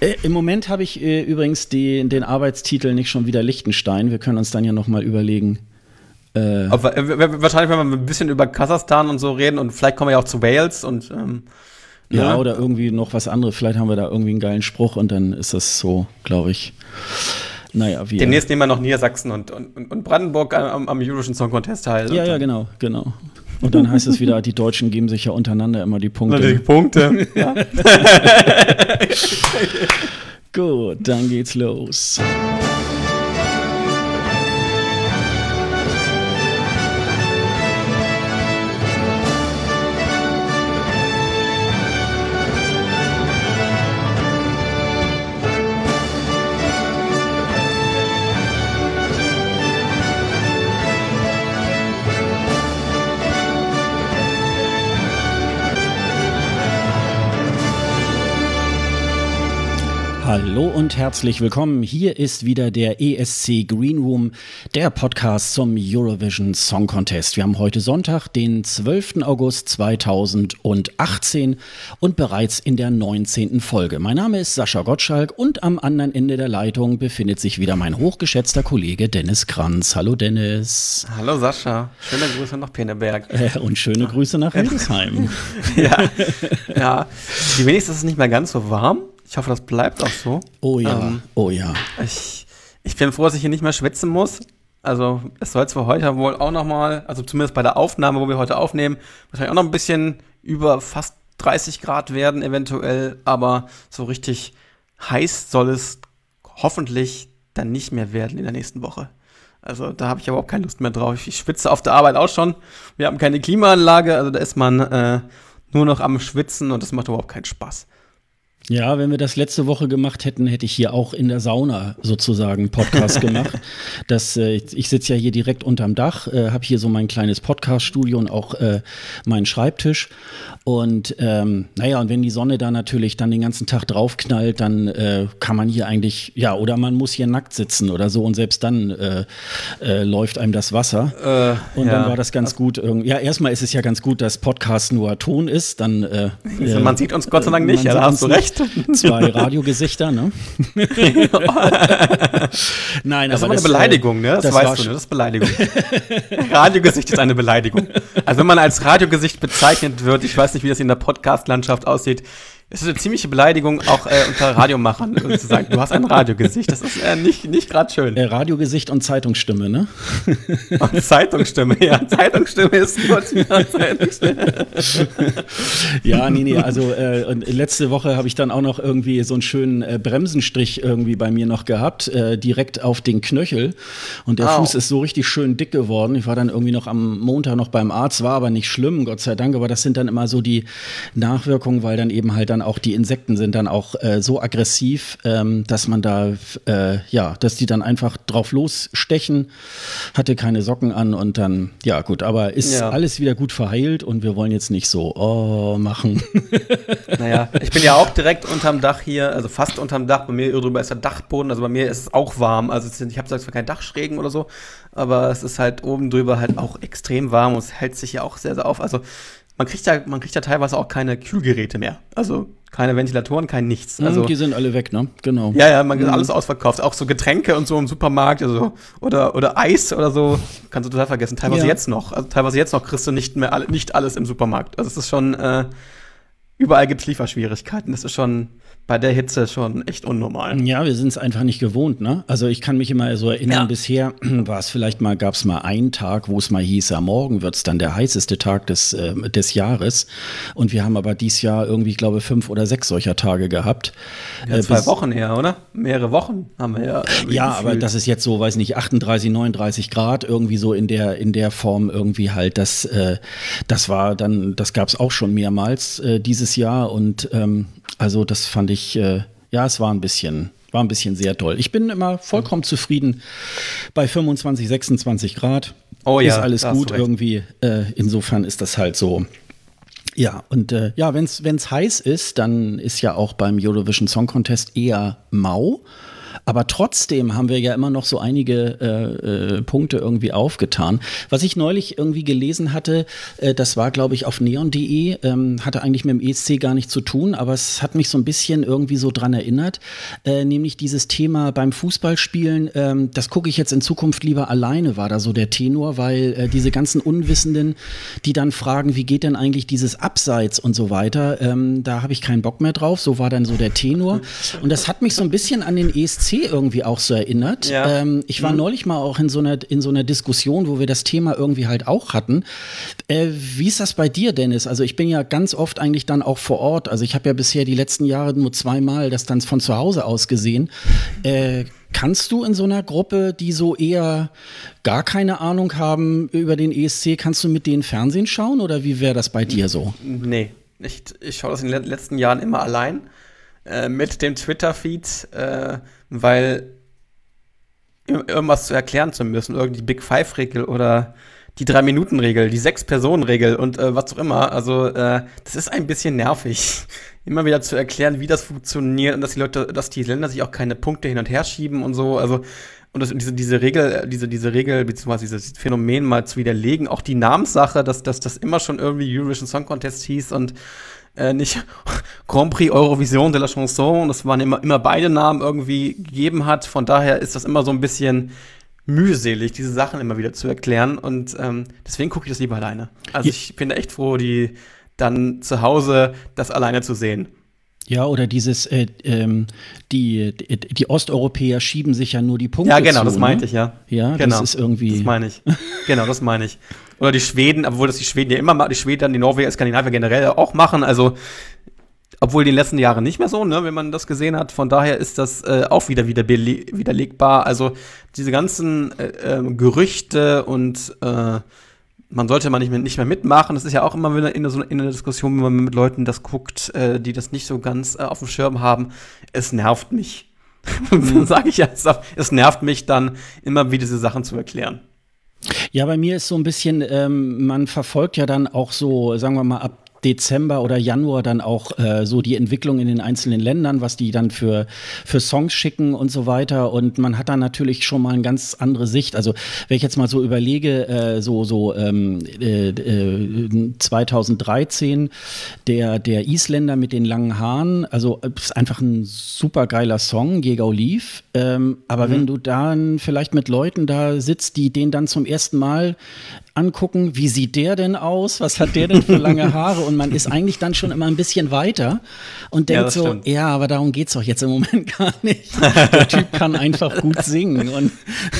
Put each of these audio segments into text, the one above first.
Äh, Im Moment habe ich äh, übrigens die, den Arbeitstitel nicht schon wieder Liechtenstein. Wir können uns dann ja noch mal überlegen. Äh, Aber, äh, wahrscheinlich, wenn wir ein bisschen über Kasachstan und so reden und vielleicht kommen wir ja auch zu Wales und ähm, ja, ja, oder irgendwie noch was anderes. Vielleicht haben wir da irgendwie einen geilen Spruch und dann ist das so, glaube ich. Naja, wie. Demnächst nehmen wir noch Niedersachsen und, und, und Brandenburg am, am Eurovision Song Contest teil. Ja, ja, genau, genau. Und dann heißt es wieder, die Deutschen geben sich ja untereinander immer die Punkte. Die Punkte. ja. Gut, dann geht's los. Hallo und herzlich willkommen. Hier ist wieder der ESC Green Room, der Podcast zum Eurovision Song Contest. Wir haben heute Sonntag, den 12. August 2018 und bereits in der 19. Folge. Mein Name ist Sascha Gottschalk und am anderen Ende der Leitung befindet sich wieder mein hochgeschätzter Kollege Dennis Kranz. Hallo Dennis. Hallo Sascha. Schöne Grüße nach Peneberg. Äh, und schöne Grüße nach Hildesheim. ja, ja. Die wenigstens ist es nicht mehr ganz so warm. Ich hoffe, das bleibt auch so. Oh ja, ähm, oh ja. Ich, ich bin froh, dass ich hier nicht mehr schwitzen muss. Also es soll zwar heute wohl auch noch mal, also zumindest bei der Aufnahme, wo wir heute aufnehmen, wahrscheinlich auch noch ein bisschen über fast 30 Grad werden eventuell, aber so richtig heiß soll es hoffentlich dann nicht mehr werden in der nächsten Woche. Also da habe ich aber auch keine Lust mehr drauf. Ich schwitze auf der Arbeit auch schon. Wir haben keine Klimaanlage, also da ist man äh, nur noch am Schwitzen und das macht überhaupt keinen Spaß. Ja, wenn wir das letzte Woche gemacht hätten, hätte ich hier auch in der Sauna sozusagen Podcast gemacht. Das, äh, ich sitze ja hier direkt unterm Dach, äh, habe hier so mein kleines Podcast-Studio und auch äh, meinen Schreibtisch. Und ähm, naja, und wenn die Sonne da natürlich dann den ganzen Tag draufknallt, dann äh, kann man hier eigentlich, ja, oder man muss hier nackt sitzen oder so und selbst dann äh, äh, läuft einem das Wasser. Äh, und ja. dann war das ganz gut. Ja, erstmal ist es ja ganz gut, dass Podcast nur Ton ist. Dann, äh, also man sieht uns Gott sei Dank nicht, ja, da hast du recht. Zwei Radiogesichter, ne? Nein, das aber ist eine Beleidigung, ne? Das, das weißt du, ne? Das ist Beleidigung. Radiogesicht ist eine Beleidigung. Also wenn man als Radiogesicht bezeichnet wird, ich weiß nicht, wie das in der Podcast-Landschaft aussieht, es ist eine ziemliche Beleidigung auch äh, unter Radiomachern zu sagen, du hast ein Radiogesicht. Das ist äh, nicht, nicht gerade schön. Äh, Radiogesicht und Zeitungsstimme, ne? Und Zeitungsstimme, ja. Zeitungsstimme ist gut. Zeitungsstimme. ja, nee, nee. Also äh, letzte Woche habe ich dann auch noch irgendwie so einen schönen äh, Bremsenstrich irgendwie bei mir noch gehabt, äh, direkt auf den Knöchel. Und der Au. Fuß ist so richtig schön dick geworden. Ich war dann irgendwie noch am Montag noch beim Arzt, war aber nicht schlimm, Gott sei Dank. Aber das sind dann immer so die Nachwirkungen, weil dann eben halt dann dann auch die Insekten sind dann auch äh, so aggressiv, ähm, dass man da, äh, ja, dass die dann einfach drauf losstechen, hatte keine Socken an und dann, ja gut, aber ist ja. alles wieder gut verheilt und wir wollen jetzt nicht so, oh, machen. Naja, ich bin ja auch direkt unterm Dach hier, also fast unterm Dach, bei mir drüber ist der Dachboden, also bei mir ist es auch warm, also ich habe zwar kein Dachschrägen oder so, aber es ist halt oben drüber halt auch extrem warm und es hält sich ja auch sehr, sehr auf, also man kriegt ja, man kriegt ja teilweise auch keine Kühlgeräte mehr. Also keine Ventilatoren, kein nichts. Mhm, also, die sind alle weg, ne? Genau. Ja, ja, man mhm. alles ausverkauft. Auch so Getränke und so im Supermarkt, also oder, oder Eis oder so, kannst du total vergessen. Teilweise ja. jetzt noch. Also teilweise jetzt noch kriegst du nicht mehr nicht alles im Supermarkt. Also es ist schon, äh, überall gibt es Lieferschwierigkeiten. Das ist schon bei der Hitze schon echt unnormal. Ja, wir sind es einfach nicht gewohnt, ne? Also ich kann mich immer so erinnern, ja. bisher war es vielleicht mal, gab es mal einen Tag, wo es mal hieß, ja, morgen wird es dann der heißeste Tag des, äh, des Jahres. Und wir haben aber dieses Jahr irgendwie, ich glaube, fünf oder sechs solcher Tage gehabt. Ja, äh, zwei Wochen eher, oder? Mehrere Wochen haben wir ja. Ja, aber das ist jetzt so, weiß nicht, 38, 39 Grad, irgendwie so in der, in der Form irgendwie halt, das, äh, das war dann, das gab es auch schon mehrmals äh, dieses Jahr. Und ähm, also das fand ich, äh, ja, es war ein bisschen, war ein bisschen sehr toll. Ich bin immer vollkommen zufrieden bei 25, 26 Grad. Oh ja, ist alles gut irgendwie. Äh, insofern ist das halt so. Ja, und äh, ja, wenn es heiß ist, dann ist ja auch beim Eurovision Song Contest eher mau. Aber trotzdem haben wir ja immer noch so einige äh, äh, Punkte irgendwie aufgetan. Was ich neulich irgendwie gelesen hatte, äh, das war, glaube ich, auf neon.de, ähm, hatte eigentlich mit dem ESC gar nichts zu tun, aber es hat mich so ein bisschen irgendwie so dran erinnert, äh, nämlich dieses Thema beim Fußballspielen, ähm, das gucke ich jetzt in Zukunft lieber alleine, war da so der Tenor, weil äh, diese ganzen Unwissenden, die dann fragen, wie geht denn eigentlich dieses Abseits und so weiter, ähm, da habe ich keinen Bock mehr drauf, so war dann so der Tenor. Und das hat mich so ein bisschen an den ESC irgendwie auch so erinnert. Ja. Ähm, ich war mhm. neulich mal auch in so, einer, in so einer Diskussion, wo wir das Thema irgendwie halt auch hatten. Äh, wie ist das bei dir, Dennis? Also ich bin ja ganz oft eigentlich dann auch vor Ort. Also ich habe ja bisher die letzten Jahre nur zweimal das dann von zu Hause aus gesehen. Äh, Kannst du in so einer Gruppe, die so eher gar keine Ahnung haben über den ESC, kannst du mit denen Fernsehen schauen oder wie wäre das bei dir so? Nee, nicht. Ich schaue das in den letzten Jahren immer allein äh, mit dem Twitter-Feed, äh, weil irgendwas zu erklären zu müssen, irgendwie Big Five-Regel oder die Drei-Minuten-Regel, die Sechs-Personen-Regel und äh, was auch immer. Also, äh, das ist ein bisschen nervig, immer wieder zu erklären, wie das funktioniert und dass die Leute, dass die Länder sich auch keine Punkte hin und her schieben und so. Also, und das, diese, diese Regel, diese, diese Regel, beziehungsweise dieses Phänomen mal zu widerlegen, auch die Namenssache, dass, dass das immer schon irgendwie Eurovision Song Contest hieß und äh, nicht Grand Prix Eurovision de la Chanson, das waren immer, immer beide Namen irgendwie gegeben hat. Von daher ist das immer so ein bisschen mühselig, diese Sachen immer wieder zu erklären. Und ähm, deswegen gucke ich das lieber alleine. Also ja. ich bin echt froh, die dann zu Hause das alleine zu sehen. Ja, oder dieses, äh, ähm, die, die, Osteuropäer schieben sich ja nur die Punkte. Ja, genau, zu, das meinte ne? ich, ja. Ja, genau. das ist irgendwie. Das meine ich. genau, das meine ich. Oder die Schweden, obwohl das die Schweden ja immer machen, die Schweden, die Norweger, Skandinavier generell auch machen. Also, obwohl die letzten Jahre nicht mehr so, ne, wenn man das gesehen hat. Von daher ist das äh, auch wieder, wieder widerlegbar. Also, diese ganzen äh, äh, Gerüchte und äh, man sollte man nicht mehr, nicht mehr mitmachen. Das ist ja auch immer wieder in, so, in einer Diskussion, wenn man mit Leuten das guckt, äh, die das nicht so ganz äh, auf dem Schirm haben. Es nervt mich. dann sage ich ja, es nervt mich dann immer wieder diese Sachen zu erklären. Ja, bei mir ist so ein bisschen, ähm, man verfolgt ja dann auch so, sagen wir mal, ab Dezember oder Januar dann auch äh, so die Entwicklung in den einzelnen Ländern, was die dann für, für Songs schicken und so weiter. Und man hat dann natürlich schon mal eine ganz andere Sicht. Also wenn ich jetzt mal so überlege, äh, so, so ähm, äh, 2013, äh, der, der Isländer mit den langen Haaren, also ist einfach ein super geiler Song, Gegau lief. Ähm, aber mhm. wenn du dann vielleicht mit Leuten da sitzt, die den dann zum ersten Mal angucken, wie sieht der denn aus, was hat der denn für lange Haare und man ist eigentlich dann schon immer ein bisschen weiter und denkt ja, so, stimmt. ja, aber darum geht es doch jetzt im Moment gar nicht. Der Typ kann einfach gut singen und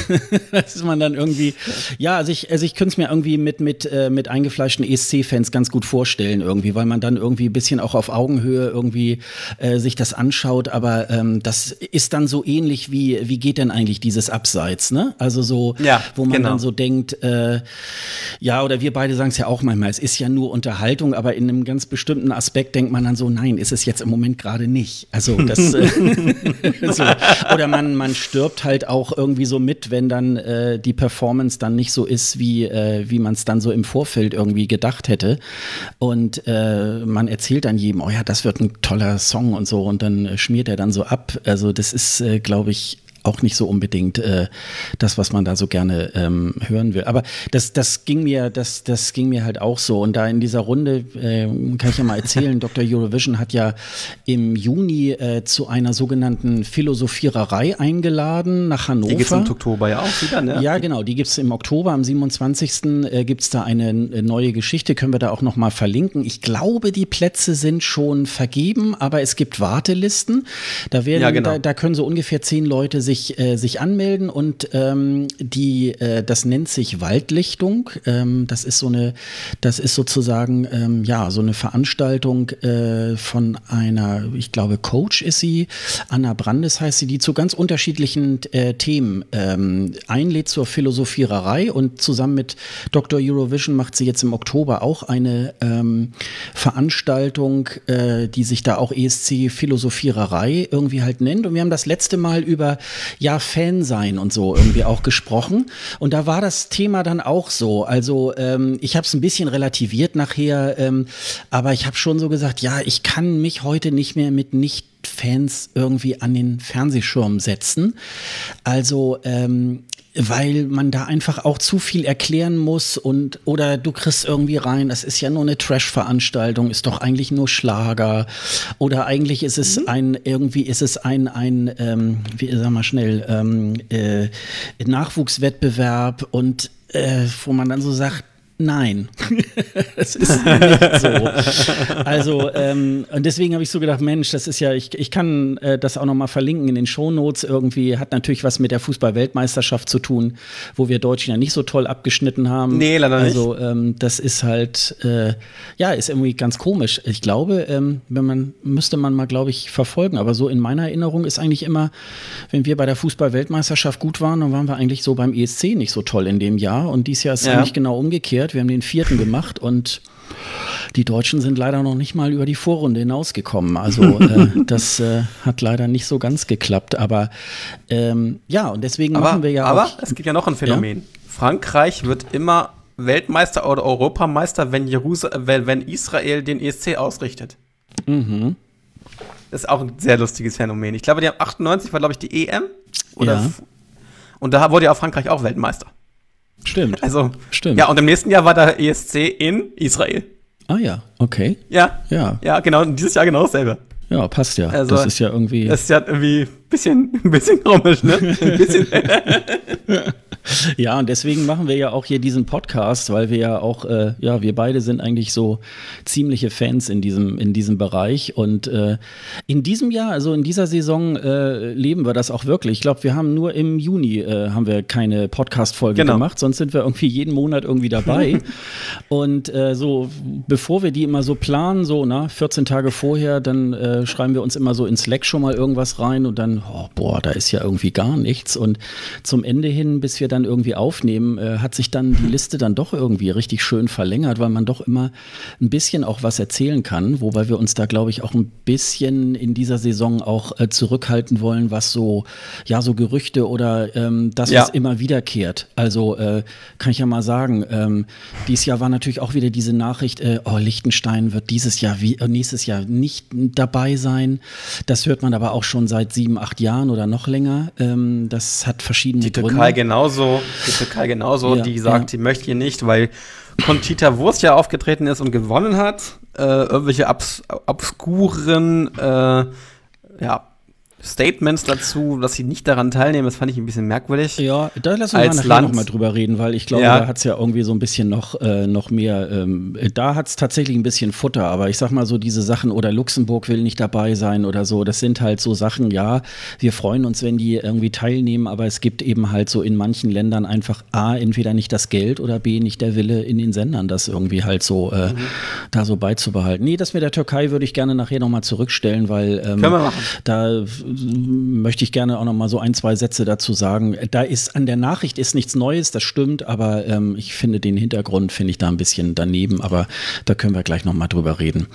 das ist man dann irgendwie, ja, also ich, also ich könnte es mir irgendwie mit, mit, äh, mit eingefleischten ESC-Fans ganz gut vorstellen irgendwie, weil man dann irgendwie ein bisschen auch auf Augenhöhe irgendwie äh, sich das anschaut, aber ähm, das ist dann so ähnlich wie, wie geht denn eigentlich dieses Abseits, ne? Also so, ja, wo man genau. dann so denkt, äh, ja, oder wir beide sagen es ja auch manchmal, es ist ja nur Unterhaltung, aber in einem ganz bestimmten Aspekt denkt man dann so, nein, ist es jetzt im Moment gerade nicht. Also das äh, so. oder man, man stirbt halt auch irgendwie so mit, wenn dann äh, die Performance dann nicht so ist, wie, äh, wie man es dann so im Vorfeld irgendwie gedacht hätte. Und äh, man erzählt dann jedem, oh ja, das wird ein toller Song und so, und dann schmiert er dann so ab. Also das ist, äh, glaube ich, auch nicht so unbedingt äh, das, was man da so gerne ähm, hören will. Aber das, das ging mir, das, das ging mir halt auch so. Und da in dieser Runde äh, kann ich ja mal erzählen, Dr. Eurovision hat ja im Juni äh, zu einer sogenannten Philosophiererei eingeladen nach Hannover. Die gibt es im Oktober ja auch wieder, ne? Ja, genau. Die gibt es im Oktober, am 27. Äh, gibt es da eine neue Geschichte, können wir da auch nochmal verlinken. Ich glaube, die Plätze sind schon vergeben, aber es gibt Wartelisten. Da werden, ja, genau. da, da können so ungefähr zehn Leute sich, äh, sich anmelden und ähm, die, äh, das nennt sich Waldlichtung. Ähm, das ist so eine, das ist sozusagen ähm, ja so eine Veranstaltung äh, von einer, ich glaube Coach ist sie, Anna Brandes heißt sie, die zu ganz unterschiedlichen äh, Themen ähm, einlädt zur Philosophiererei und zusammen mit Dr. Eurovision macht sie jetzt im Oktober auch eine ähm, Veranstaltung, äh, die sich da auch ESC Philosophiererei irgendwie halt nennt. Und wir haben das letzte Mal über ja, Fan sein und so irgendwie auch gesprochen. Und da war das Thema dann auch so. Also ähm, ich habe es ein bisschen relativiert nachher, ähm, aber ich habe schon so gesagt, ja, ich kann mich heute nicht mehr mit nicht Fans irgendwie an den Fernsehschirm setzen. Also ähm, weil man da einfach auch zu viel erklären muss und oder du kriegst irgendwie rein, das ist ja nur eine Trash-Veranstaltung, ist doch eigentlich nur Schlager oder eigentlich ist es mhm. ein irgendwie ist es ein ein ähm, wie sag mal schnell ähm, äh, Nachwuchswettbewerb und äh, wo man dann so sagt, Nein, es ist nicht so. Also, ähm, und deswegen habe ich so gedacht, Mensch, das ist ja, ich, ich kann äh, das auch nochmal verlinken in den Shownotes irgendwie, hat natürlich was mit der Fußball-Weltmeisterschaft zu tun, wo wir Deutschen ja nicht so toll abgeschnitten haben. Nee, leider also, nicht. Also, ähm, das ist halt, äh, ja, ist irgendwie ganz komisch. Ich glaube, ähm, wenn man, müsste man mal, glaube ich, verfolgen, aber so in meiner Erinnerung ist eigentlich immer, wenn wir bei der Fußball-Weltmeisterschaft gut waren, dann waren wir eigentlich so beim ESC nicht so toll in dem Jahr und dieses Jahr ist ja. eigentlich genau umgekehrt geführt. Wir haben den vierten gemacht und die Deutschen sind leider noch nicht mal über die Vorrunde hinausgekommen. Also äh, das äh, hat leider nicht so ganz geklappt. Aber ähm, ja, und deswegen aber, machen wir ja aber auch. Aber es gibt ja noch ein Phänomen. Ja? Frankreich wird immer Weltmeister oder Europameister, wenn, Jerusal wenn Israel den ESC ausrichtet. Mhm. Das ist auch ein sehr lustiges Phänomen. Ich glaube, die haben 98 war, glaube ich, die EM. Oder ja. Und da wurde ja auch Frankreich auch Weltmeister. Stimmt. Also, stimmt. Ja, und im nächsten Jahr war der ESC in Israel. Ah ja, okay. Ja. Ja. Ja, genau. Und dieses Jahr genau dasselbe. Ja, passt ja. Also, das ist ja irgendwie. Das ist ja irgendwie bisschen, ein bisschen komisch, ne? Ein bisschen. Ja, und deswegen machen wir ja auch hier diesen Podcast, weil wir ja auch, äh, ja, wir beide sind eigentlich so ziemliche Fans in diesem, in diesem Bereich. Und äh, in diesem Jahr, also in dieser Saison, äh, leben wir das auch wirklich. Ich glaube, wir haben nur im Juni äh, haben wir keine Podcast-Folge genau. gemacht, sonst sind wir irgendwie jeden Monat irgendwie dabei. und äh, so, bevor wir die immer so planen, so, na, 14 Tage vorher, dann äh, schreiben wir uns immer so in Slack schon mal irgendwas rein und dann, oh, boah, da ist ja irgendwie gar nichts. Und zum Ende hin, bis wir dann irgendwie aufnehmen, äh, hat sich dann die Liste dann doch irgendwie richtig schön verlängert, weil man doch immer ein bisschen auch was erzählen kann, wobei wir uns da, glaube ich, auch ein bisschen in dieser Saison auch äh, zurückhalten wollen, was so, ja, so Gerüchte oder ähm, das, ja. was immer wiederkehrt. Also äh, kann ich ja mal sagen, ähm, dieses Jahr war natürlich auch wieder diese Nachricht, äh, oh, Liechtenstein wird dieses Jahr, wie, äh, nächstes Jahr nicht dabei sein. Das hört man aber auch schon seit sieben, acht Jahren oder noch länger. Ähm, das hat verschiedene Die Gründe. Türkei genauso die Türkei genauso, ja, die sagt, ja. die möchte hier nicht, weil Conchita Wurst ja aufgetreten ist und gewonnen hat. Äh, irgendwelche obs obskuren äh, ja, Statements dazu, dass sie nicht daran teilnehmen, das fand ich ein bisschen merkwürdig. Ja, da lassen wir noch mal drüber reden, weil ich glaube, ja. da hat es ja irgendwie so ein bisschen noch, äh, noch mehr, ähm, da hat es tatsächlich ein bisschen Futter, aber ich sag mal so diese Sachen, oder Luxemburg will nicht dabei sein oder so, das sind halt so Sachen, ja, wir freuen uns, wenn die irgendwie teilnehmen, aber es gibt eben halt so in manchen Ländern einfach A, entweder nicht das Geld oder B, nicht der Wille in den Sendern, das irgendwie halt so, äh, mhm. da so beizubehalten. Nee, das mit der Türkei würde ich gerne nachher noch mal zurückstellen, weil ähm, Können wir machen. da möchte ich gerne auch noch mal so ein, zwei Sätze dazu sagen. Da ist an der Nachricht ist nichts Neues, das stimmt, aber ähm, ich finde den Hintergrund finde ich da ein bisschen daneben, aber da können wir gleich noch mal drüber reden.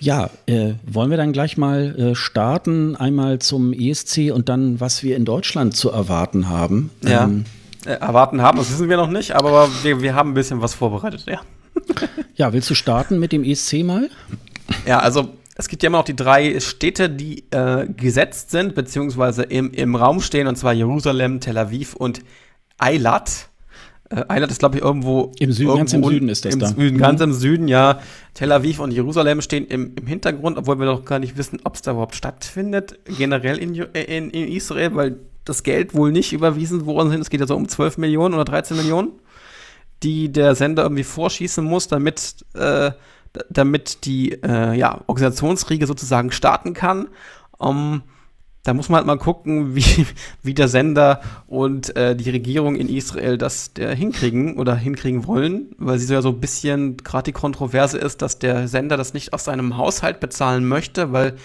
Ja, äh, wollen wir dann gleich mal äh, starten, einmal zum ESC und dann, was wir in Deutschland zu erwarten haben. Ja. Ähm, äh, erwarten haben, das wissen wir noch nicht, aber wir, wir haben ein bisschen was vorbereitet, ja. ja, willst du starten mit dem ESC mal? Ja, also es gibt ja immer noch die drei Städte, die äh, gesetzt sind, beziehungsweise im, im Raum stehen, und zwar Jerusalem, Tel Aviv und Eilat. Äh, Eilat ist, glaube ich, irgendwo. Im Süden, irgendwo ganz im Süden ist das im da. Süden, ganz im Süden, ja. Tel Aviv und Jerusalem stehen im, im Hintergrund, obwohl wir noch gar nicht wissen, ob es da überhaupt stattfindet, generell in, in, in Israel, weil das Geld wohl nicht überwiesen worden sind. Es geht ja so um 12 Millionen oder 13 Millionen, die der Sender irgendwie vorschießen muss, damit. Äh, damit die äh, ja, Organisationsriege sozusagen starten kann. Um, da muss man halt mal gucken, wie, wie der Sender und äh, die Regierung in Israel das der hinkriegen oder hinkriegen wollen, weil sie so ja so ein bisschen gerade die Kontroverse ist, dass der Sender das nicht aus seinem Haushalt bezahlen möchte, weil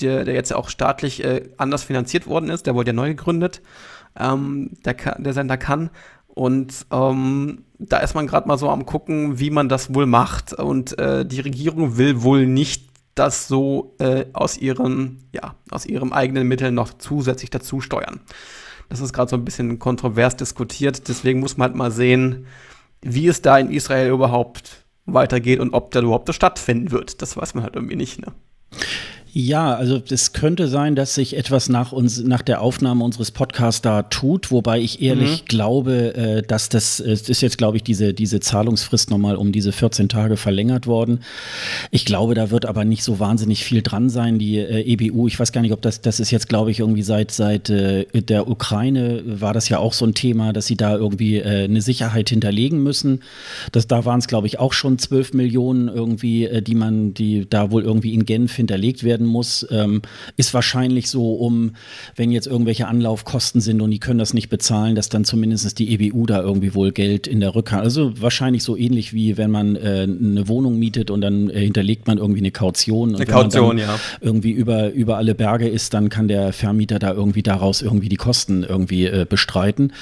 der, der jetzt ja auch staatlich äh, anders finanziert worden ist, der wurde ja neu gegründet. Ähm, der, der Sender kann und ähm, da ist man gerade mal so am gucken, wie man das wohl macht. Und äh, die Regierung will wohl nicht das so äh, aus, ihrem, ja, aus ihrem eigenen Mitteln noch zusätzlich dazu steuern. Das ist gerade so ein bisschen kontrovers diskutiert. Deswegen muss man halt mal sehen, wie es da in Israel überhaupt weitergeht und ob da überhaupt das stattfinden wird. Das weiß man halt irgendwie nicht. Ne? Ja, also es könnte sein, dass sich etwas nach uns, nach der Aufnahme unseres Podcasts da tut, wobei ich ehrlich mhm. glaube, äh, dass das, es ist jetzt, glaube ich, diese, diese Zahlungsfrist nochmal um diese 14 Tage verlängert worden. Ich glaube, da wird aber nicht so wahnsinnig viel dran sein. Die äh, EBU, ich weiß gar nicht, ob das, das ist jetzt, glaube ich, irgendwie seit, seit äh, der Ukraine war das ja auch so ein Thema, dass sie da irgendwie äh, eine Sicherheit hinterlegen müssen. Das, da waren es, glaube ich, auch schon 12 Millionen irgendwie, äh, die man, die da wohl irgendwie in Genf hinterlegt werden muss, ähm, ist wahrscheinlich so, um, wenn jetzt irgendwelche Anlaufkosten sind und die können das nicht bezahlen, dass dann zumindest die EBU da irgendwie wohl Geld in der Rückhand. Also wahrscheinlich so ähnlich wie wenn man äh, eine Wohnung mietet und dann äh, hinterlegt man irgendwie eine Kaution. Eine Kaution, ja. Irgendwie über, über alle Berge ist, dann kann der Vermieter da irgendwie daraus irgendwie die Kosten irgendwie äh, bestreiten.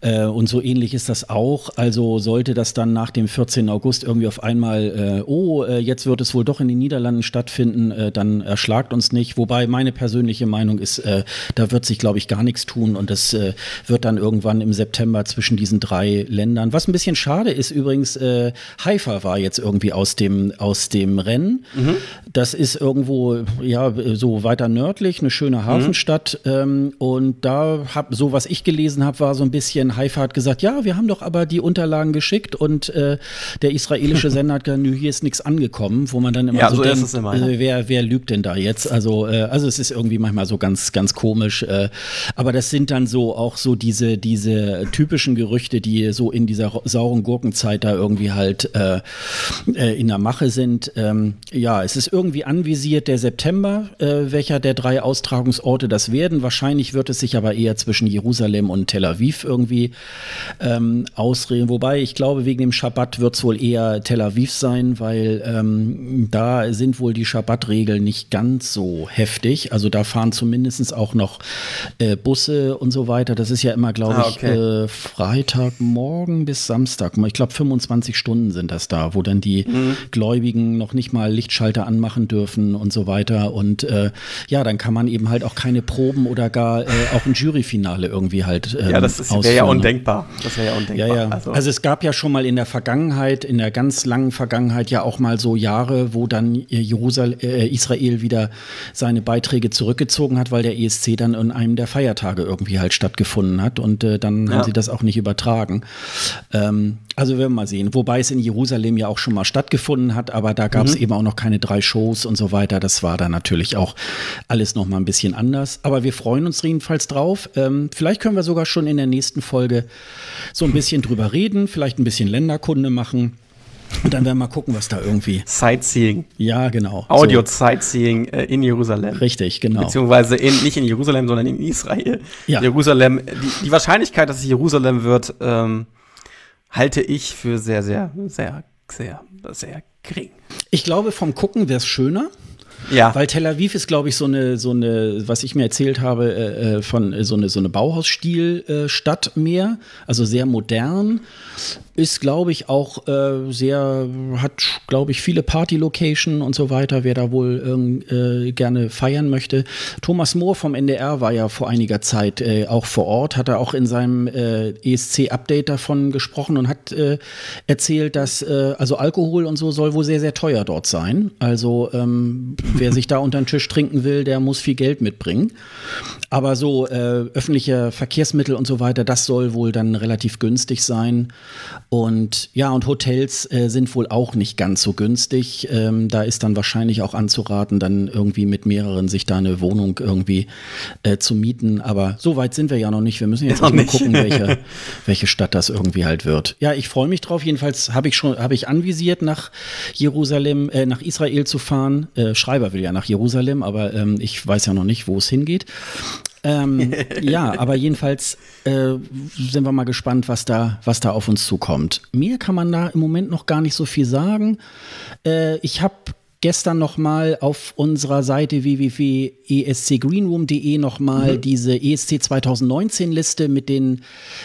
Äh, und so ähnlich ist das auch. Also sollte das dann nach dem 14. August irgendwie auf einmal, äh, oh, äh, jetzt wird es wohl doch in den Niederlanden stattfinden, dann erschlagt uns nicht. Wobei meine persönliche Meinung ist, äh, da wird sich, glaube ich, gar nichts tun und das äh, wird dann irgendwann im September zwischen diesen drei Ländern. Was ein bisschen schade ist übrigens, äh, Haifa war jetzt irgendwie aus dem, aus dem Rennen. Mhm. Das ist irgendwo, ja, so weiter nördlich, eine schöne Hafenstadt. Mhm. Ähm, und da hab, so was ich gelesen habe, war so ein bisschen, Haifa hat gesagt, ja, wir haben doch aber die Unterlagen geschickt und äh, der israelische Sender hat gesagt, hier ist nichts angekommen, wo man dann immer ja, so, so denkt, immer, ja. äh, wer, wer lügt denn da jetzt? Also, äh, also es ist irgendwie manchmal so ganz, ganz komisch. Äh, aber das sind dann so auch so diese, diese typischen Gerüchte, die so in dieser sauren Gurkenzeit da irgendwie halt äh, äh, in der Mache sind. Ähm, ja, es ist irgendwie anvisiert der September, äh, welcher der drei Austragungsorte das werden. Wahrscheinlich wird es sich aber eher zwischen Jerusalem und Tel Aviv irgendwie ähm, ausreden. Wobei ich glaube, wegen dem Schabbat wird es wohl eher Tel Aviv sein, weil ähm, da sind wohl die Schabbat-Regeln nicht ganz so heftig. Also da fahren zumindest auch noch äh, Busse und so weiter. Das ist ja immer, glaube ah, okay. ich, äh, Freitagmorgen bis Samstag. Ich glaube, 25 Stunden sind das da, wo dann die mhm. Gläubigen noch nicht mal Lichtschalter anmachen dürfen und so weiter. Und äh, ja, dann kann man eben halt auch keine Proben oder gar äh, auch ein Juryfinale irgendwie halt. Ähm, ja, das wäre ja undenkbar. Das wäre ja undenkbar. Ja, ja. Also. also es gab ja schon mal in der Vergangenheit, in der ganz langen Vergangenheit ja auch mal so Jahre, wo dann Jerusal äh, Israel wieder seine Beiträge zurückgezogen hat, weil der ESC dann in einem der Feiertage irgendwie halt stattgefunden hat und äh, dann ja. haben sie das auch nicht übertragen. Ähm, also werden wir mal sehen. Wobei es in Jerusalem ja auch schon mal stattgefunden hat, aber da gab es mhm. eben auch noch keine drei Shows und so weiter. Das war dann natürlich auch alles noch mal ein bisschen anders. Aber wir freuen uns jedenfalls drauf. Ähm, vielleicht können wir sogar schon in der nächsten Folge so ein bisschen drüber reden, vielleicht ein bisschen Länderkunde machen. Und dann werden wir mal gucken, was da irgendwie. Sightseeing. Ja, genau. Audio-Sightseeing äh, in Jerusalem. Richtig, genau. Beziehungsweise in, nicht in Jerusalem, sondern in Israel. Ja. Jerusalem, die, die Wahrscheinlichkeit, dass es Jerusalem wird, ähm, halte ich für sehr, sehr, sehr, sehr, sehr gering. Ich glaube, vom Gucken wäre es schöner. Ja. Weil Tel Aviv ist, glaube ich, so eine, so eine, was ich mir erzählt habe, äh, äh von äh, so eine, so eine Bauhausstil-Stadt äh, mehr. Also sehr modern ist, glaube ich, auch äh, sehr, hat, glaube ich, viele Party-Location und so weiter, wer da wohl äh, gerne feiern möchte. Thomas Mohr vom NDR war ja vor einiger Zeit auch vor Ort, hat er auch in seinem ESC-Update davon gesprochen und hat äh, erzählt, dass also Alkohol und so soll wohl sehr, sehr teuer dort sein. Also ähm, wer sich da unter den Tisch trinken will, der muss viel Geld mitbringen. Aber so öffentliche Verkehrsmittel und so weiter, das soll wohl dann relativ günstig sein. Und ja, und Hotels äh, sind wohl auch nicht ganz so günstig. Ähm, da ist dann wahrscheinlich auch anzuraten, dann irgendwie mit mehreren sich da eine Wohnung irgendwie äh, zu mieten. Aber so weit sind wir ja noch nicht. Wir müssen jetzt ja, mal gucken, welche, welche Stadt das irgendwie halt wird. Ja, ich freue mich drauf. Jedenfalls habe ich schon, habe ich anvisiert, nach Jerusalem, äh, nach Israel zu fahren. Äh, Schreiber will ja nach Jerusalem, aber ähm, ich weiß ja noch nicht, wo es hingeht. Ähm, ja, aber jedenfalls äh, sind wir mal gespannt, was da, was da auf uns zukommt. Mir kann man da im Moment noch gar nicht so viel sagen. Äh, ich habe gestern nochmal auf unserer Seite www.escgreenroom.de nochmal mhm. diese ESC 2019 Liste mit den,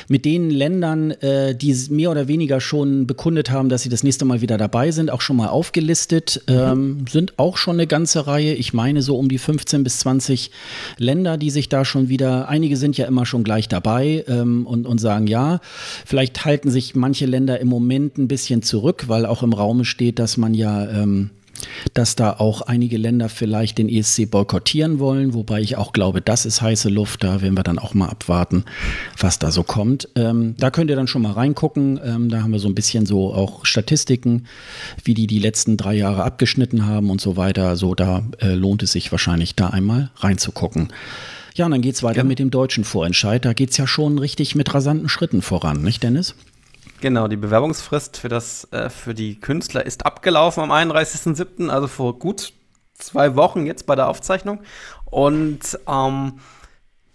mit den Ländern, äh, die mehr oder weniger schon bekundet haben, dass sie das nächste Mal wieder dabei sind, auch schon mal aufgelistet. Mhm. Ähm, sind auch schon eine ganze Reihe. Ich meine so um die 15 bis 20 Länder, die sich da schon wieder, einige sind ja immer schon gleich dabei ähm, und, und sagen ja. Vielleicht halten sich manche Länder im Moment ein bisschen zurück, weil auch im Raume steht, dass man ja ähm, dass da auch einige Länder vielleicht den ESC boykottieren wollen, wobei ich auch glaube, das ist heiße Luft. Da werden wir dann auch mal abwarten, was da so kommt. Ähm, da könnt ihr dann schon mal reingucken. Ähm, da haben wir so ein bisschen so auch Statistiken, wie die die letzten drei Jahre abgeschnitten haben und so weiter. So, da äh, lohnt es sich wahrscheinlich da einmal reinzugucken. Ja, und dann geht es weiter ja. mit dem deutschen Vorentscheid. Da geht es ja schon richtig mit rasanten Schritten voran, nicht Dennis? Genau, die Bewerbungsfrist für, das, äh, für die Künstler ist abgelaufen am 31.07., also vor gut zwei Wochen jetzt bei der Aufzeichnung. Und ähm,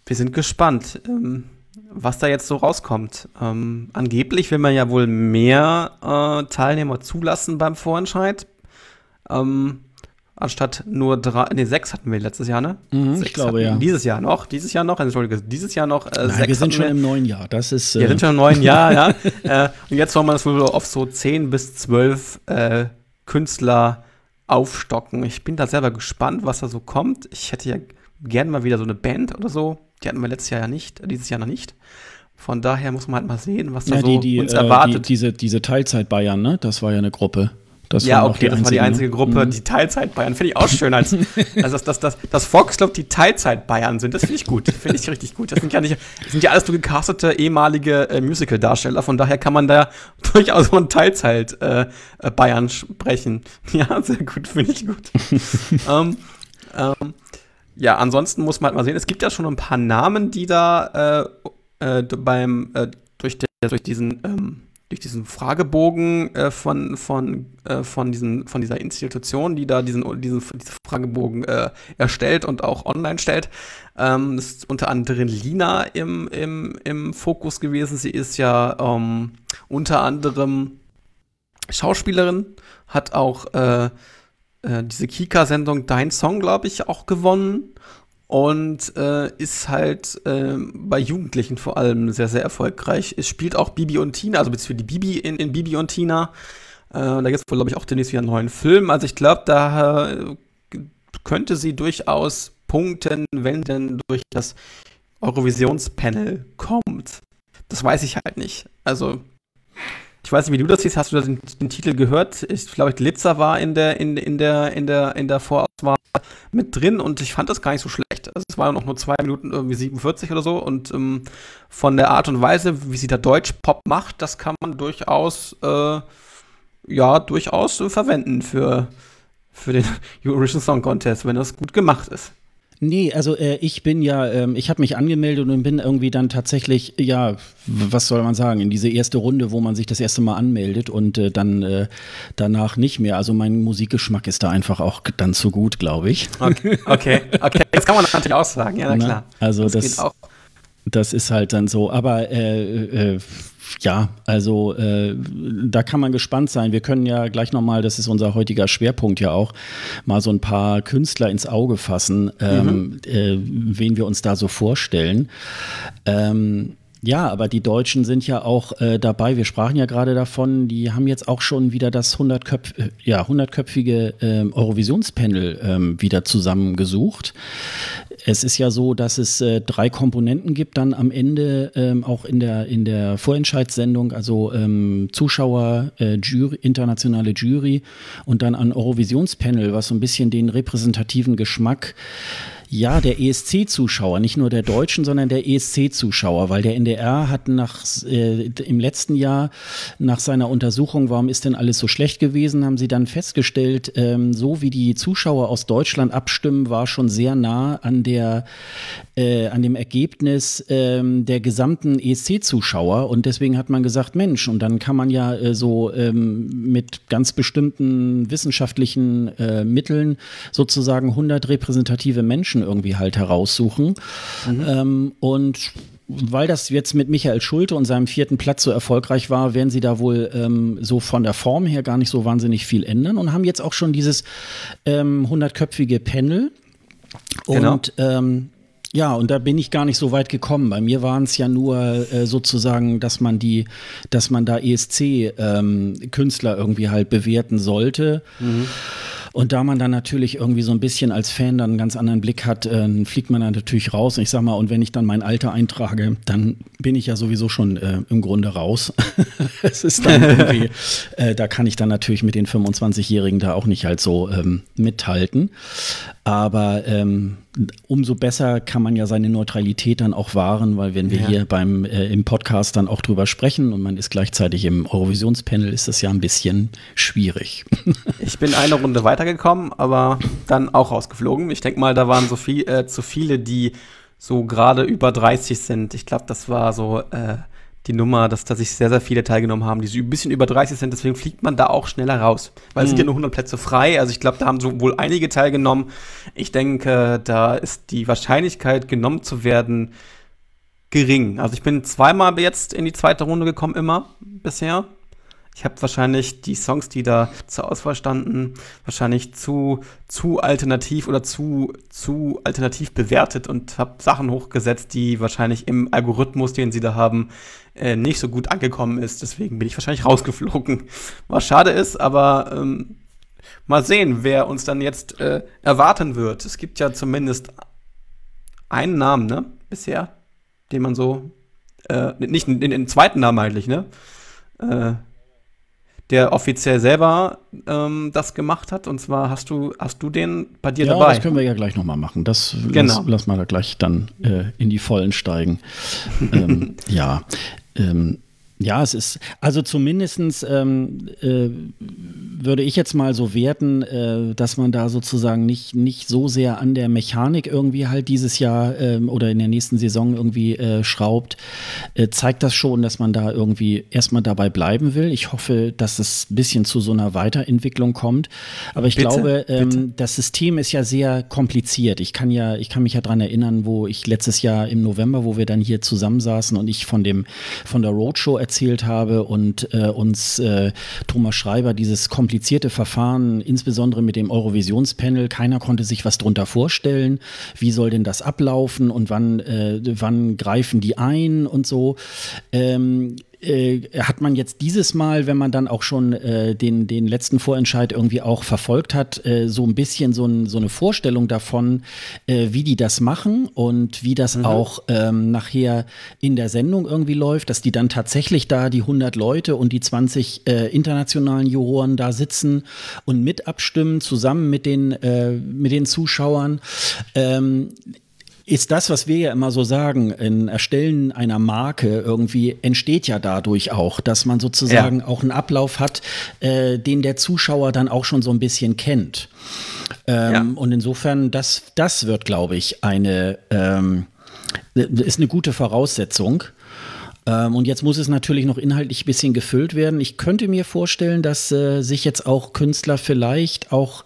wir sind gespannt, ähm, was da jetzt so rauskommt. Ähm, angeblich will man ja wohl mehr äh, Teilnehmer zulassen beim Vorentscheid. Ähm, anstatt nur drei, nee, sechs hatten wir letztes Jahr, ne? Mhm, ich glaube, ja. Dieses Jahr noch, dieses Jahr noch, Entschuldige, dieses Jahr noch. Äh, Nein, wir sind schon wir. im neuen Jahr, das ist. Äh wir sind schon im neuen Jahr, ja. äh, und jetzt wollen wir das wohl auf so zehn bis zwölf äh, Künstler aufstocken. Ich bin da selber gespannt, was da so kommt. Ich hätte ja gerne mal wieder so eine Band oder so. Die hatten wir letztes Jahr ja nicht, dieses Jahr noch nicht. Von daher muss man halt mal sehen, was da ja, so die, die, uns äh, erwartet. Die, diese, diese Teilzeit-Bayern, ne? Das war ja eine Gruppe. Das ja, okay, das war die einzige Gruppe, mhm. die Teilzeit-Bayern. Finde ich auch schön, als, also dass, dass, dass, dass Volksclub die Teilzeit-Bayern sind. Das finde ich gut. Finde ich richtig gut. Das sind ja nicht, das sind ja alles nur gecastete ehemalige äh, Musical-Darsteller. Von daher kann man da durchaus von Teilzeit-Bayern äh, sprechen. Ja, sehr gut, finde ich gut. ähm, ähm, ja, ansonsten muss man halt mal sehen, es gibt ja schon ein paar Namen, die da äh, äh beim, äh, durch, der, durch diesen, ähm, durch diesen Fragebogen äh, von, von, äh, von, diesen, von dieser Institution, die da diesen, diesen, diesen Fragebogen äh, erstellt und auch online stellt. Ähm, ist unter anderem Lina im, im, im Fokus gewesen. Sie ist ja ähm, unter anderem Schauspielerin, hat auch äh, äh, diese Kika-Sendung Dein Song, glaube ich, auch gewonnen und äh, ist halt äh, bei Jugendlichen vor allem sehr, sehr erfolgreich. Es spielt auch Bibi und Tina, also beziehungsweise die Bibi in, in Bibi und Tina. Äh, da gibt es wohl, glaube ich, auch demnächst wieder einen neuen Film. Also ich glaube, da äh, könnte sie durchaus punkten, wenn denn durch das Eurovisionspanel kommt. Das weiß ich halt nicht. Also ich weiß nicht, wie du das siehst. Hast du den, den Titel gehört? Ich glaube, Glitzer war in der, in, in, der, in, der, in der Vorauswahl mit drin und ich fand das gar nicht so schlecht. Also es waren noch nur zwei Minuten irgendwie 47 oder so und ähm, von der Art und Weise, wie sie da Deutsch-Pop macht, das kann man durchaus, äh, ja, durchaus äh, verwenden für, für den Eurovision Song Contest, wenn das gut gemacht ist. Nee, also äh, ich bin ja, ähm, ich habe mich angemeldet und bin irgendwie dann tatsächlich, ja, was soll man sagen, in diese erste Runde, wo man sich das erste Mal anmeldet und äh, dann äh, danach nicht mehr. Also mein Musikgeschmack ist da einfach auch dann zu gut, glaube ich. Okay, okay, okay. Das kann man natürlich auch sagen, ja, na klar. Na, also das, das, das, ist halt dann so. Aber äh, äh, ja, also äh, da kann man gespannt sein. Wir können ja gleich nochmal, das ist unser heutiger Schwerpunkt ja auch, mal so ein paar Künstler ins Auge fassen, ähm, mhm. äh, wen wir uns da so vorstellen. Ähm, ja, aber die Deutschen sind ja auch äh, dabei. Wir sprachen ja gerade davon, die haben jetzt auch schon wieder das 100-köpf äh, ja, 100-köpfige äh, Eurovisionspanel ähm, wieder zusammengesucht. Es ist ja so, dass es äh, drei Komponenten gibt dann am Ende, ähm, auch in der, in der Vorentscheidssendung, also ähm, Zuschauer, äh, Jury, internationale Jury und dann ein Eurovisionspanel, was so ein bisschen den repräsentativen Geschmack ja, der ESC-Zuschauer, nicht nur der Deutschen, sondern der ESC-Zuschauer, weil der NDR hat nach, äh, im letzten Jahr nach seiner Untersuchung, warum ist denn alles so schlecht gewesen, haben sie dann festgestellt, ähm, so wie die Zuschauer aus Deutschland abstimmen, war schon sehr nah an der, äh, an dem Ergebnis ähm, der gesamten ESC-Zuschauer und deswegen hat man gesagt, Mensch, und dann kann man ja äh, so ähm, mit ganz bestimmten wissenschaftlichen äh, Mitteln sozusagen 100 repräsentative Menschen irgendwie halt heraussuchen. Mhm. Ähm, und weil das jetzt mit Michael Schulte und seinem vierten Platz so erfolgreich war, werden sie da wohl ähm, so von der Form her gar nicht so wahnsinnig viel ändern und haben jetzt auch schon dieses ähm, 100-köpfige Panel. Genau. Und ähm, ja, und da bin ich gar nicht so weit gekommen. Bei mir waren es ja nur äh, sozusagen, dass man die, dass man da ESC-Künstler ähm, irgendwie halt bewerten sollte. Mhm. Und da man dann natürlich irgendwie so ein bisschen als Fan dann einen ganz anderen Blick hat, äh, fliegt man dann natürlich raus. Und ich sag mal, und wenn ich dann mein Alter eintrage, dann bin ich ja sowieso schon äh, im Grunde raus. es ist dann irgendwie, äh, da kann ich dann natürlich mit den 25-Jährigen da auch nicht halt so ähm, mithalten. Aber ähm, umso besser kann man ja seine Neutralität dann auch wahren, weil wenn wir ja. hier beim äh, im Podcast dann auch drüber sprechen und man ist gleichzeitig im Eurovisionspanel, ist das ja ein bisschen schwierig. ich bin eine Runde weitergekommen, aber dann auch rausgeflogen. Ich denke mal, da waren so viel äh, zu viele, die so gerade über 30 sind. Ich glaube, das war so äh, die Nummer, dass da sich sehr, sehr viele teilgenommen haben, die so ein bisschen über 30 sind. Deswegen fliegt man da auch schneller raus. Weil mhm. es sind ja nur 100 Plätze frei. Also ich glaube, da haben so wohl einige teilgenommen. Ich denke, da ist die Wahrscheinlichkeit, genommen zu werden, gering. Also ich bin zweimal jetzt in die zweite Runde gekommen, immer bisher. Ich habe wahrscheinlich die Songs, die da zur Auswahl standen, wahrscheinlich zu, zu alternativ oder zu, zu alternativ bewertet und habe Sachen hochgesetzt, die wahrscheinlich im Algorithmus, den sie da haben, äh, nicht so gut angekommen ist. Deswegen bin ich wahrscheinlich rausgeflogen. Was schade ist, aber ähm, mal sehen, wer uns dann jetzt äh, erwarten wird. Es gibt ja zumindest einen Namen, ne, bisher, den man so, äh, nicht den, den zweiten Namen eigentlich, ne? Äh, der offiziell selber ähm, das gemacht hat. Und zwar hast du, hast du den bei dir ja, dabei. Das können wir ja gleich nochmal machen. Das genau. lass, lass mal da gleich dann äh, in die Vollen steigen. ähm, ja. Ähm, ja, es ist, also zumindestens ähm, äh, würde ich jetzt mal so werten, äh, dass man da sozusagen nicht, nicht so sehr an der Mechanik irgendwie halt dieses Jahr äh, oder in der nächsten Saison irgendwie äh, schraubt, äh, zeigt das schon, dass man da irgendwie erstmal dabei bleiben will. Ich hoffe, dass es ein bisschen zu so einer Weiterentwicklung kommt. Aber ich bitte, glaube, ähm, das System ist ja sehr kompliziert. Ich kann ja, ich kann mich ja dran erinnern, wo ich letztes Jahr im November, wo wir dann hier zusammensaßen und ich von dem, von der Roadshow erzählt habe und äh, uns äh, Thomas Schreiber dieses komplizierte Verfahren, insbesondere mit dem Eurovisionspanel, keiner konnte sich was drunter vorstellen. Wie soll denn das ablaufen und wann, äh, wann greifen die ein und so. Ähm, äh, hat man jetzt dieses Mal, wenn man dann auch schon äh, den, den letzten Vorentscheid irgendwie auch verfolgt hat, äh, so ein bisschen so, ein, so eine Vorstellung davon, äh, wie die das machen und wie das mhm. auch ähm, nachher in der Sendung irgendwie läuft, dass die dann tatsächlich da die 100 Leute und die 20 äh, internationalen Juroren da sitzen und mit abstimmen, zusammen mit den, äh, mit den Zuschauern. Ähm, ist das, was wir ja immer so sagen, in Erstellen einer Marke irgendwie entsteht ja dadurch auch, dass man sozusagen ja. auch einen Ablauf hat, äh, den der Zuschauer dann auch schon so ein bisschen kennt. Ähm, ja. Und insofern, das, das wird, glaube ich, eine, ähm, ist eine gute Voraussetzung. Ähm, und jetzt muss es natürlich noch inhaltlich ein bisschen gefüllt werden. Ich könnte mir vorstellen, dass äh, sich jetzt auch Künstler vielleicht auch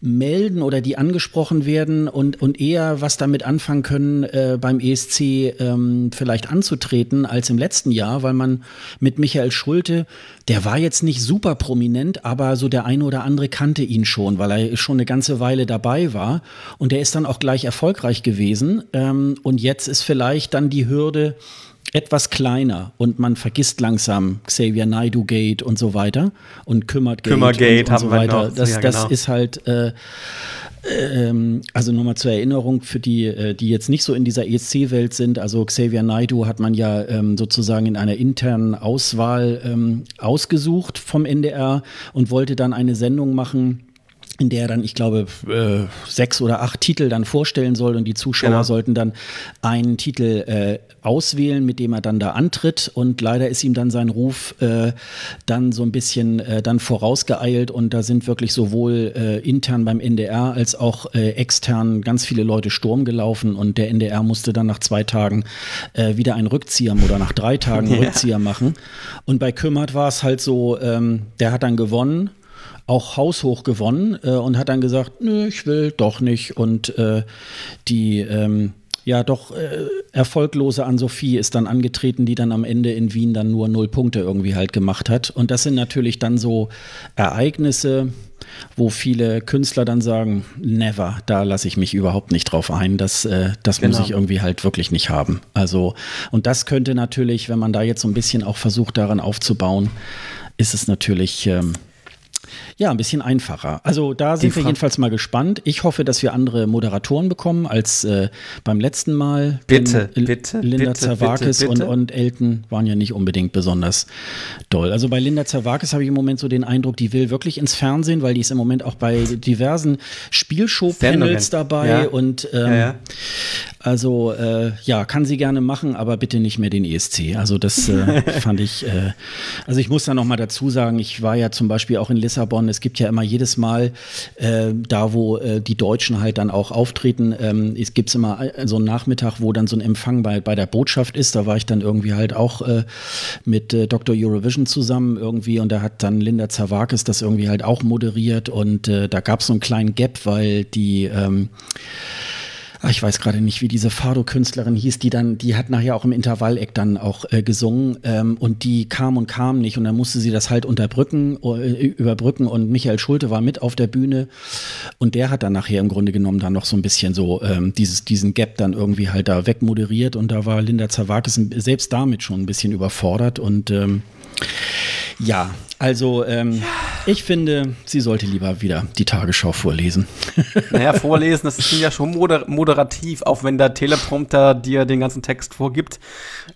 melden oder die angesprochen werden und, und eher was damit anfangen können, äh, beim ESC ähm, vielleicht anzutreten als im letzten Jahr, weil man mit Michael Schulte, der war jetzt nicht super prominent, aber so der eine oder andere kannte ihn schon, weil er schon eine ganze Weile dabei war und der ist dann auch gleich erfolgreich gewesen. Ähm, und jetzt ist vielleicht dann die Hürde, etwas kleiner und man vergisst langsam Xavier Naidu Gate und so weiter und kümmert Gate Kümmergate und, und so weiter. Das, ja, das genau. ist halt äh, ähm, also nochmal zur Erinnerung für die, äh, die jetzt nicht so in dieser ESC-Welt sind. Also Xavier Naidu hat man ja ähm, sozusagen in einer internen Auswahl ähm, ausgesucht vom NDR und wollte dann eine Sendung machen in der er dann, ich glaube, äh, sechs oder acht Titel dann vorstellen soll und die Zuschauer genau. sollten dann einen Titel äh, auswählen, mit dem er dann da antritt. Und leider ist ihm dann sein Ruf äh, dann so ein bisschen äh, dann vorausgeeilt. Und da sind wirklich sowohl äh, intern beim NDR als auch äh, extern ganz viele Leute Sturm gelaufen. Und der NDR musste dann nach zwei Tagen wieder einen Rückzieher oder nach drei Tagen einen ja. Rückzieher machen. Und bei Kümmert war es halt so, ähm, der hat dann gewonnen auch haushoch gewonnen äh, und hat dann gesagt, nö, ich will doch nicht. Und äh, die, ähm, ja doch äh, erfolglose An-Sophie ist dann angetreten, die dann am Ende in Wien dann nur null Punkte irgendwie halt gemacht hat. Und das sind natürlich dann so Ereignisse, wo viele Künstler dann sagen, never, da lasse ich mich überhaupt nicht drauf ein. Das, äh, das genau. muss ich irgendwie halt wirklich nicht haben. Also, und das könnte natürlich, wenn man da jetzt so ein bisschen auch versucht, daran aufzubauen, ist es natürlich. Ähm, ja, ein bisschen einfacher. Also da sind wir jedenfalls mal gespannt. Ich hoffe, dass wir andere Moderatoren bekommen als äh, beim letzten Mal. Bitte, L bitte. Linda bitte, Zerwakis bitte, bitte. Und, und Elton waren ja nicht unbedingt besonders doll. Also bei Linda Zerwakis habe ich im Moment so den Eindruck, die will wirklich ins Fernsehen, weil die ist im Moment auch bei diversen Spielshow-Panels dabei ja. und ähm, ja, ja. Also äh, ja, kann sie gerne machen, aber bitte nicht mehr den ESC. Also das äh, fand ich. Äh, also ich muss da noch mal dazu sagen, ich war ja zum Beispiel auch in Lissabon. Es gibt ja immer jedes Mal äh, da, wo äh, die Deutschen halt dann auch auftreten. Ähm, es gibt immer äh, so einen Nachmittag, wo dann so ein Empfang bei bei der Botschaft ist. Da war ich dann irgendwie halt auch äh, mit äh, Dr. Eurovision zusammen irgendwie und da hat dann Linda Zawakis das irgendwie halt auch moderiert und äh, da gab es so einen kleinen Gap, weil die ähm, ach, ich weiß gerade nicht, wie diese Fado-Künstlerin hieß, die dann, die hat nachher auch im Intervalleck dann auch äh, gesungen ähm, und die kam und kam nicht und dann musste sie das halt unterbrücken, äh, überbrücken und Michael Schulte war mit auf der Bühne und der hat dann nachher im Grunde genommen dann noch so ein bisschen so ähm, dieses, diesen Gap dann irgendwie halt da wegmoderiert und da war Linda Zawakis selbst damit schon ein bisschen überfordert und ähm, ja, also ähm, ich finde, sie sollte lieber wieder die Tagesschau vorlesen. Naja, vorlesen, das ist ja schon moder moderativ, auch wenn der Teleprompter dir den ganzen Text vorgibt.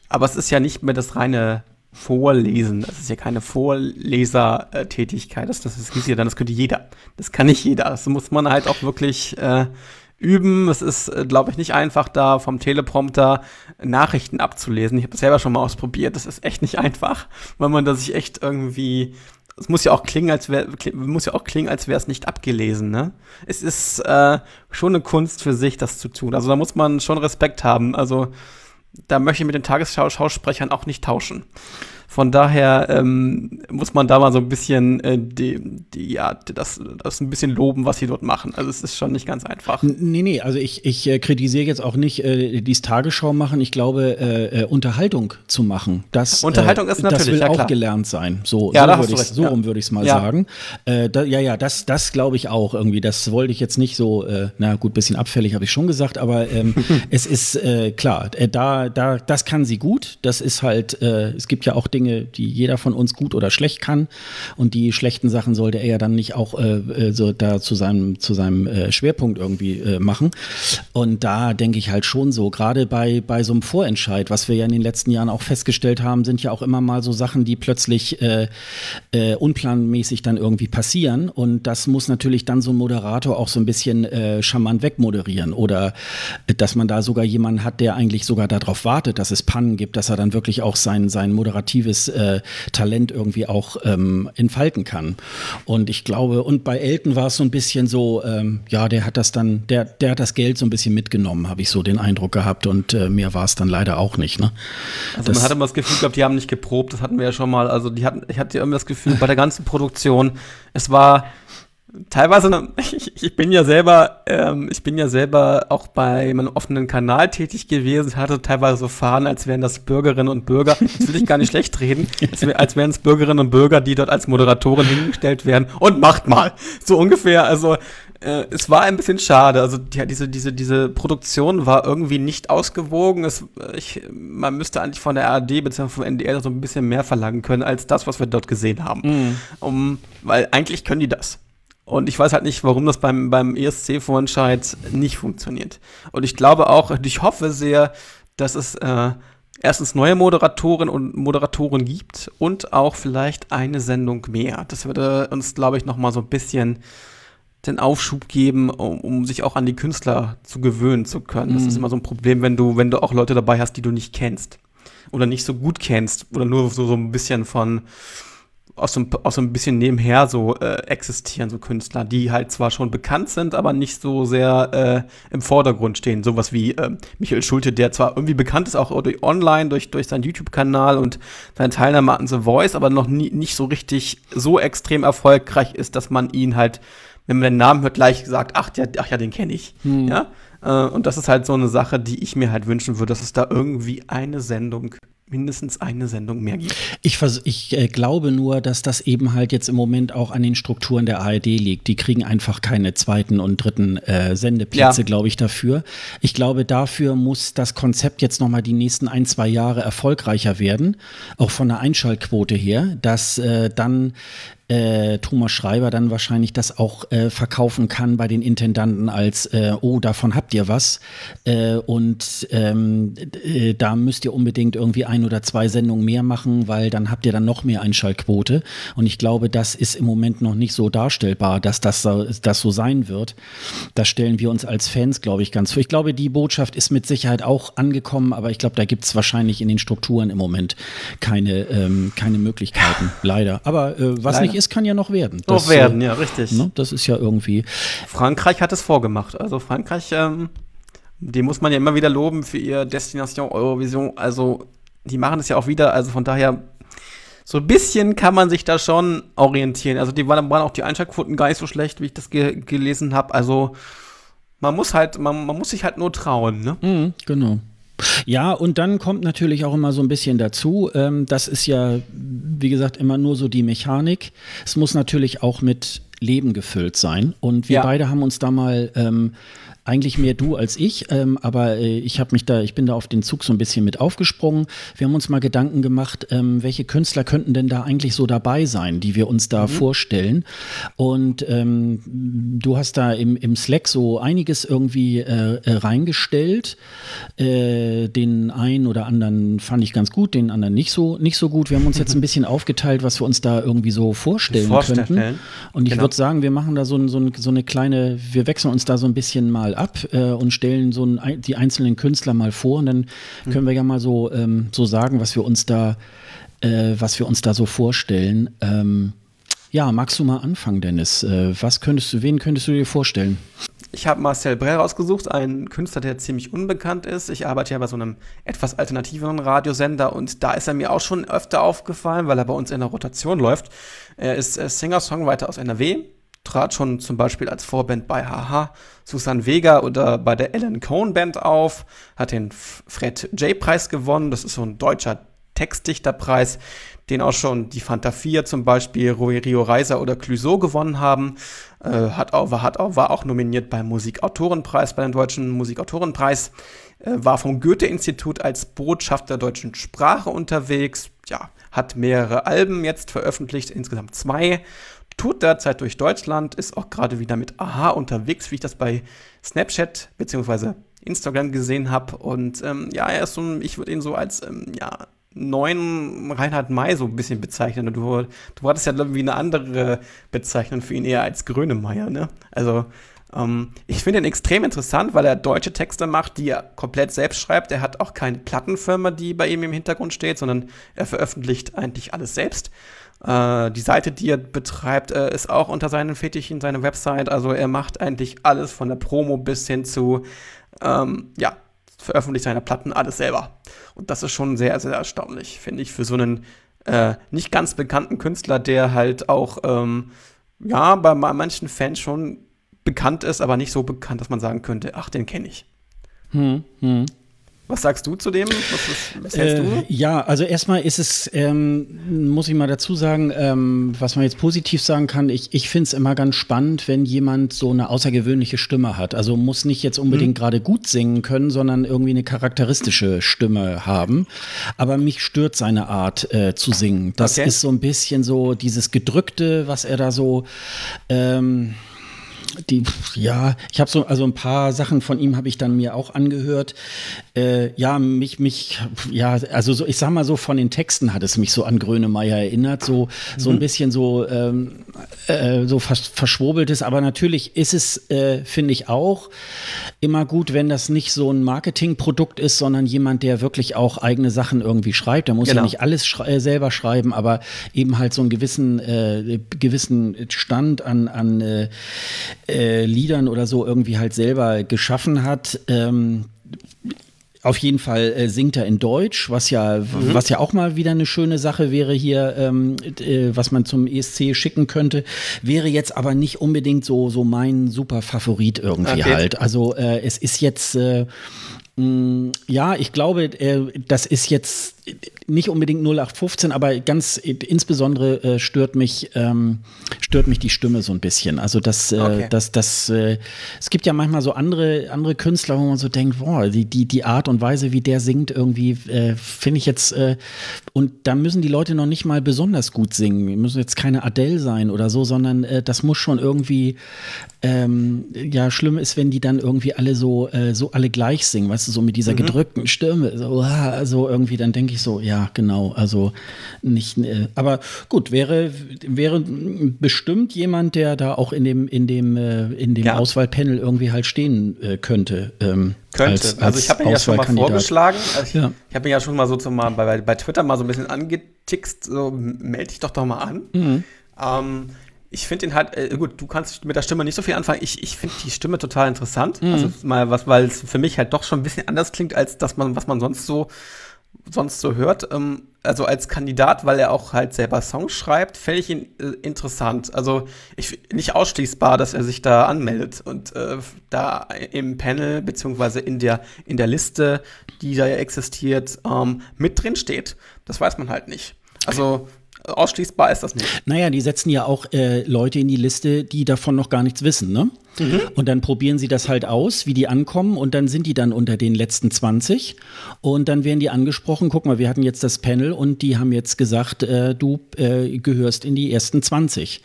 Aber es ist ja nicht mehr das reine Vorlesen. Das ist ja keine Vorlesertätigkeit. Das, das ist ja dann, das könnte jeder. Das kann nicht jeder. Das muss man halt auch wirklich äh, üben. Es ist, äh, glaube ich, nicht einfach, da vom Teleprompter Nachrichten abzulesen. Ich habe das selber schon mal ausprobiert. Das ist echt nicht einfach, weil man da sich echt irgendwie es muss ja auch klingen, als wäre muss ja auch klingen, als wäre es nicht abgelesen, ne? Es ist äh, schon eine Kunst für sich, das zu tun. Also da muss man schon Respekt haben. Also da möchte ich mit den Tagesschausprechern auch nicht tauschen. Von daher ähm, muss man da mal so ein bisschen äh, die, die, ja, das, das ein bisschen loben, was sie dort machen. Also es ist schon nicht ganz einfach. Nee, nee, also ich, ich äh, kritisiere jetzt auch nicht, äh, dies Tagesschau machen. Ich glaube, äh, äh Unterhaltung zu machen. Das, äh, Unterhaltung ist natürlich, das will ja, auch gelernt sein. So, ja, so, würde so ja. rum würde ich es mal ja. sagen. Da, ja, ja, das, das glaube ich auch irgendwie. Das wollte ich jetzt nicht so, na gut, bisschen abfällig habe ich schon gesagt, aber ähm, es ist klar, da, da, das kann sie gut. Das ist halt, es gibt ja auch Dinge, Dinge, die jeder von uns gut oder schlecht kann. Und die schlechten Sachen sollte er ja dann nicht auch äh, äh, so da zu seinem, zu seinem äh, Schwerpunkt irgendwie äh, machen. Und da denke ich halt schon so, gerade bei, bei so einem Vorentscheid, was wir ja in den letzten Jahren auch festgestellt haben, sind ja auch immer mal so Sachen, die plötzlich äh, äh, unplanmäßig dann irgendwie passieren. Und das muss natürlich dann so ein Moderator auch so ein bisschen charmant wegmoderieren. Oder dass man da sogar jemanden hat, der eigentlich sogar darauf wartet, dass es Pannen gibt, dass er dann wirklich auch sein, sein moderatives kreatives äh, Talent irgendwie auch ähm, entfalten kann. Und ich glaube, und bei Elton war es so ein bisschen so, ähm, ja, der hat das dann, der, der hat das Geld so ein bisschen mitgenommen, habe ich so den Eindruck gehabt. Und äh, mehr war es dann leider auch nicht. Ne? Also das, man hatte immer das Gefühl gehabt, die haben nicht geprobt, das hatten wir ja schon mal. Also die hatten, ich hatte immer das Gefühl, bei der ganzen Produktion, es war teilweise, ich, ich bin ja selber, ähm, ich bin ja selber auch bei meinem offenen Kanal tätig gewesen, hatte teilweise so Fahnen, als wären das Bürgerinnen und Bürger. Das will ich gar nicht schlecht reden, als, als wären es Bürgerinnen und Bürger, die dort als Moderatoren hingestellt werden und macht mal. So ungefähr. Also äh, es war ein bisschen schade. Also ja, diese, diese, diese Produktion war irgendwie nicht ausgewogen. Es, ich, man müsste eigentlich von der ARD bzw. vom NDR so ein bisschen mehr verlangen können als das, was wir dort gesehen haben. Mhm. Um, weil eigentlich können die das. Und ich weiß halt nicht, warum das beim, beim ESC-Vorentscheid nicht funktioniert. Und ich glaube auch, ich hoffe sehr, dass es äh, erstens neue Moderatoren und Moderatoren gibt und auch vielleicht eine Sendung mehr. Das würde uns, glaube ich, noch mal so ein bisschen den Aufschub geben, um, um sich auch an die Künstler zu gewöhnen zu können. Das ist mhm. immer so ein Problem, wenn du, wenn du auch Leute dabei hast, die du nicht kennst oder nicht so gut kennst oder nur so, so ein bisschen von aus so, ein, aus so ein bisschen nebenher so äh, existieren, so Künstler, die halt zwar schon bekannt sind, aber nicht so sehr äh, im Vordergrund stehen. Sowas wie äh, Michael Schulte, der zwar irgendwie bekannt ist, auch durch, online, durch, durch seinen YouTube-Kanal und seine Teilnahme an The Voice, aber noch nie, nicht so richtig so extrem erfolgreich ist, dass man ihn halt, wenn man den Namen hört, gleich sagt, ach, der, ach ja, den kenne ich. Hm. Ja? Äh, und das ist halt so eine Sache, die ich mir halt wünschen würde, dass es da irgendwie eine Sendung mindestens eine Sendung mehr gibt. Ich, ich äh, glaube nur, dass das eben halt jetzt im Moment auch an den Strukturen der ARD liegt. Die kriegen einfach keine zweiten und dritten äh, Sendeplätze, ja. glaube ich, dafür. Ich glaube, dafür muss das Konzept jetzt nochmal die nächsten ein, zwei Jahre erfolgreicher werden, auch von der Einschaltquote her, dass äh, dann äh, Thomas Schreiber dann wahrscheinlich das auch äh, verkaufen kann bei den Intendanten als, äh, oh, davon habt ihr was. Äh, und ähm, äh, da müsst ihr unbedingt irgendwie ein oder zwei Sendungen mehr machen, weil dann habt ihr dann noch mehr Einschaltquote. Und ich glaube, das ist im Moment noch nicht so darstellbar, dass das, das so sein wird. Das stellen wir uns als Fans, glaube ich, ganz vor. Ich glaube, die Botschaft ist mit Sicherheit auch angekommen, aber ich glaube, da gibt es wahrscheinlich in den Strukturen im Moment keine, ähm, keine Möglichkeiten, leider. Aber äh, was leider. nicht ist, kann ja noch werden. Das, noch werden, ja, richtig. Ne, das ist ja irgendwie. Frankreich hat es vorgemacht. Also Frankreich, ähm, die muss man ja immer wieder loben für ihr Destination Eurovision. Also die machen es ja auch wieder. Also von daher so ein bisschen kann man sich da schon orientieren. Also die waren, waren auch die Einschaltquoten gar nicht so schlecht, wie ich das ge gelesen habe. Also man muss halt, man, man muss sich halt nur trauen, ne? Mhm, genau. Ja, und dann kommt natürlich auch immer so ein bisschen dazu, ähm, das ist ja, wie gesagt, immer nur so die Mechanik. Es muss natürlich auch mit Leben gefüllt sein. Und wir ja. beide haben uns da mal ähm, eigentlich mehr du als ich, ähm, aber äh, ich habe mich da, ich bin da auf den Zug so ein bisschen mit aufgesprungen. Wir haben uns mal Gedanken gemacht, ähm, welche Künstler könnten denn da eigentlich so dabei sein, die wir uns da mhm. vorstellen. Und ähm, du hast da im, im Slack so einiges irgendwie äh, äh, reingestellt. Äh, den einen oder anderen fand ich ganz gut, den anderen nicht so, nicht so gut. Wir haben uns jetzt ein bisschen aufgeteilt, was wir uns da irgendwie so vorstellen, vorstellen. könnten. Und ich genau. würde sagen, wir machen da so, so, so eine kleine, wir wechseln uns da so ein bisschen mal mal ab äh, und stellen so ein, die einzelnen Künstler mal vor und dann können wir ja mal so, ähm, so sagen, was wir uns da, äh, was wir uns da so vorstellen. Ähm, ja, magst du mal anfangen, Dennis? Äh, was könntest du, wen könntest du dir vorstellen? Ich habe Marcel Brell rausgesucht, einen Künstler, der ziemlich unbekannt ist. Ich arbeite ja bei so einem etwas alternativeren Radiosender und da ist er mir auch schon öfter aufgefallen, weil er bei uns in der Rotation läuft. Er ist äh, Singer-Songwriter aus NRW, trat schon zum Beispiel als Vorband bei Haha, Susan Vega oder bei der Ellen Cohn Band auf, hat den Fred J. Preis gewonnen. Das ist so ein deutscher Textdichterpreis, den auch schon die Fanta 4 zum Beispiel, Rio Reiser oder Clouseau gewonnen haben. Äh, hat auch, war, hat auch, war auch nominiert beim Musikautorenpreis, bei dem Deutschen Musikautorenpreis. Äh, war vom Goethe-Institut als Botschafter der deutschen Sprache unterwegs. Ja, hat mehrere Alben jetzt veröffentlicht, insgesamt zwei tut derzeit durch Deutschland, ist auch gerade wieder mit Aha unterwegs, wie ich das bei Snapchat bzw. Instagram gesehen habe. Und ähm, ja, er ist so, ich würde ihn so als ähm, ja, neuen Reinhard May so ein bisschen bezeichnen. Du, du hattest ja, ich, eine andere Bezeichnung für ihn eher als Grönemeyer, ne? Also, ähm, ich finde ihn extrem interessant, weil er deutsche Texte macht, die er komplett selbst schreibt. Er hat auch keine Plattenfirma, die bei ihm im Hintergrund steht, sondern er veröffentlicht eigentlich alles selbst. Äh, die Seite, die er betreibt, äh, ist auch unter seinen Fetischen, seine Website. Also er macht eigentlich alles von der Promo bis hin zu, ähm, ja, veröffentlicht seine Platten alles selber. Und das ist schon sehr, sehr erstaunlich, finde ich, für so einen äh, nicht ganz bekannten Künstler, der halt auch, ähm, ja, bei manchen Fans schon bekannt ist, aber nicht so bekannt, dass man sagen könnte, ach, den kenne ich. Hm, hm. Was sagst du zu dem? Was, ist, was hältst äh, du? Ja, also erstmal ist es, ähm, muss ich mal dazu sagen, ähm, was man jetzt positiv sagen kann, ich, ich finde es immer ganz spannend, wenn jemand so eine außergewöhnliche Stimme hat. Also muss nicht jetzt unbedingt mhm. gerade gut singen können, sondern irgendwie eine charakteristische Stimme haben. Aber mich stört seine Art äh, zu singen. Das okay. ist so ein bisschen so dieses Gedrückte, was er da so ähm, die, ja, ich habe so, also ein paar Sachen von ihm habe ich dann mir auch angehört. Äh, ja, mich, mich, ja, also so, ich sag mal so, von den Texten hat es mich so an Grönemeyer erinnert, so, mhm. so ein mhm. bisschen so, ähm, äh, so vers verschwurbeltes, aber natürlich ist es, äh, finde ich auch, immer gut, wenn das nicht so ein Marketingprodukt ist, sondern jemand, der wirklich auch eigene Sachen irgendwie schreibt. Der muss genau. ja nicht alles schrei äh, selber schreiben, aber eben halt so einen gewissen, äh, gewissen Stand an, an äh, Liedern oder so irgendwie halt selber geschaffen hat. Ähm, auf jeden Fall äh, singt er in Deutsch, was ja, mhm. was ja auch mal wieder eine schöne Sache wäre hier, ähm, äh, was man zum ESC schicken könnte. Wäre jetzt aber nicht unbedingt so, so mein super Favorit irgendwie okay. halt. Also äh, es ist jetzt äh, Mm, ja, ich glaube, äh, das ist jetzt nicht unbedingt 0815, aber ganz insbesondere äh, stört mich ähm, stört mich die Stimme so ein bisschen. Also das, äh, okay. das, das, äh, es gibt ja manchmal so andere andere Künstler, wo man so denkt, boah, die die die Art und Weise, wie der singt, irgendwie äh, finde ich jetzt äh, und da müssen die Leute noch nicht mal besonders gut singen. Die müssen jetzt keine Adele sein oder so, sondern das muss schon irgendwie ähm, ja schlimm ist, wenn die dann irgendwie alle so so alle gleich singen, weißt du, so mit dieser mhm. gedrückten Stimme, so, so irgendwie, dann denke ich so, ja, genau, also nicht, äh, aber gut, wäre, wäre bestimmt jemand, der da auch in dem, in dem, äh, in dem ja. Auswahlpanel irgendwie halt stehen äh, könnte. Ähm, könnte. Als, also ich habe ihn ja schon mal vorgeschlagen. Also ich, ja. ich habe ihn ja schon mal so zum, mal bei, bei Twitter mal so ein bisschen angetixt, so melde dich doch doch mal an. Mhm. Ähm, ich finde ihn halt, äh, gut, du kannst mit der Stimme nicht so viel anfangen. Ich, ich finde die Stimme total interessant. Mhm. Also mal was, weil es für mich halt doch schon ein bisschen anders klingt, als das man, was man sonst so sonst so hört. Ähm, also als Kandidat, weil er auch halt selber Songs schreibt, fände ich ihn äh, interessant. Also ich, nicht ausschließbar, dass er sich da anmeldet und äh, da im Panel beziehungsweise in der in der Liste, die da ja existiert, ähm, mit drin steht. Das weiß man halt nicht. Also ausschließbar ist das nicht. Naja, die setzen ja auch äh, Leute in die Liste, die davon noch gar nichts wissen, ne? Mhm. Und dann probieren sie das halt aus, wie die ankommen und dann sind die dann unter den letzten 20 und dann werden die angesprochen, guck mal, wir hatten jetzt das Panel und die haben jetzt gesagt, äh, du äh, gehörst in die ersten 20,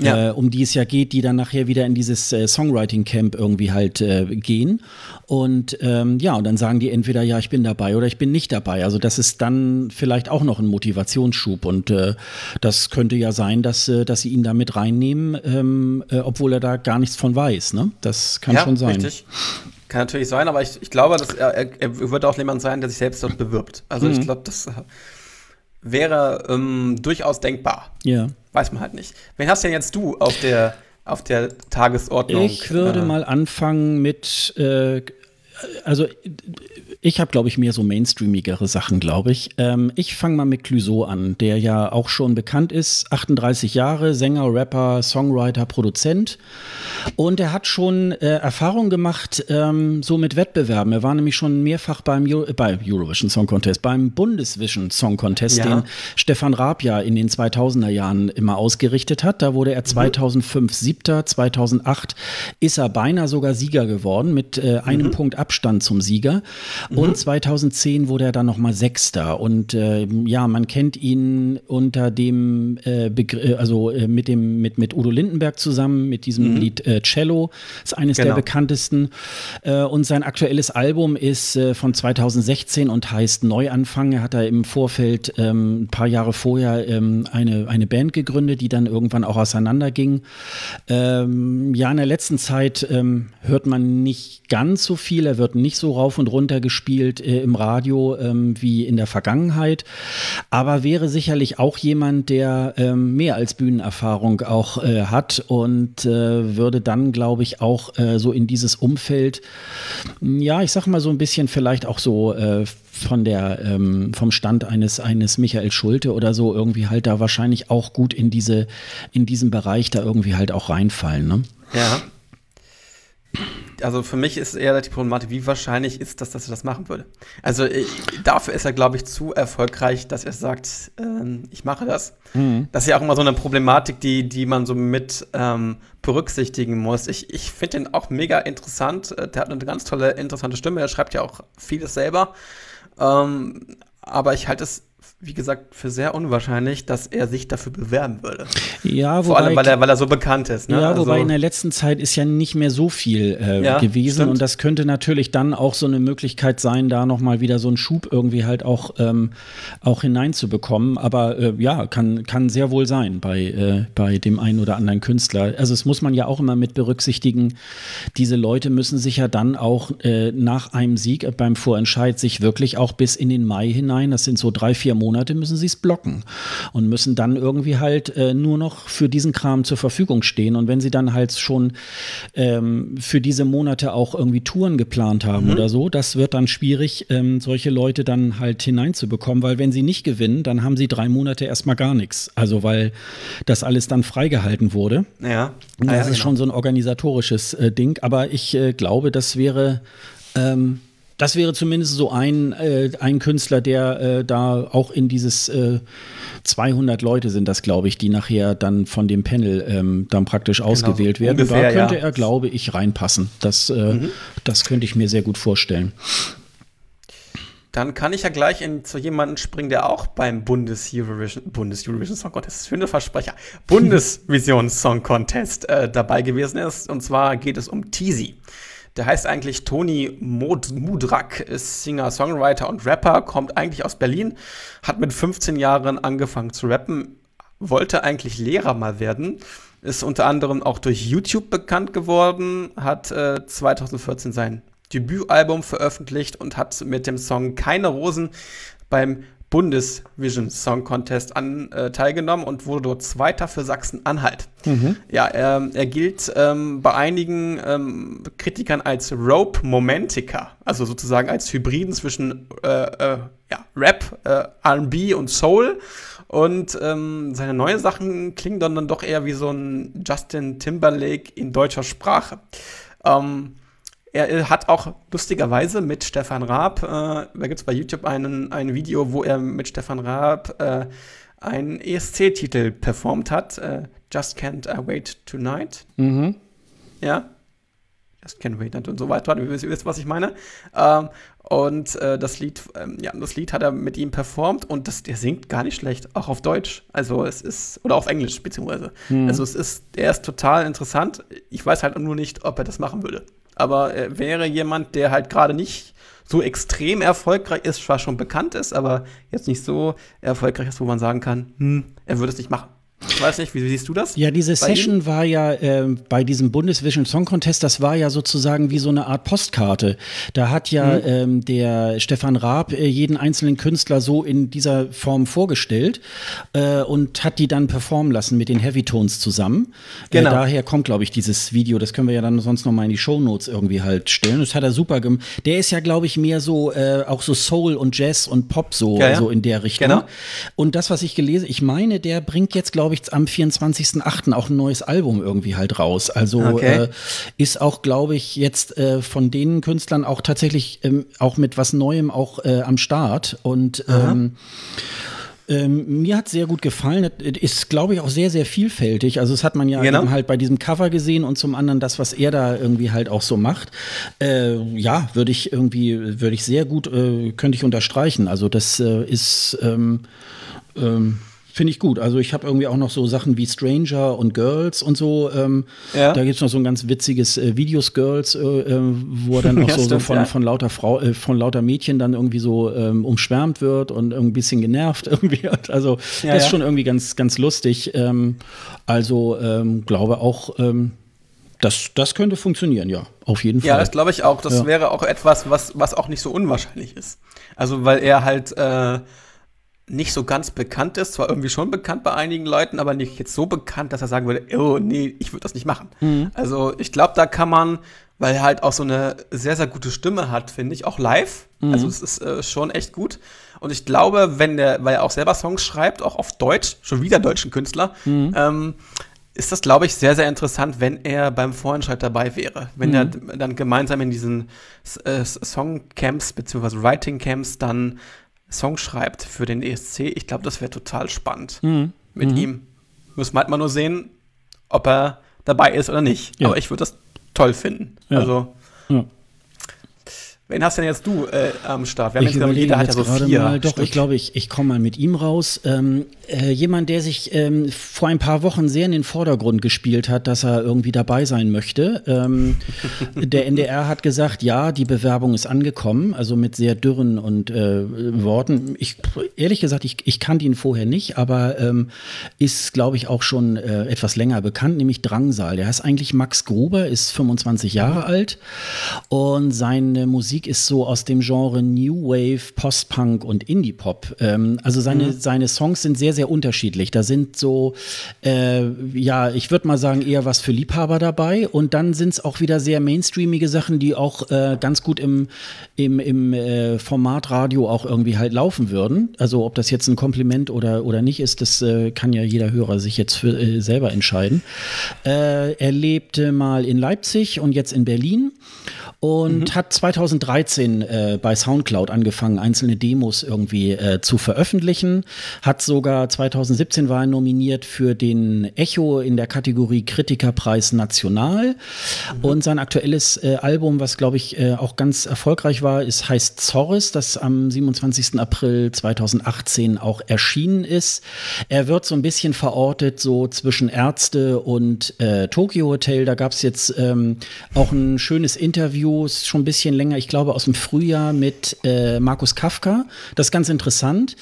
ja. äh, um die es ja geht, die dann nachher wieder in dieses äh, Songwriting Camp irgendwie halt äh, gehen und ähm, ja, und dann sagen die entweder, ja, ich bin dabei oder ich bin nicht dabei. Also das ist dann vielleicht auch noch ein Motivationsschub und äh, das könnte ja sein, dass, dass sie ihn da mit reinnehmen, ähm, obwohl er da gar nichts von weiß. Ne? Das kann ja, schon sein. Richtig. Kann natürlich sein, aber ich, ich glaube, dass er, er, er, wird auch jemand sein, der sich selbst dort bewirbt. Also mhm. ich glaube, das äh, wäre ähm, durchaus denkbar. Ja. Weiß man halt nicht. Wen hast denn jetzt du auf der, auf der Tagesordnung? Ich würde äh, mal anfangen mit, äh, also ich habe, glaube ich, mehr so mainstreamigere Sachen, glaube ich. Ähm, ich fange mal mit Clouseau an, der ja auch schon bekannt ist. 38 Jahre, Sänger, Rapper, Songwriter, Produzent. Und er hat schon äh, Erfahrung gemacht, ähm, so mit Wettbewerben. Er war nämlich schon mehrfach beim Euro, äh, bei Eurovision Song Contest, beim Bundesvision Song Contest, ja. den Stefan Raab ja in den 2000er Jahren immer ausgerichtet hat. Da wurde er 2005 mhm. Siebter, 2008 ist er beinahe sogar Sieger geworden mit äh, einem mhm. Punkt Abstand zum Sieger. Mhm. Und 2010 wurde er dann nochmal Sechster. Und äh, ja, man kennt ihn unter dem äh, Begr also äh, mit dem, mit, mit Udo Lindenberg zusammen, mit diesem mhm. Lied äh, Cello. Ist eines genau. der bekanntesten. Äh, und sein aktuelles Album ist äh, von 2016 und heißt Neuanfang. Er hat da im Vorfeld ähm, ein paar Jahre vorher ähm, eine, eine Band gegründet, die dann irgendwann auch auseinanderging. Ähm, ja, in der letzten Zeit ähm, hört man nicht ganz so viel. Er wird nicht so rauf und runter gespielt äh, im Radio ähm, wie in der Vergangenheit, aber wäre sicherlich auch jemand, der ähm, mehr als Bühnenerfahrung auch äh, hat und äh, würde dann, glaube ich, auch äh, so in dieses Umfeld, ja, ich sag mal so ein bisschen vielleicht auch so äh, von der ähm, vom Stand eines eines Michael Schulte oder so irgendwie halt da wahrscheinlich auch gut in diese in diesen Bereich da irgendwie halt auch reinfallen. Ne? Ja also für mich ist eher die Problematik, wie wahrscheinlich ist das, dass er das machen würde. Also ich, dafür ist er, glaube ich, zu erfolgreich, dass er sagt, ähm, ich mache das. Mhm. Das ist ja auch immer so eine Problematik, die, die man so mit ähm, berücksichtigen muss. Ich, ich finde ihn auch mega interessant. Äh, der hat eine ganz tolle, interessante Stimme. Er schreibt ja auch vieles selber. Ähm, aber ich halte es wie gesagt, für sehr unwahrscheinlich, dass er sich dafür bewerben würde. Ja, wobei, Vor allem, weil er, weil er so bekannt ist. Ne? Ja, wobei also, in der letzten Zeit ist ja nicht mehr so viel äh, ja, gewesen stimmt. und das könnte natürlich dann auch so eine Möglichkeit sein, da nochmal wieder so einen Schub irgendwie halt auch, ähm, auch hineinzubekommen. Aber äh, ja, kann, kann sehr wohl sein bei, äh, bei dem einen oder anderen Künstler. Also es muss man ja auch immer mit berücksichtigen, diese Leute müssen sich ja dann auch äh, nach einem Sieg beim Vorentscheid sich wirklich auch bis in den Mai hinein, das sind so drei, vier Monate, Monate müssen sie es blocken und müssen dann irgendwie halt äh, nur noch für diesen Kram zur Verfügung stehen. Und wenn sie dann halt schon ähm, für diese Monate auch irgendwie Touren geplant haben mhm. oder so, das wird dann schwierig, ähm, solche Leute dann halt hineinzubekommen, weil wenn sie nicht gewinnen, dann haben sie drei Monate erstmal gar nichts. Also weil das alles dann freigehalten wurde. Ja. Das ja, ist genau. schon so ein organisatorisches äh, Ding, aber ich äh, glaube, das wäre ähm, das wäre zumindest so ein, äh, ein Künstler, der äh, da auch in dieses äh, 200 Leute sind das, glaube ich, die nachher dann von dem Panel ähm, dann praktisch genau, ausgewählt werden. Ungefähr, da könnte ja. er, glaube ich, reinpassen. Das, äh, mhm. das könnte ich mir sehr gut vorstellen. Dann kann ich ja gleich in, zu jemandem springen, der auch beim Bundes-Eurovision Bundes -Eurovision Song Contest, schöne Versprecher, Bundesvision Song Contest äh, dabei gewesen ist. Und zwar geht es um Teasy. Der heißt eigentlich Toni Mudrak, ist Singer, Songwriter und Rapper, kommt eigentlich aus Berlin, hat mit 15 Jahren angefangen zu rappen, wollte eigentlich Lehrer mal werden, ist unter anderem auch durch YouTube bekannt geworden, hat äh, 2014 sein Debütalbum veröffentlicht und hat mit dem Song Keine Rosen beim Bundesvision Song Contest an äh, teilgenommen und wurde dort Zweiter für Sachsen-Anhalt. Mhm. Ja, er, er gilt ähm, bei einigen ähm, Kritikern als Rope Momentiker, also sozusagen als Hybriden zwischen äh, äh, ja, Rap, äh, RB und Soul. Und ähm, seine neuen Sachen klingen dann, dann doch eher wie so ein Justin Timberlake in deutscher Sprache. Ähm, er hat auch lustigerweise mit Stefan Raab, äh, da gibt es bei YouTube einen, ein Video, wo er mit Stefan Raab äh, einen ESC-Titel performt hat. Äh, Just Can't I Wait Tonight. Mhm. Ja. Just Can't Wait und so weiter. Ihr wisst, was ich meine. Ähm, und äh, das Lied, ähm, ja, das Lied hat er mit ihm performt und das, der singt gar nicht schlecht, auch auf Deutsch. Also es ist, oder auf Englisch beziehungsweise. Mhm. Also es ist, er ist total interessant. Ich weiß halt nur nicht, ob er das machen würde aber er wäre jemand, der halt gerade nicht so extrem erfolgreich ist, zwar schon bekannt ist, aber jetzt nicht so erfolgreich ist, wo man sagen kann, hm, er würde es nicht machen. Ich weiß nicht, wie, siehst du das? Ja, diese Session ihm? war ja äh, bei diesem Bundesvision Song Contest, das war ja sozusagen wie so eine Art Postkarte. Da hat ja mhm. ähm, der Stefan Raab äh, jeden einzelnen Künstler so in dieser Form vorgestellt äh, und hat die dann performen lassen mit den Heavy Tones zusammen. Äh, genau. daher kommt, glaube ich, dieses Video. Das können wir ja dann sonst noch mal in die Show Notes irgendwie halt stellen. Das hat er super gemacht. Der ist ja, glaube ich, mehr so äh, auch so Soul und Jazz und Pop so, ja, ja. so in der Richtung. Genau. Und das, was ich gelesen, ich meine, der bringt jetzt, glaube ich, glaube ich, am 24.08. auch ein neues Album irgendwie halt raus. Also okay. äh, ist auch, glaube ich, jetzt äh, von den Künstlern auch tatsächlich ähm, auch mit was Neuem auch äh, am Start. Und ähm, ähm, mir hat sehr gut gefallen. Ist, glaube ich, auch sehr, sehr vielfältig. Also, das hat man ja genau. halt bei diesem Cover gesehen und zum anderen das, was er da irgendwie halt auch so macht. Äh, ja, würde ich irgendwie, würde ich sehr gut, äh, könnte ich unterstreichen. Also, das äh, ist, ähm, ähm, Finde ich gut. Also ich habe irgendwie auch noch so Sachen wie Stranger und Girls und so. Ähm, ja. Da gibt es noch so ein ganz witziges äh, Videos Girls, äh, äh, wo er dann auch ja, so, stimmt, so, von, ja. von lauter Frau, äh, von lauter Mädchen dann irgendwie so ähm, umschwärmt wird und ein bisschen genervt irgendwie. Also das ist schon irgendwie ganz, ganz lustig. Ähm, also ähm, glaube auch, ähm, das, das könnte funktionieren, ja, auf jeden Fall. Ja, das glaube ich auch. Das wäre auch etwas, was, was auch nicht so unwahrscheinlich ist. Also weil er halt äh, nicht so ganz bekannt ist, zwar irgendwie schon bekannt bei einigen Leuten, aber nicht jetzt so bekannt, dass er sagen würde, oh nee, ich würde das nicht machen. Mhm. Also ich glaube, da kann man, weil er halt auch so eine sehr, sehr gute Stimme hat, finde ich, auch live. Mhm. Also es ist äh, schon echt gut. Und ich glaube, wenn der, weil er auch selber Songs schreibt, auch auf Deutsch, schon wieder deutschen Künstler, mhm. ähm, ist das, glaube ich, sehr, sehr interessant, wenn er beim Vorentscheid dabei wäre. Wenn mhm. er dann gemeinsam in diesen äh, Songcamps bzw. Writing Camps dann Song schreibt für den ESC. Ich glaube, das wäre total spannend mhm. mit mhm. ihm. Müssen wir halt mal nur sehen, ob er dabei ist oder nicht. Ja. Aber ich würde das toll finden. Ja. Also. Ja. Wen hast denn jetzt du äh, am Start? Wir haben ich jetzt, jeder hat ja so vier. Mal, doch, ich glaube, ich, ich komme mal mit ihm raus. Ähm, äh, jemand, der sich ähm, vor ein paar Wochen sehr in den Vordergrund gespielt hat, dass er irgendwie dabei sein möchte. Ähm, der NDR hat gesagt, ja, die Bewerbung ist angekommen, also mit sehr dürren und äh, Worten. Ich, ehrlich gesagt, ich, ich kannte ihn vorher nicht, aber ähm, ist, glaube ich, auch schon äh, etwas länger bekannt, nämlich Drangsal. Der heißt eigentlich Max Gruber, ist 25 Jahre alt und seine Musik Musik ist so aus dem Genre New Wave, Post-Punk und Indie-Pop. Ähm, also seine, mhm. seine Songs sind sehr, sehr unterschiedlich. Da sind so, äh, ja, ich würde mal sagen, eher was für Liebhaber dabei. Und dann sind es auch wieder sehr mainstreamige Sachen, die auch äh, ganz gut im, im, im äh, Format Radio auch irgendwie halt laufen würden. Also ob das jetzt ein Kompliment oder, oder nicht ist, das äh, kann ja jeder Hörer sich jetzt für, äh, selber entscheiden. Äh, er lebte mal in Leipzig und jetzt in Berlin und mhm. hat 2013 äh, bei Soundcloud angefangen, einzelne Demos irgendwie äh, zu veröffentlichen. Hat sogar 2017 war er nominiert für den Echo in der Kategorie Kritikerpreis National. Mhm. Und sein aktuelles äh, Album, was glaube ich äh, auch ganz erfolgreich war, ist heißt Zorris, das am 27. April 2018 auch erschienen ist. Er wird so ein bisschen verortet so zwischen Ärzte und äh, Tokyo Hotel. Da gab es jetzt ähm, auch ein schönes Interview ist schon ein bisschen länger, ich glaube aus dem Frühjahr mit äh, Markus Kafka. Das ist ganz interessant,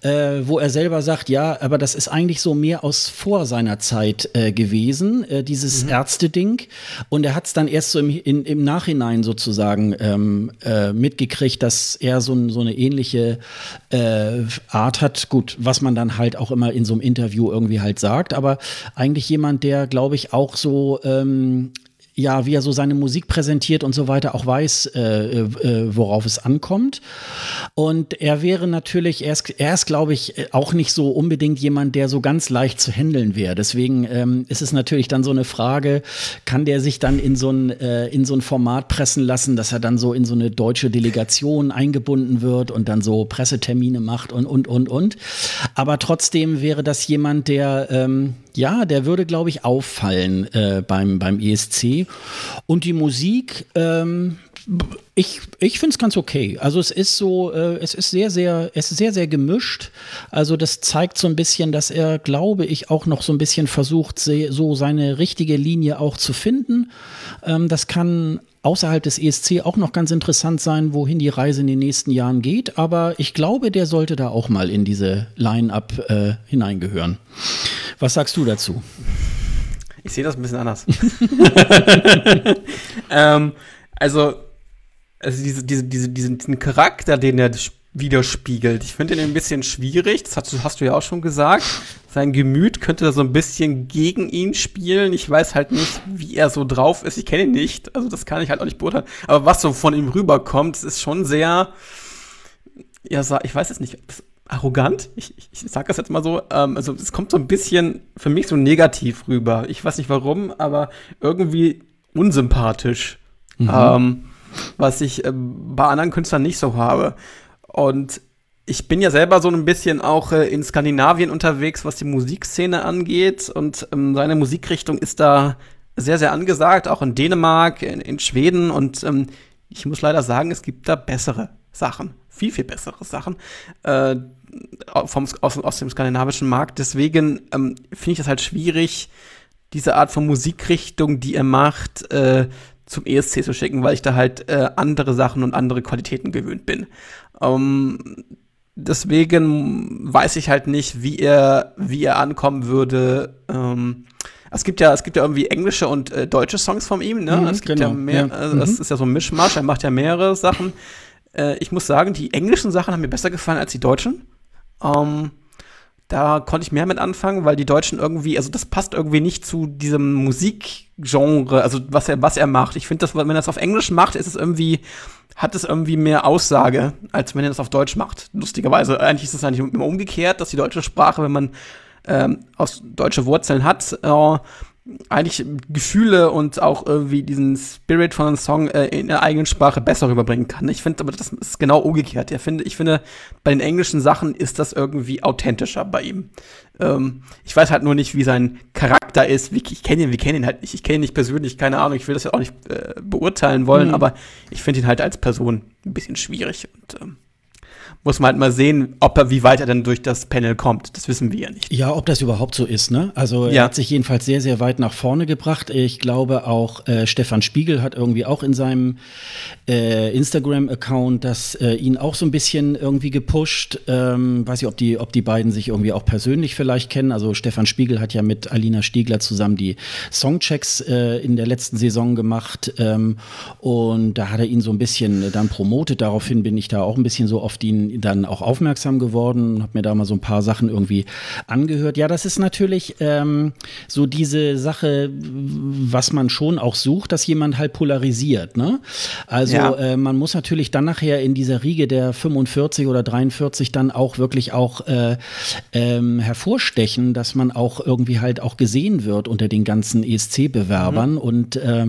äh, wo er selber sagt, ja, aber das ist eigentlich so mehr aus vor seiner Zeit äh, gewesen, äh, dieses mhm. Ärzte-Ding. Und er hat es dann erst so im, in, im Nachhinein sozusagen ähm, äh, mitgekriegt, dass er so, so eine ähnliche äh, Art hat. Gut, was man dann halt auch immer in so einem Interview irgendwie halt sagt, aber eigentlich jemand, der, glaube ich, auch so ähm, ja, wie er so seine Musik präsentiert und so weiter, auch weiß, äh, äh, worauf es ankommt. Und er wäre natürlich, er ist, er ist glaube ich, auch nicht so unbedingt jemand, der so ganz leicht zu handeln wäre. Deswegen ähm, ist es natürlich dann so eine Frage, kann der sich dann in so ein, äh, in so ein Format pressen lassen, dass er dann so in so eine deutsche Delegation eingebunden wird und dann so Pressetermine macht und, und, und, und. Aber trotzdem wäre das jemand, der, ähm, ja, der würde, glaube ich, auffallen äh, beim, beim ESC. Und die Musik, ähm, ich, ich finde es ganz okay. Also es ist so, äh, es ist sehr, sehr, es ist sehr, sehr gemischt. Also das zeigt so ein bisschen, dass er, glaube ich, auch noch so ein bisschen versucht, so seine richtige Linie auch zu finden. Ähm, das kann außerhalb des ESC auch noch ganz interessant sein, wohin die Reise in den nächsten Jahren geht. Aber ich glaube, der sollte da auch mal in diese Line-up äh, hineingehören. Was sagst du dazu? Ich sehe das ein bisschen anders. ähm, also, also diese, diese, diese, diesen, Charakter, den er widerspiegelt, ich finde ihn ein bisschen schwierig. Das hast hast du ja auch schon gesagt. Sein Gemüt könnte da so ein bisschen gegen ihn spielen. Ich weiß halt nicht, wie er so drauf ist. Ich kenne ihn nicht. Also, das kann ich halt auch nicht beurteilen. Aber was so von ihm rüberkommt, ist schon sehr. Ja, ich weiß es nicht arrogant. Ich, ich, ich sage das jetzt mal so. Ähm, also es kommt so ein bisschen für mich so negativ rüber. Ich weiß nicht warum, aber irgendwie unsympathisch. Mhm. Ähm, was ich äh, bei anderen Künstlern nicht so habe. Und ich bin ja selber so ein bisschen auch äh, in Skandinavien unterwegs, was die Musikszene angeht. Und ähm, seine Musikrichtung ist da sehr, sehr angesagt, auch in Dänemark, in, in Schweden. Und ähm, ich muss leider sagen, es gibt da bessere Sachen. Viel, viel bessere Sachen. Äh, vom, aus, aus dem skandinavischen Markt. Deswegen ähm, finde ich das halt schwierig, diese Art von Musikrichtung, die er macht, äh, zum ESC zu schicken, weil ich da halt äh, andere Sachen und andere Qualitäten gewöhnt bin. Ähm, deswegen weiß ich halt nicht, wie er, wie er ankommen würde. Ähm, es gibt ja, es gibt ja irgendwie englische und äh, deutsche Songs von ihm, ne? Mhm, es gibt genau, ja mehr, ja. Also, das mhm. ist ja so ein Mischmasch, er macht ja mehrere Sachen. Äh, ich muss sagen, die englischen Sachen haben mir besser gefallen als die deutschen. Ähm, da konnte ich mehr mit anfangen, weil die Deutschen irgendwie, also das passt irgendwie nicht zu diesem Musikgenre, also was er, was er macht. Ich finde, dass wenn er das auf Englisch macht, ist es irgendwie, hat es irgendwie mehr Aussage, als wenn er das auf Deutsch macht. Lustigerweise, eigentlich ist es eigentlich immer umgekehrt, dass die deutsche Sprache, wenn man ähm, aus deutsche Wurzeln hat, äh, eigentlich Gefühle und auch irgendwie diesen Spirit von einem Song äh, in der eigenen Sprache besser rüberbringen kann. Ich finde aber, das ist genau umgekehrt. Ich finde, ich finde, bei den englischen Sachen ist das irgendwie authentischer bei ihm. Ähm, ich weiß halt nur nicht, wie sein Charakter ist. Wie, ich kenne ihn, wir kennen ihn halt nicht. Ich kenne ihn nicht persönlich, keine Ahnung. Ich will das ja auch nicht äh, beurteilen wollen, mhm. aber ich finde ihn halt als Person ein bisschen schwierig und ähm, muss man halt mal sehen, ob er, wie weit er denn durch das Panel kommt. Das wissen wir ja nicht. Ja, ob das überhaupt so ist, ne? Also er hat sich jedenfalls sehr, sehr weit nach vorne gebracht. Ich glaube auch, äh, Stefan Spiegel hat irgendwie auch in seinem äh, Instagram-Account das äh, ihn auch so ein bisschen irgendwie gepusht. Ähm, weiß ich, ob die, ob die beiden sich irgendwie auch persönlich vielleicht kennen. Also Stefan Spiegel hat ja mit Alina Stiegler zusammen die Songchecks äh, in der letzten Saison gemacht. Ähm, und da hat er ihn so ein bisschen dann promotet. Daraufhin bin ich da auch ein bisschen so auf ihn dann auch aufmerksam geworden, habe mir da mal so ein paar Sachen irgendwie angehört. Ja, das ist natürlich ähm, so diese Sache, was man schon auch sucht, dass jemand halt polarisiert. Ne? Also ja. äh, man muss natürlich dann nachher in dieser Riege der 45 oder 43 dann auch wirklich auch äh, ähm, hervorstechen, dass man auch irgendwie halt auch gesehen wird unter den ganzen ESC-Bewerbern. Mhm. Und äh,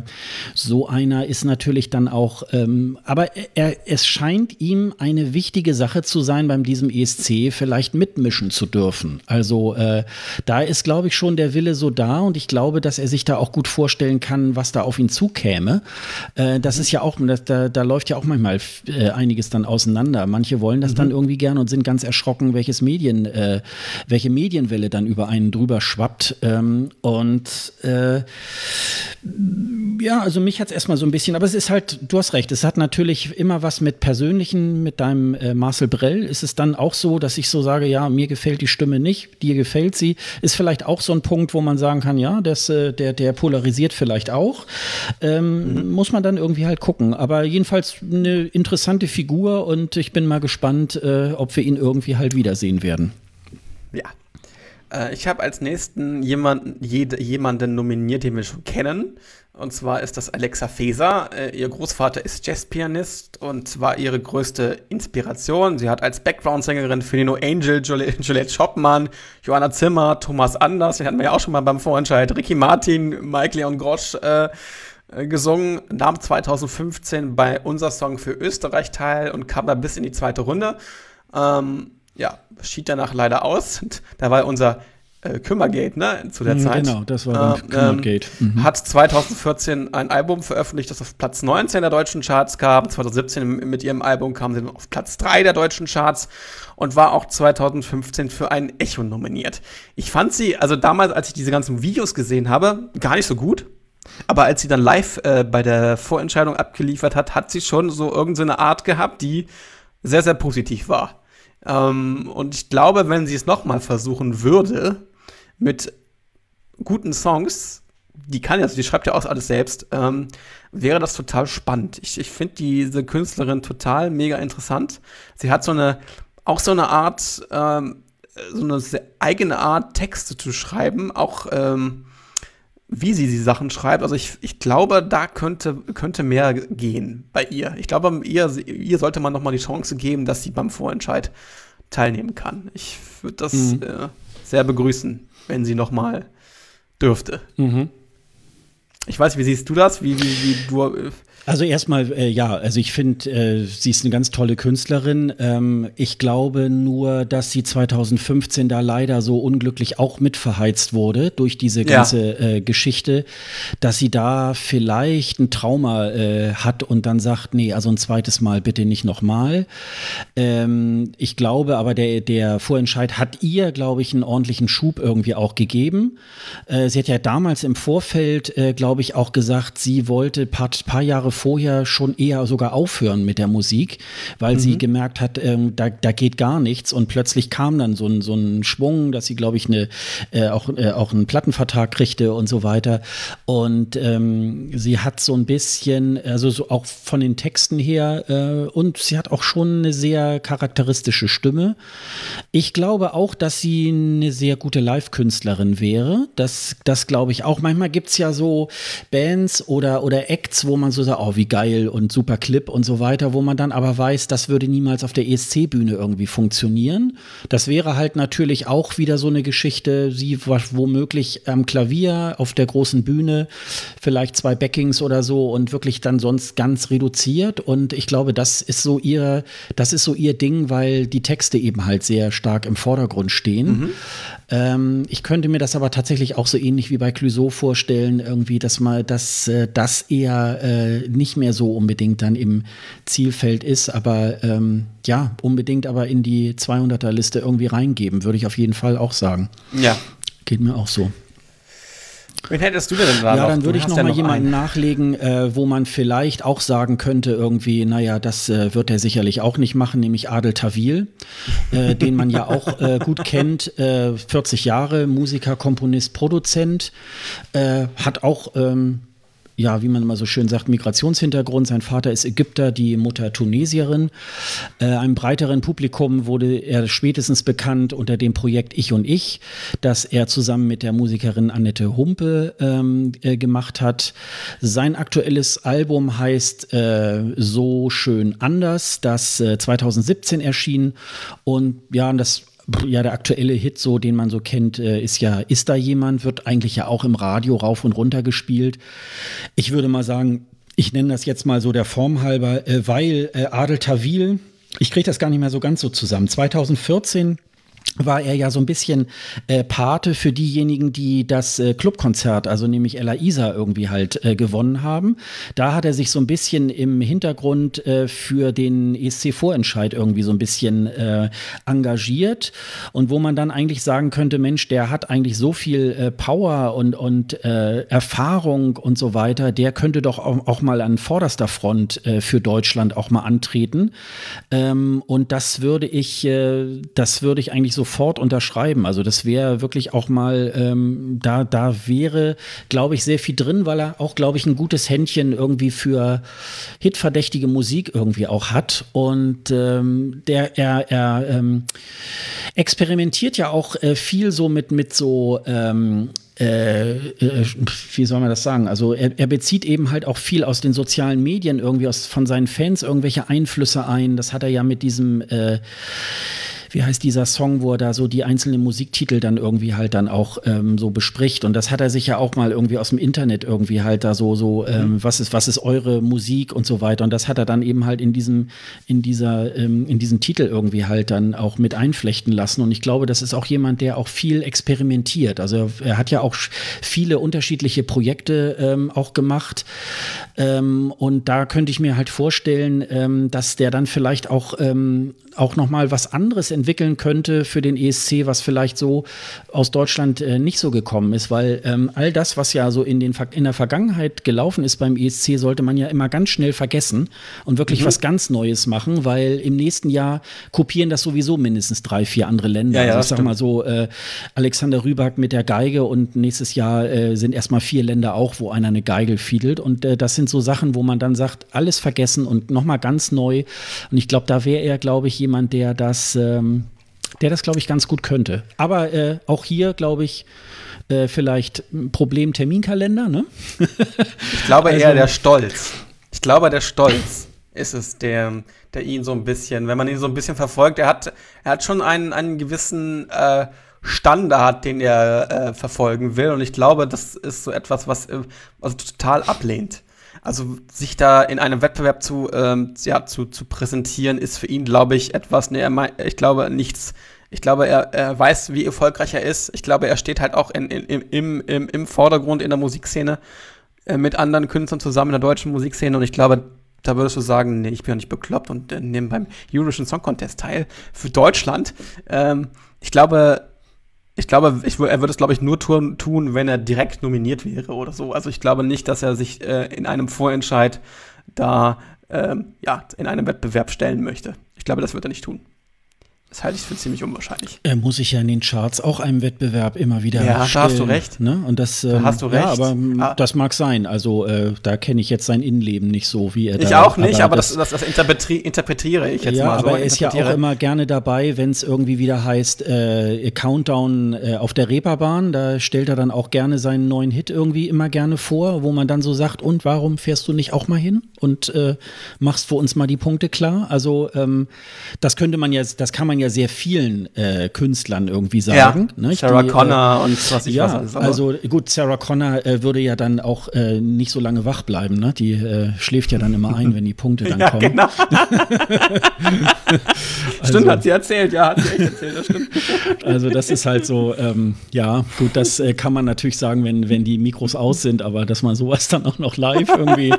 so einer ist natürlich dann auch, ähm, aber er, es scheint ihm eine wichtige Sache Sache zu sein, beim diesem ESC vielleicht mitmischen zu dürfen. Also äh, da ist, glaube ich, schon der Wille so da und ich glaube, dass er sich da auch gut vorstellen kann, was da auf ihn zukäme. Äh, das ist ja auch, das, da, da läuft ja auch manchmal äh, einiges dann auseinander. Manche wollen das mhm. dann irgendwie gern und sind ganz erschrocken, welches Medien, äh, welche Medienwelle dann über einen drüber schwappt. Ähm, und äh, ja, also mich hat es erstmal so ein bisschen, aber es ist halt, du hast recht, es hat natürlich immer was mit Persönlichen, mit deinem äh, Marcel Brell ist es dann auch so, dass ich so sage, ja, mir gefällt die Stimme nicht, dir gefällt sie. Ist vielleicht auch so ein Punkt, wo man sagen kann, ja, das, äh, der, der polarisiert vielleicht auch. Ähm, mhm. Muss man dann irgendwie halt gucken. Aber jedenfalls eine interessante Figur und ich bin mal gespannt, äh, ob wir ihn irgendwie halt wiedersehen werden. Ja, äh, ich habe als nächsten jemanden, jede, jemanden nominiert, den wir schon kennen. Und zwar ist das Alexa Feser. Äh, ihr Großvater ist Jazzpianist und war ihre größte Inspiration. Sie hat als Background-Sängerin für Nino Angel, Juliette Schoppmann, Johanna Zimmer, Thomas Anders, den hatten wir ja auch schon mal beim Vorentscheid, Ricky Martin, Mike Leon Grosch äh, äh gesungen, nahm 2015 bei Unser Song für Österreich teil und kam da bis in die zweite Runde. Ähm, ja, schied danach leider aus. Da war unser äh, Kümmergate, ne, zu der mhm, Zeit. Genau, das war äh, Kümmergate. Mhm. Hat 2014 ein Album veröffentlicht, das auf Platz 19 der deutschen Charts kam. 2017 mit ihrem Album kam sie auf Platz 3 der deutschen Charts und war auch 2015 für ein Echo nominiert. Ich fand sie, also damals, als ich diese ganzen Videos gesehen habe, gar nicht so gut. Aber als sie dann live äh, bei der Vorentscheidung abgeliefert hat, hat sie schon so irgendeine Art gehabt, die sehr, sehr positiv war. Ähm, und ich glaube, wenn sie es nochmal versuchen würde, mit guten Songs, die kann ja, die schreibt ja auch alles selbst, ähm, wäre das total spannend. Ich, ich finde diese Künstlerin total mega interessant. Sie hat so eine, auch so eine Art, ähm, so eine eigene Art, Texte zu schreiben, auch ähm, wie sie die Sachen schreibt. Also ich, ich glaube, da könnte, könnte mehr gehen bei ihr. Ich glaube, ihr, ihr sollte man noch mal die Chance geben, dass sie beim Vorentscheid teilnehmen kann. Ich würde das mhm. äh, sehr begrüßen, wenn sie noch mal dürfte. Mhm. Ich weiß, wie siehst du das? Wie, wie, wie du äh, also erstmal, äh, ja, also ich finde, äh, sie ist eine ganz tolle Künstlerin. Ähm, ich glaube nur, dass sie 2015 da leider so unglücklich auch mitverheizt wurde durch diese ganze ja. äh, Geschichte, dass sie da vielleicht ein Trauma äh, hat und dann sagt, nee, also ein zweites Mal bitte nicht nochmal. Ähm, ich glaube aber, der, der Vorentscheid hat ihr, glaube ich, einen ordentlichen Schub irgendwie auch gegeben. Äh, sie hat ja damals im Vorfeld, äh, glaube ich, auch gesagt, sie wollte paar, paar Jahre vorher schon eher sogar aufhören mit der Musik, weil mhm. sie gemerkt hat, ähm, da, da geht gar nichts und plötzlich kam dann so ein, so ein Schwung, dass sie, glaube ich, eine, äh, auch, äh, auch einen Plattenvertrag kriegte und so weiter. Und ähm, sie hat so ein bisschen, also so auch von den Texten her, äh, und sie hat auch schon eine sehr charakteristische Stimme. Ich glaube auch, dass sie eine sehr gute Live-Künstlerin wäre. Das, das glaube ich auch. Manchmal gibt es ja so Bands oder, oder Acts, wo man so sagt, oh, wie geil und super Clip und so weiter, wo man dann aber weiß, das würde niemals auf der ESC-Bühne irgendwie funktionieren. Das wäre halt natürlich auch wieder so eine Geschichte, sie womöglich am Klavier auf der großen Bühne, vielleicht zwei Backings oder so und wirklich dann sonst ganz reduziert. Und ich glaube, das ist so ihr, das ist so ihr Ding, weil die Texte eben halt sehr stark im Vordergrund stehen. Mhm. Ähm, ich könnte mir das aber tatsächlich auch so ähnlich wie bei Clouseau vorstellen, irgendwie, dass mal, dass äh, das eher äh, nicht mehr so unbedingt dann im Zielfeld ist, aber ähm, ja, unbedingt aber in die 200er-Liste irgendwie reingeben, würde ich auf jeden Fall auch sagen. Ja. Geht mir auch so. Wen hättest du denn da Ja, dann würde ich noch ja mal noch jemanden einen. nachlegen, äh, wo man vielleicht auch sagen könnte, irgendwie, naja, das äh, wird er sicherlich auch nicht machen, nämlich Adel Tawil, äh, den man ja auch äh, gut kennt, 40 äh, Jahre, Musiker, Komponist, Produzent, äh, hat auch ähm, ja, wie man immer so schön sagt, Migrationshintergrund. Sein Vater ist Ägypter, die Mutter Tunesierin. Äh, einem breiteren Publikum wurde er spätestens bekannt unter dem Projekt Ich und Ich, das er zusammen mit der Musikerin Annette Humpe ähm, äh, gemacht hat. Sein aktuelles Album heißt äh, So schön anders, das 2017 äh, erschien. Und ja, das ja, der aktuelle Hit, so den man so kennt, äh, ist ja Ist da jemand, wird eigentlich ja auch im Radio rauf und runter gespielt. Ich würde mal sagen, ich nenne das jetzt mal so der Form halber, äh, weil äh, Adel Tawil, ich kriege das gar nicht mehr so ganz so zusammen. 2014 war er ja so ein bisschen äh, Pate für diejenigen, die das äh, Clubkonzert, also nämlich Ella Isa irgendwie halt äh, gewonnen haben. Da hat er sich so ein bisschen im Hintergrund äh, für den ESC-Vorentscheid irgendwie so ein bisschen äh, engagiert und wo man dann eigentlich sagen könnte, Mensch, der hat eigentlich so viel äh, Power und, und Erfahrung und so weiter, der könnte doch auch, auch mal an vorderster Front für Deutschland auch mal antreten. Ähm, und das würde ich, das würde ich eigentlich sofort unterschreiben. Also das wäre wirklich auch mal, ähm, da, da wäre, glaube ich, sehr viel drin, weil er auch, glaube ich, ein gutes Händchen irgendwie für hitverdächtige Musik irgendwie auch hat. Und ähm, der, er, er ähm, experimentiert ja auch äh, viel so mit, mit so ähm, äh, äh, wie soll man das sagen? Also er, er, bezieht eben halt auch viel aus den sozialen Medien irgendwie aus, von seinen Fans irgendwelche Einflüsse ein. Das hat er ja mit diesem äh, wie heißt dieser Song, wo er da so die einzelnen Musiktitel dann irgendwie halt dann auch ähm, so bespricht. Und das hat er sich ja auch mal irgendwie aus dem Internet irgendwie halt da so, so, ähm, mhm. was ist, was ist eure Musik und so weiter. Und das hat er dann eben halt in diesem, in dieser, ähm, in diesen Titel irgendwie halt dann auch mit einflechten lassen. Und ich glaube, das ist auch jemand, der auch viel experimentiert. Also er hat ja auch viele unterschiedliche Projekte ähm, auch gemacht. Ähm, und da könnte ich mir halt vorstellen, ähm, dass der dann vielleicht auch, ähm, auch nochmal was anderes entwickeln könnte für den ESC, was vielleicht so aus Deutschland äh, nicht so gekommen ist, weil ähm, all das, was ja so in, den, in der Vergangenheit gelaufen ist beim ESC, sollte man ja immer ganz schnell vergessen und wirklich mhm. was ganz Neues machen, weil im nächsten Jahr kopieren das sowieso mindestens drei, vier andere Länder. Ja, ja, also ich sag mal so, äh, Alexander Rüback mit der Geige und nächstes Jahr äh, sind erstmal vier Länder auch, wo einer eine Geige fiedelt und äh, das sind so Sachen, wo man dann sagt, alles vergessen und nochmal ganz neu und ich glaube, da wäre er, glaube ich, jemand, der das ähm, ähm, der das, glaube ich, ganz gut könnte. Aber äh, auch hier, glaube ich, äh, vielleicht ein Problem Terminkalender, ne? ich glaube also, eher der Stolz. Ich glaube, der Stolz ist es, der, der ihn so ein bisschen, wenn man ihn so ein bisschen verfolgt, er hat, er hat schon einen, einen gewissen äh, Standard, den er äh, verfolgen will. Und ich glaube, das ist so etwas, was also total ablehnt. Also sich da in einem Wettbewerb zu, ähm, ja, zu, zu präsentieren, ist für ihn, glaube ich, etwas, ne, er ich glaube, nichts. Ich glaube, er, er weiß, wie erfolgreich er ist. Ich glaube, er steht halt auch in, in, im, im, im Vordergrund in der Musikszene äh, mit anderen Künstlern zusammen in der deutschen Musikszene. Und ich glaube, da würdest du sagen, nee, ich bin ja nicht bekloppt und äh, nehme beim Eurovision Song Contest teil für Deutschland. Ähm, ich glaube, ich glaube, ich, er würde es, glaube ich, nur tun, tun, wenn er direkt nominiert wäre oder so. Also ich glaube nicht, dass er sich äh, in einem Vorentscheid da ähm, ja, in einem Wettbewerb stellen möchte. Ich glaube, das wird er nicht tun. Das halte ich für ziemlich unwahrscheinlich. Er muss sich ja in den Charts auch einem Wettbewerb immer wieder Ja, stellen, da hast du recht. Ne? Und das, ähm, da hast du recht. Ja, aber ah. das mag sein. Also äh, da kenne ich jetzt sein Innenleben nicht so, wie er Ich da, auch nicht, aber, aber das, das, das interpretiere, interpretiere ich jetzt ja, mal so. Aber er ist ja auch immer gerne dabei, wenn es irgendwie wieder heißt, äh, Countdown äh, auf der Reeperbahn. Da stellt er dann auch gerne seinen neuen Hit irgendwie immer gerne vor, wo man dann so sagt, und warum fährst du nicht auch mal hin und äh, machst für uns mal die Punkte klar? Also ähm, das könnte man ja, das kann man ja sehr vielen äh, Künstlern irgendwie sagen. Ja, ne? Sarah die, Connor äh, und was ich ja, was alles. Also gut, Sarah Connor äh, würde ja dann auch äh, nicht so lange wach bleiben. Ne? Die äh, schläft ja dann immer ein, wenn die Punkte dann ja, kommen. Genau. also, stimmt, hat sie erzählt, ja, hat sie echt erzählt, das stimmt. also das ist halt so, ähm, ja, gut, das äh, kann man natürlich sagen, wenn, wenn die Mikros aus sind, aber dass man sowas dann auch noch live irgendwie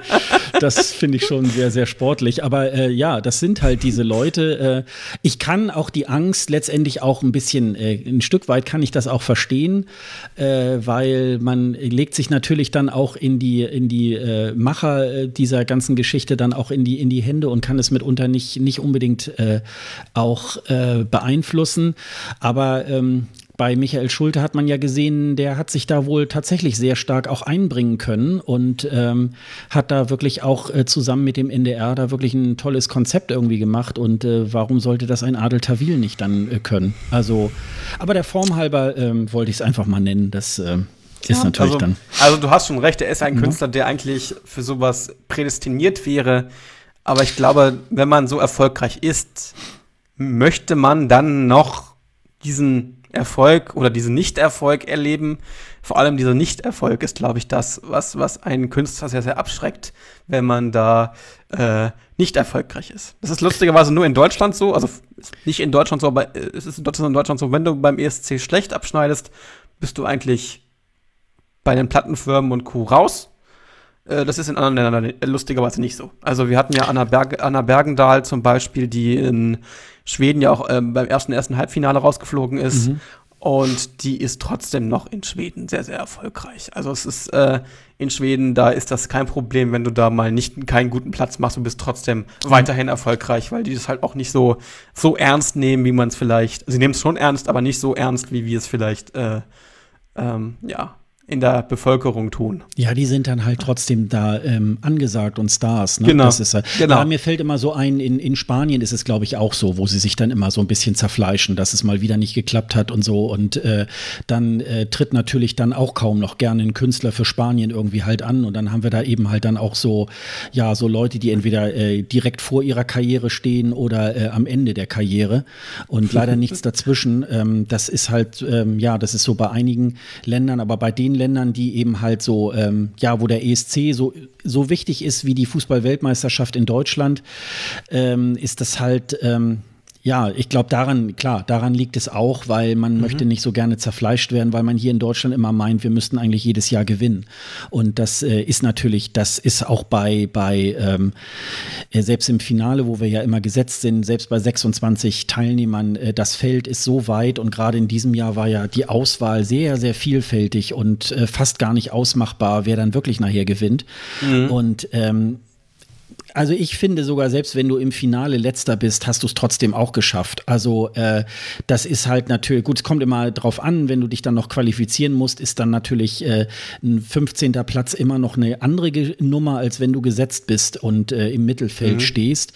das finde ich schon sehr, sehr sportlich. Aber äh, ja, das sind halt diese Leute. Äh, ich kann auch die Angst letztendlich auch ein bisschen, äh, ein Stück weit kann ich das auch verstehen, äh, weil man legt sich natürlich dann auch in die, in die äh, Macher äh, dieser ganzen Geschichte dann auch in die, in die Hände und kann es mitunter nicht, nicht unbedingt auch beeinflussen. Aber ähm, bei Michael Schulte hat man ja gesehen, der hat sich da wohl tatsächlich sehr stark auch einbringen können und ähm, hat da wirklich auch äh, zusammen mit dem NDR da wirklich ein tolles Konzept irgendwie gemacht. Und äh, warum sollte das ein Adel Tawil nicht dann äh, können? Also, aber der Form halber ähm, wollte ich es einfach mal nennen. Das äh, ist ja, natürlich also, dann. Also du hast schon recht, er ist ein mhm. Künstler, der eigentlich für sowas prädestiniert wäre. Aber ich glaube, wenn man so erfolgreich ist, möchte man dann noch diesen Erfolg oder diesen Nicht-Erfolg erleben. Vor allem dieser Nicht-Erfolg ist, glaube ich, das, was, was einen Künstler sehr, sehr abschreckt, wenn man da äh, nicht erfolgreich ist. Das ist lustigerweise nur in Deutschland so, also nicht in Deutschland so, aber es ist in Deutschland so, wenn du beim ESC schlecht abschneidest, bist du eigentlich bei den Plattenfirmen und Co. raus. Äh, das ist in anderen Ländern lustigerweise nicht so. Also wir hatten ja Anna, Berg, Anna Bergendahl zum Beispiel, die in Schweden ja auch ähm, beim ersten ersten Halbfinale rausgeflogen ist. Mhm. Und die ist trotzdem noch in Schweden sehr, sehr erfolgreich. Also es ist äh, in Schweden, da ist das kein Problem, wenn du da mal nicht keinen guten Platz machst, du bist trotzdem mhm. weiterhin erfolgreich, weil die das halt auch nicht so, so ernst nehmen, wie man es vielleicht, sie nehmen es schon ernst, aber nicht so ernst, wie wir es vielleicht, äh, ähm, ja, in der Bevölkerung tun. Ja, die sind dann halt trotzdem da ähm, angesagt und Stars. Ne? Genau. Das ist, äh, genau. Aber mir fällt immer so ein, in, in Spanien ist es, glaube ich, auch so, wo sie sich dann immer so ein bisschen zerfleischen, dass es mal wieder nicht geklappt hat und so. Und äh, dann äh, tritt natürlich dann auch kaum noch gerne ein Künstler für Spanien irgendwie halt an. Und dann haben wir da eben halt dann auch so, ja, so Leute, die entweder äh, direkt vor ihrer Karriere stehen oder äh, am Ende der Karriere. Und leider nichts dazwischen. Ähm, das ist halt, ähm, ja, das ist so bei einigen Ländern, aber bei den Ländern, die eben halt so, ähm, ja, wo der ESC so, so wichtig ist wie die Fußball-Weltmeisterschaft in Deutschland, ähm, ist das halt, ähm, ja, ich glaube daran, klar, daran liegt es auch, weil man mhm. möchte nicht so gerne zerfleischt werden, weil man hier in Deutschland immer meint, wir müssten eigentlich jedes Jahr gewinnen. Und das äh, ist natürlich, das ist auch bei, bei ähm, äh, selbst im Finale, wo wir ja immer gesetzt sind, selbst bei 26 Teilnehmern, äh, das Feld ist so weit und gerade in diesem Jahr war ja die Auswahl sehr, sehr vielfältig und äh, fast gar nicht ausmachbar, wer dann wirklich nachher gewinnt. Mhm. Und ähm, also ich finde sogar, selbst wenn du im Finale letzter bist, hast du es trotzdem auch geschafft. Also äh, das ist halt natürlich, gut, es kommt immer drauf an, wenn du dich dann noch qualifizieren musst, ist dann natürlich äh, ein 15. Platz immer noch eine andere Nummer, als wenn du gesetzt bist und äh, im Mittelfeld mhm. stehst.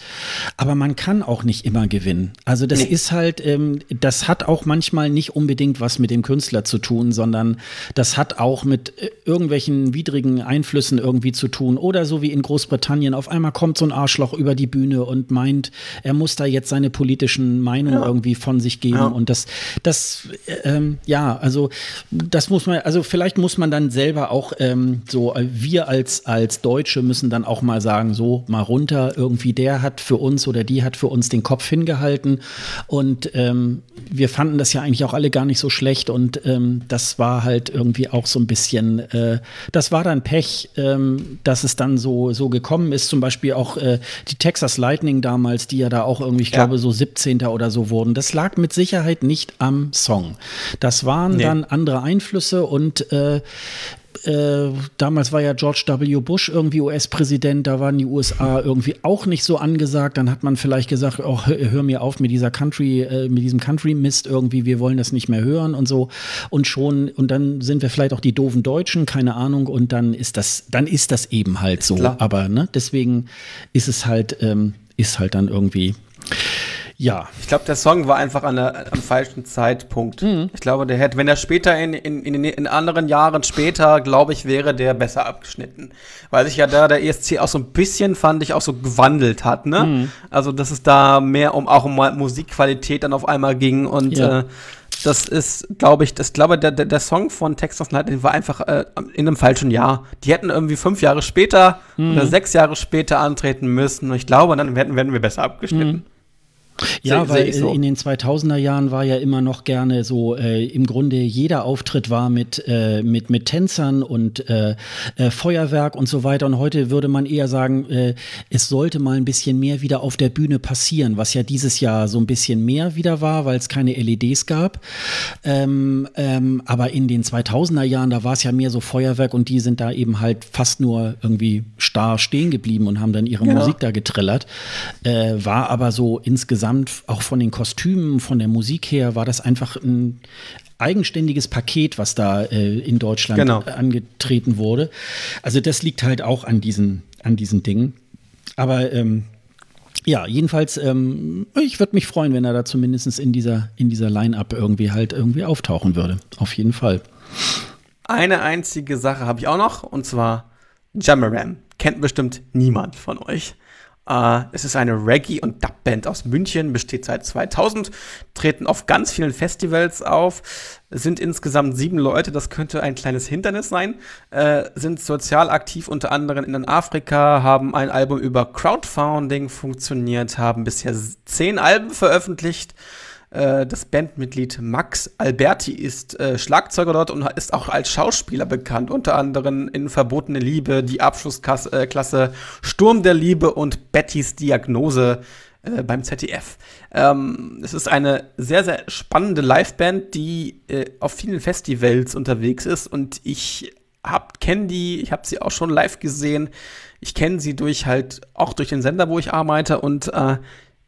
Aber man kann auch nicht immer gewinnen. Also das nee. ist halt, ähm, das hat auch manchmal nicht unbedingt was mit dem Künstler zu tun, sondern das hat auch mit äh, irgendwelchen widrigen Einflüssen irgendwie zu tun. Oder so wie in Großbritannien, auf einmal kommt so ein Arschloch über die Bühne und meint, er muss da jetzt seine politischen Meinungen ja. irgendwie von sich geben. Ja. Und das, das, ähm, ja, also das muss man, also vielleicht muss man dann selber auch ähm, so, wir als, als Deutsche müssen dann auch mal sagen, so mal runter, irgendwie der hat für uns oder die hat für uns den Kopf hingehalten. Und ähm, wir fanden das ja eigentlich auch alle gar nicht so schlecht. Und ähm, das war halt irgendwie auch so ein bisschen, äh, das war dann Pech, ähm, dass es dann so, so gekommen ist. Zum Beispiel Beispiel auch äh, die Texas Lightning damals, die ja da auch irgendwie, ich ja. glaube, so 17. oder so wurden. Das lag mit Sicherheit nicht am Song. Das waren nee. dann andere Einflüsse und äh, äh, damals war ja George W. Bush irgendwie US-Präsident, da waren die USA irgendwie auch nicht so angesagt. Dann hat man vielleicht gesagt, oh, hör, hör mir auf mit dieser Country, äh, mit diesem Country-Mist irgendwie, wir wollen das nicht mehr hören und so. Und schon, und dann sind wir vielleicht auch die doofen Deutschen, keine Ahnung, und dann ist das, dann ist das eben halt so. Klar. Aber ne, deswegen ist es halt, ähm, ist halt dann irgendwie. Ja. Ich glaube, der Song war einfach an der, am falschen Zeitpunkt. Mhm. Ich glaube, der hätte, wenn er später in, in, in, in anderen Jahren später, glaube ich, wäre der besser abgeschnitten. Weil sich ja da der ESC auch so ein bisschen, fand ich, auch so gewandelt hat, ne? Mhm. Also, dass es da mehr um auch um Musikqualität dann auf einmal ging und ja. äh, das ist, glaube ich, das glaube der, der, Song von Texas Lightning war einfach äh, in einem falschen Jahr. Die hätten irgendwie fünf Jahre später mhm. oder sechs Jahre später antreten müssen. Und ich glaube, dann werden, werden wir besser abgeschnitten. Ja, weil so. in den 2000er Jahren war ja immer noch gerne so, äh, im Grunde jeder Auftritt war mit, äh, mit, mit Tänzern und äh, äh, Feuerwerk und so weiter. Und heute würde man eher sagen, äh, es sollte mal ein bisschen mehr wieder auf der Bühne passieren, was ja dieses Jahr so ein bisschen mehr wieder war, weil es keine LEDs gab. Ähm, ähm, aber in den 2000er Jahren, da war es ja mehr so Feuerwerk und die sind da eben halt fast nur irgendwie starr stehen geblieben und haben dann ihre genau. Musik da getrillert. Äh, war aber so insgesamt auch von den Kostümen, von der Musik her, war das einfach ein eigenständiges Paket, was da äh, in Deutschland genau. angetreten wurde. Also das liegt halt auch an diesen, an diesen Dingen. Aber ähm, ja, jedenfalls, ähm, ich würde mich freuen, wenn er da zumindest in dieser, in dieser Line-Up irgendwie halt irgendwie auftauchen würde. Auf jeden Fall. Eine einzige Sache habe ich auch noch, und zwar Jamaram. Kennt bestimmt niemand von euch. Uh, es ist eine Reggae- und Dub-Band aus München, besteht seit 2000, treten auf ganz vielen Festivals auf, sind insgesamt sieben Leute, das könnte ein kleines Hindernis sein, uh, sind sozial aktiv unter anderem in Afrika, haben ein Album über Crowdfunding funktioniert, haben bisher zehn Alben veröffentlicht äh, das Bandmitglied Max Alberti ist äh, Schlagzeuger dort und ist auch als Schauspieler bekannt, unter anderem in Verbotene Liebe, die Abschlussklasse äh, Sturm der Liebe und Bettys Diagnose äh, beim ZDF. Ähm, es ist eine sehr, sehr spannende Liveband, die äh, auf vielen Festivals unterwegs ist und ich kenne die, ich habe sie auch schon live gesehen. Ich kenne sie durch halt auch durch den Sender, wo ich arbeite und äh,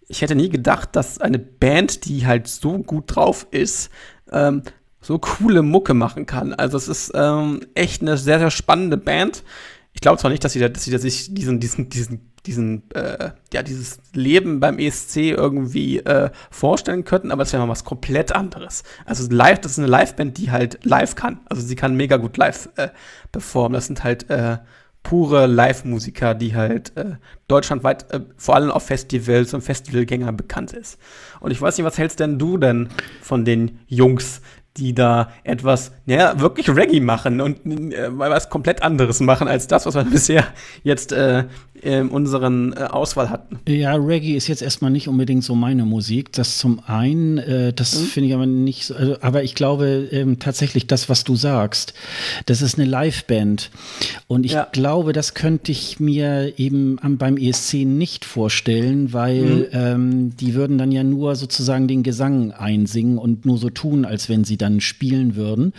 ich hätte nie gedacht, dass eine Band, die halt so gut drauf ist, ähm, so coole Mucke machen kann. Also es ist ähm, echt eine sehr, sehr spannende Band. Ich glaube zwar nicht, dass sie, da, dass sie sich diesen, diesen, diesen, diesen, äh, ja, dieses Leben beim ESC irgendwie äh, vorstellen könnten, aber es wäre mal was komplett anderes. Also live, das ist eine Liveband, die halt live kann. Also sie kann mega gut live äh, performen. Das sind halt äh, pure Live-Musiker, die halt äh, deutschlandweit äh, vor allem auf Festivals und Festivalgänger bekannt ist. Und ich weiß nicht, was hältst denn du denn von den Jungs, die da etwas, ja, wirklich Reggae machen und äh, was komplett anderes machen als das, was wir bisher jetzt äh, in unseren äh, Auswahl hatten. Ja, Reggae ist jetzt erstmal nicht unbedingt so meine Musik. Das zum einen, äh, das mhm. finde ich aber nicht so, also, aber ich glaube ähm, tatsächlich das, was du sagst, das ist eine Liveband. Und ich ja. glaube, das könnte ich mir eben am, beim ESC nicht vorstellen, weil mhm. ähm, die würden dann ja nur sozusagen den Gesang einsingen und nur so tun, als wenn sie dann spielen würden.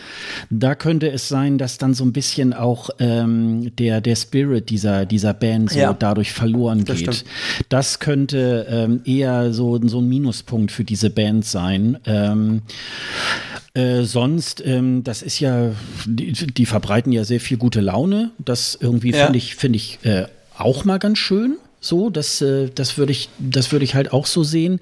Da könnte es sein, dass dann so ein bisschen auch ähm, der, der Spirit dieser, dieser Band so ja. Dadurch verloren das geht. Stimmt. Das könnte ähm, eher so, so ein Minuspunkt für diese Band sein. Ähm, äh, sonst, ähm, das ist ja, die, die, verbreiten ja sehr viel gute Laune. Das irgendwie ja. finde ich, finde ich äh, auch mal ganz schön. So, das, äh, das würde ich, das würde ich halt auch so sehen.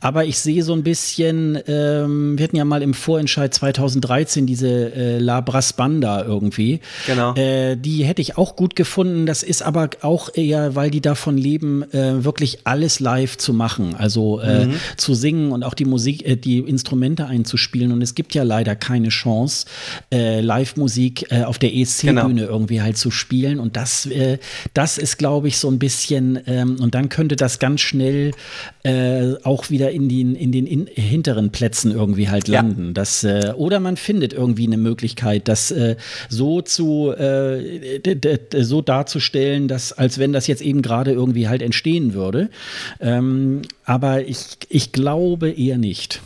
Aber ich sehe so ein bisschen, ähm, wir hatten ja mal im Vorentscheid 2013 diese äh, La Brasbanda irgendwie. Genau. Äh, die hätte ich auch gut gefunden. Das ist aber auch eher, weil die davon leben, äh, wirklich alles live zu machen. Also äh, mhm. zu singen und auch die Musik, äh, die Instrumente einzuspielen. Und es gibt ja leider keine Chance, Live-Musik auf der ESC-Bühne genau. irgendwie halt zu spielen. Und das, äh, das ist, glaube ich, so ein bisschen ähm, und dann könnte das ganz schnell äh, auch wieder in den, in den in, hinteren Plätzen irgendwie halt landen. Ja. Das, äh, oder man findet irgendwie eine Möglichkeit, das äh, so zu äh, so darzustellen, dass als wenn das jetzt eben gerade irgendwie halt entstehen würde. Ähm, aber ich, ich glaube eher nicht.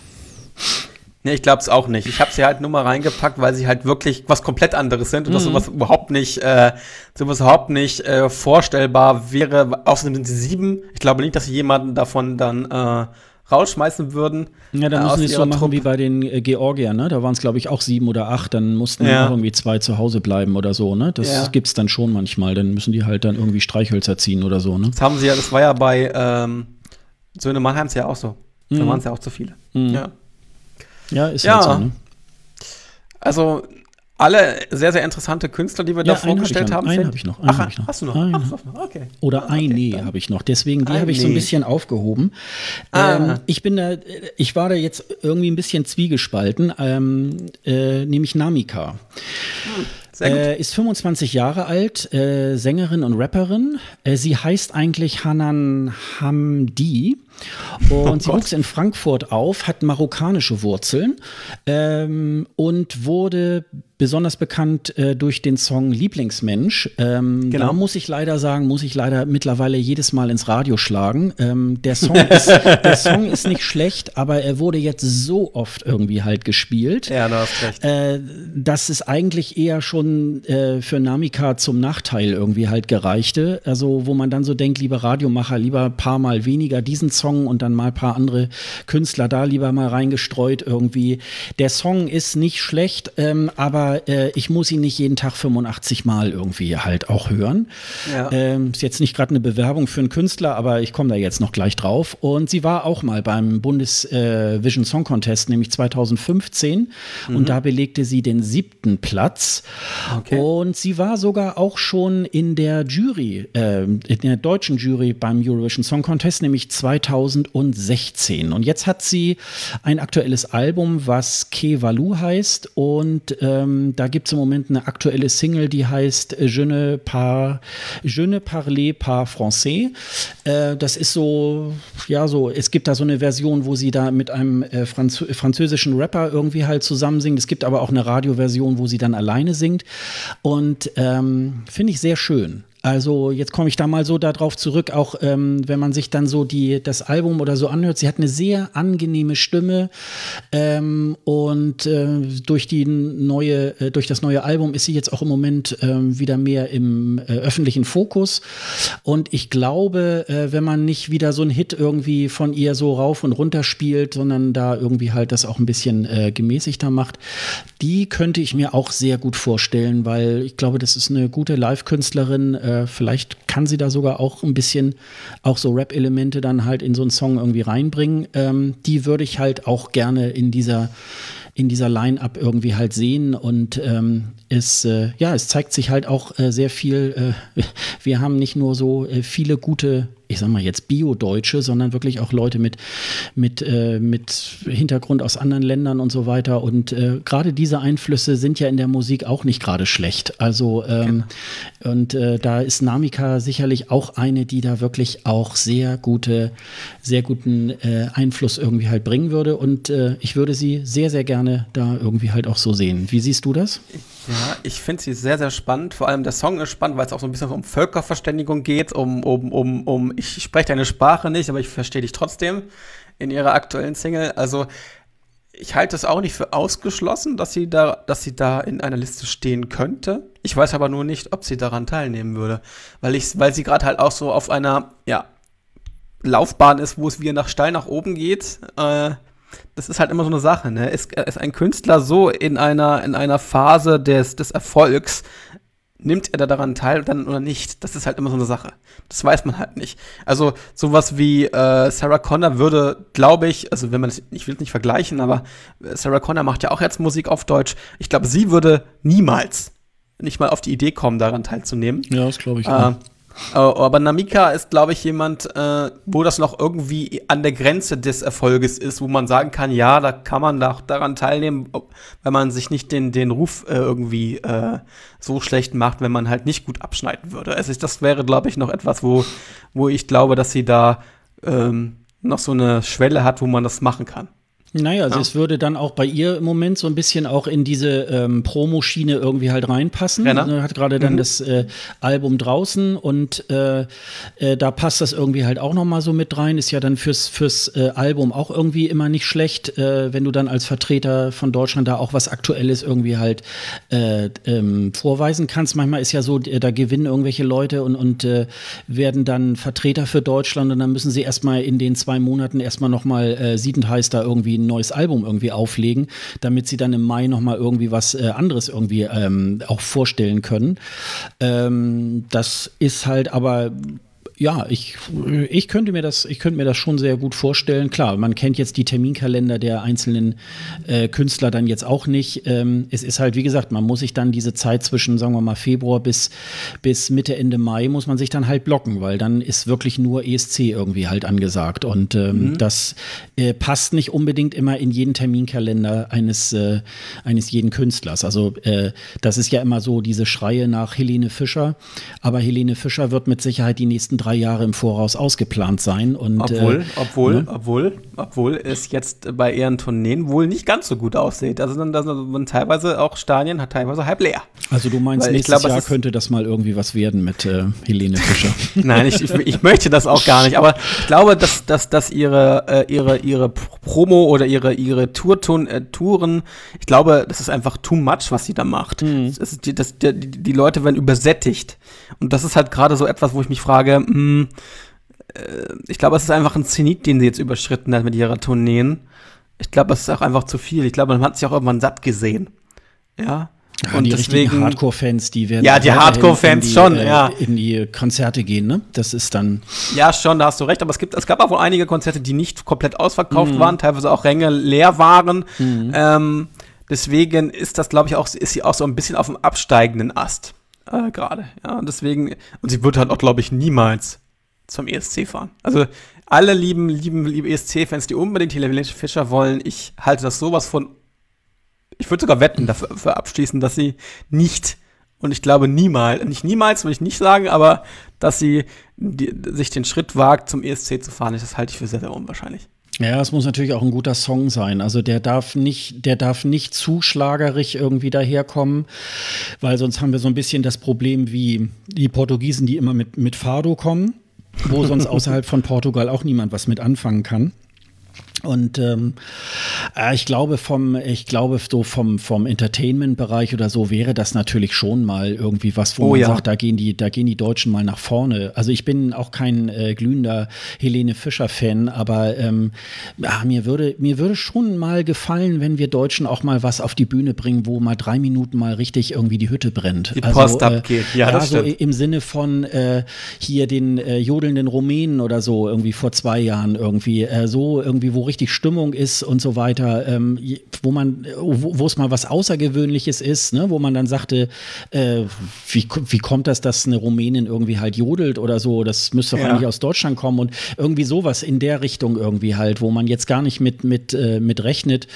Nee, ich glaube es auch nicht. Ich habe sie halt nur mal reingepackt, weil sie halt wirklich was komplett anderes sind und mhm. das sowas überhaupt nicht, äh, sowas überhaupt nicht äh, vorstellbar wäre. Außerdem sind sie sieben. Ich glaube nicht, dass sie jemanden davon dann äh, rausschmeißen würden. Ja, dann äh, müssen sie es so machen Truppe. wie bei den äh, Georgiern, ne? Da waren es, glaube ich, auch sieben oder acht. Dann mussten ja. irgendwie zwei zu Hause bleiben oder so, ne? Das ja. gibt's dann schon manchmal. Dann müssen die halt dann irgendwie Streichhölzer ziehen oder so, ne? Das haben sie ja, das war ja bei ähm, Söhne Mannheims ja auch so. Da mhm. waren es ja auch zu viele. Mhm. Ja. Ja, ist ja halt so, ne? Also alle sehr, sehr interessante Künstler, die wir ja, da vorgestellt haben. Einen habe ich noch. Einen Ach, hab ich noch. hast du noch? Einen. Ach, okay. Oder okay, eine habe ich noch. Deswegen, die habe ich so ein bisschen aufgehoben. Ah. Ähm, ich bin da, ich war da jetzt irgendwie ein bisschen zwiegespalten, ähm, äh, nämlich Namika. Hm. Äh, ist 25 Jahre alt, äh, Sängerin und Rapperin. Äh, sie heißt eigentlich Hanan Hamdi Und oh sie wuchs in Frankfurt auf, hat marokkanische Wurzeln ähm, und wurde besonders bekannt äh, durch den Song Lieblingsmensch. Ähm, genau. Da muss ich leider sagen, muss ich leider mittlerweile jedes Mal ins Radio schlagen. Ähm, der, Song ist, der Song ist nicht schlecht, aber er wurde jetzt so oft irgendwie halt gespielt, ja, da hast recht. Äh, dass es eigentlich eher schon äh, für Namika zum Nachteil irgendwie halt gereichte. Also wo man dann so denkt, lieber Radiomacher, lieber ein paar Mal weniger diesen Song und dann mal ein paar andere Künstler da lieber mal reingestreut irgendwie. Der Song ist nicht schlecht, ähm, aber äh, ich muss ihn nicht jeden Tag 85 Mal irgendwie halt auch hören. Ja. Ähm, ist jetzt nicht gerade eine Bewerbung für einen Künstler, aber ich komme da jetzt noch gleich drauf. Und sie war auch mal beim Bundesvision äh, Song Contest, nämlich 2015. Mhm. Und da belegte sie den siebten Platz. Okay. Und sie war sogar auch schon in der Jury, äh, in der deutschen Jury beim Eurovision Song Contest, nämlich 2016. Und jetzt hat sie ein aktuelles Album, was Kevalu heißt. Und ähm, da gibt es im Moment eine aktuelle Single, die heißt Je ne, par, Je ne parle pas français. Äh, das ist so, ja, so, es gibt da so eine Version, wo sie da mit einem äh, Franz französischen Rapper irgendwie halt zusammen singt. Es gibt aber auch eine Radioversion, wo sie dann alleine singt. Und ähm, finde ich sehr schön. Also jetzt komme ich da mal so darauf zurück, auch ähm, wenn man sich dann so die, das Album oder so anhört. Sie hat eine sehr angenehme Stimme ähm, und äh, durch die neue, äh, durch das neue Album ist sie jetzt auch im Moment ähm, wieder mehr im äh, öffentlichen Fokus. Und ich glaube, äh, wenn man nicht wieder so einen Hit irgendwie von ihr so rauf und runter spielt, sondern da irgendwie halt das auch ein bisschen äh, gemäßigter macht, die könnte ich mir auch sehr gut vorstellen, weil ich glaube, das ist eine gute Live-Künstlerin äh, vielleicht kann sie da sogar auch ein bisschen auch so Rap-Elemente dann halt in so einen Song irgendwie reinbringen. Ähm, die würde ich halt auch gerne in dieser in dieser Line-up irgendwie halt sehen und ähm, es äh, ja es zeigt sich halt auch äh, sehr viel. Äh, wir haben nicht nur so äh, viele gute ich sag mal jetzt Bio-Deutsche, sondern wirklich auch Leute mit, mit, äh, mit Hintergrund aus anderen Ländern und so weiter. Und äh, gerade diese Einflüsse sind ja in der Musik auch nicht gerade schlecht. Also ähm, genau. und äh, da ist Namika sicherlich auch eine, die da wirklich auch sehr gute, sehr guten äh, Einfluss irgendwie halt bringen würde. Und äh, ich würde sie sehr, sehr gerne da irgendwie halt auch so sehen. Wie siehst du das? Ja, ich finde sie sehr, sehr spannend. Vor allem der Song ist spannend, weil es auch so ein bisschen um Völkerverständigung geht, um, um, um, um ich spreche deine Sprache nicht, aber ich verstehe dich trotzdem in ihrer aktuellen Single. Also ich halte es auch nicht für ausgeschlossen, dass sie da, dass sie da in einer Liste stehen könnte. Ich weiß aber nur nicht, ob sie daran teilnehmen würde, weil ich, weil sie gerade halt auch so auf einer ja, Laufbahn ist, wo es wieder nach steil nach oben geht. Äh, das ist halt immer so eine Sache. Ne? Ist, ist ein Künstler so in einer in einer Phase des des Erfolgs, nimmt er da daran teil dann oder nicht? Das ist halt immer so eine Sache. Das weiß man halt nicht. Also sowas wie äh, Sarah Connor würde, glaube ich, also wenn man das, ich will es nicht vergleichen, aber äh, Sarah Connor macht ja auch jetzt Musik auf Deutsch. Ich glaube, sie würde niemals nicht mal auf die Idee kommen, daran teilzunehmen. Ja, das glaube ich. Äh, äh, aber Namika ist, glaube ich, jemand, äh, wo das noch irgendwie an der Grenze des Erfolges ist, wo man sagen kann, ja, da kann man da daran teilnehmen, weil man sich nicht den, den Ruf äh, irgendwie äh, so schlecht macht, wenn man halt nicht gut abschneiden würde. Also das wäre, glaube ich, noch etwas, wo, wo ich glaube, dass sie da ähm, noch so eine Schwelle hat, wo man das machen kann. Naja, also ja. es würde dann auch bei ihr im Moment so ein bisschen auch in diese ähm, Promoschiene irgendwie halt reinpassen. Renner. Also hat gerade dann mhm. das äh, Album draußen und äh, äh, da passt das irgendwie halt auch nochmal so mit rein. Ist ja dann fürs, fürs äh, Album auch irgendwie immer nicht schlecht, äh, wenn du dann als Vertreter von Deutschland da auch was Aktuelles irgendwie halt äh, ähm, vorweisen kannst. Manchmal ist ja so, da gewinnen irgendwelche Leute und, und werden dann Vertreter für Deutschland und dann müssen sie erstmal in den zwei Monaten erstmal nochmal äh, siedend heiß da irgendwie ein neues Album irgendwie auflegen, damit sie dann im Mai nochmal irgendwie was äh, anderes irgendwie ähm, auch vorstellen können. Ähm, das ist halt aber ja, ich, ich könnte mir das, ich könnte mir das schon sehr gut vorstellen. Klar, man kennt jetzt die Terminkalender der einzelnen äh, Künstler dann jetzt auch nicht. Ähm, es ist halt, wie gesagt, man muss sich dann diese Zeit zwischen, sagen wir mal, Februar bis, bis Mitte, Ende Mai muss man sich dann halt blocken, weil dann ist wirklich nur ESC irgendwie halt angesagt. Und ähm, mhm. das äh, passt nicht unbedingt immer in jeden Terminkalender eines, äh, eines jeden Künstlers. Also äh, das ist ja immer so diese Schreie nach Helene Fischer. Aber Helene Fischer wird mit Sicherheit die nächsten drei drei Jahre im Voraus ausgeplant sein. Und, obwohl, äh, obwohl, ne? obwohl, obwohl es jetzt bei ihren Tourneen wohl nicht ganz so gut aussieht. Also dann, dann teilweise auch Stadien hat teilweise halb leer. Also du meinst, Weil nächstes glaub, Jahr könnte das mal irgendwie was werden mit äh, Helene Fischer? Nein, ich, ich, ich, möchte das auch gar nicht. Aber ich glaube, dass, dass, dass ihre, äh, ihre, ihre Promo oder ihre, ihre Tour, äh, Touren, ich glaube, das ist einfach too much, was sie da macht. Mhm. Das das, die, die Leute werden übersättigt. Und das ist halt gerade so etwas, wo ich mich frage, mh, hm, äh, ich glaube, es ist einfach ein Zenit, den sie jetzt überschritten hat mit ihrer Tourneen. Ich glaube, es ist auch einfach zu viel. Ich glaube, man hat sich auch irgendwann satt gesehen. Ja. Ja, und die deswegen Hardcore-Fans, die werden ja die Hardcore-Fans schon, äh, ja in die Konzerte gehen, ne? Das ist dann ja schon, da hast du recht. Aber es gibt, es gab auch wohl einige Konzerte, die nicht komplett ausverkauft mhm. waren, teilweise auch Ränge leer waren. Mhm. Ähm, deswegen ist das, glaube ich, auch ist sie auch so ein bisschen auf dem absteigenden Ast äh, gerade. Ja, und deswegen und sie wird halt auch, glaube ich, niemals zum ESC fahren. Also alle lieben, lieben, lieben ESC-Fans, die unbedingt Helene Fischer wollen, ich halte das sowas von ich würde sogar wetten dafür, dafür abschließen, dass sie nicht und ich glaube niemals, nicht niemals würde ich nicht sagen, aber dass sie die, sich den Schritt wagt, zum ESC zu fahren, das halte ich für sehr, sehr unwahrscheinlich. Ja, es muss natürlich auch ein guter Song sein. Also der darf nicht, der darf nicht zu schlagerig irgendwie daherkommen, weil sonst haben wir so ein bisschen das Problem wie die Portugiesen, die immer mit, mit Fado kommen, wo sonst außerhalb von Portugal auch niemand was mit anfangen kann. Und ähm, äh, ich glaube vom, ich glaube so vom vom Entertainment-Bereich oder so wäre das natürlich schon mal irgendwie was, wo oh, man ja. sagt, da gehen die, da gehen die Deutschen mal nach vorne. Also ich bin auch kein äh, glühender Helene Fischer-Fan, aber ähm, ja, mir würde mir würde schon mal gefallen, wenn wir Deutschen auch mal was auf die Bühne bringen, wo mal drei Minuten mal richtig irgendwie die Hütte brennt. Die also, Post abgeht. Ja, ja, das so stimmt. im Sinne von äh, hier den äh, jodelnden Rumänen oder so irgendwie vor zwei Jahren irgendwie äh, so irgendwie wo richtig Stimmung ist und so weiter, ähm, wo man, wo es mal was Außergewöhnliches ist, ne? wo man dann sagte, äh, wie, wie kommt das, dass eine Rumänin irgendwie halt jodelt oder so, das müsste doch ja. eigentlich aus Deutschland kommen und irgendwie sowas in der Richtung irgendwie halt, wo man jetzt gar nicht mit, mit, äh, mit rechnet.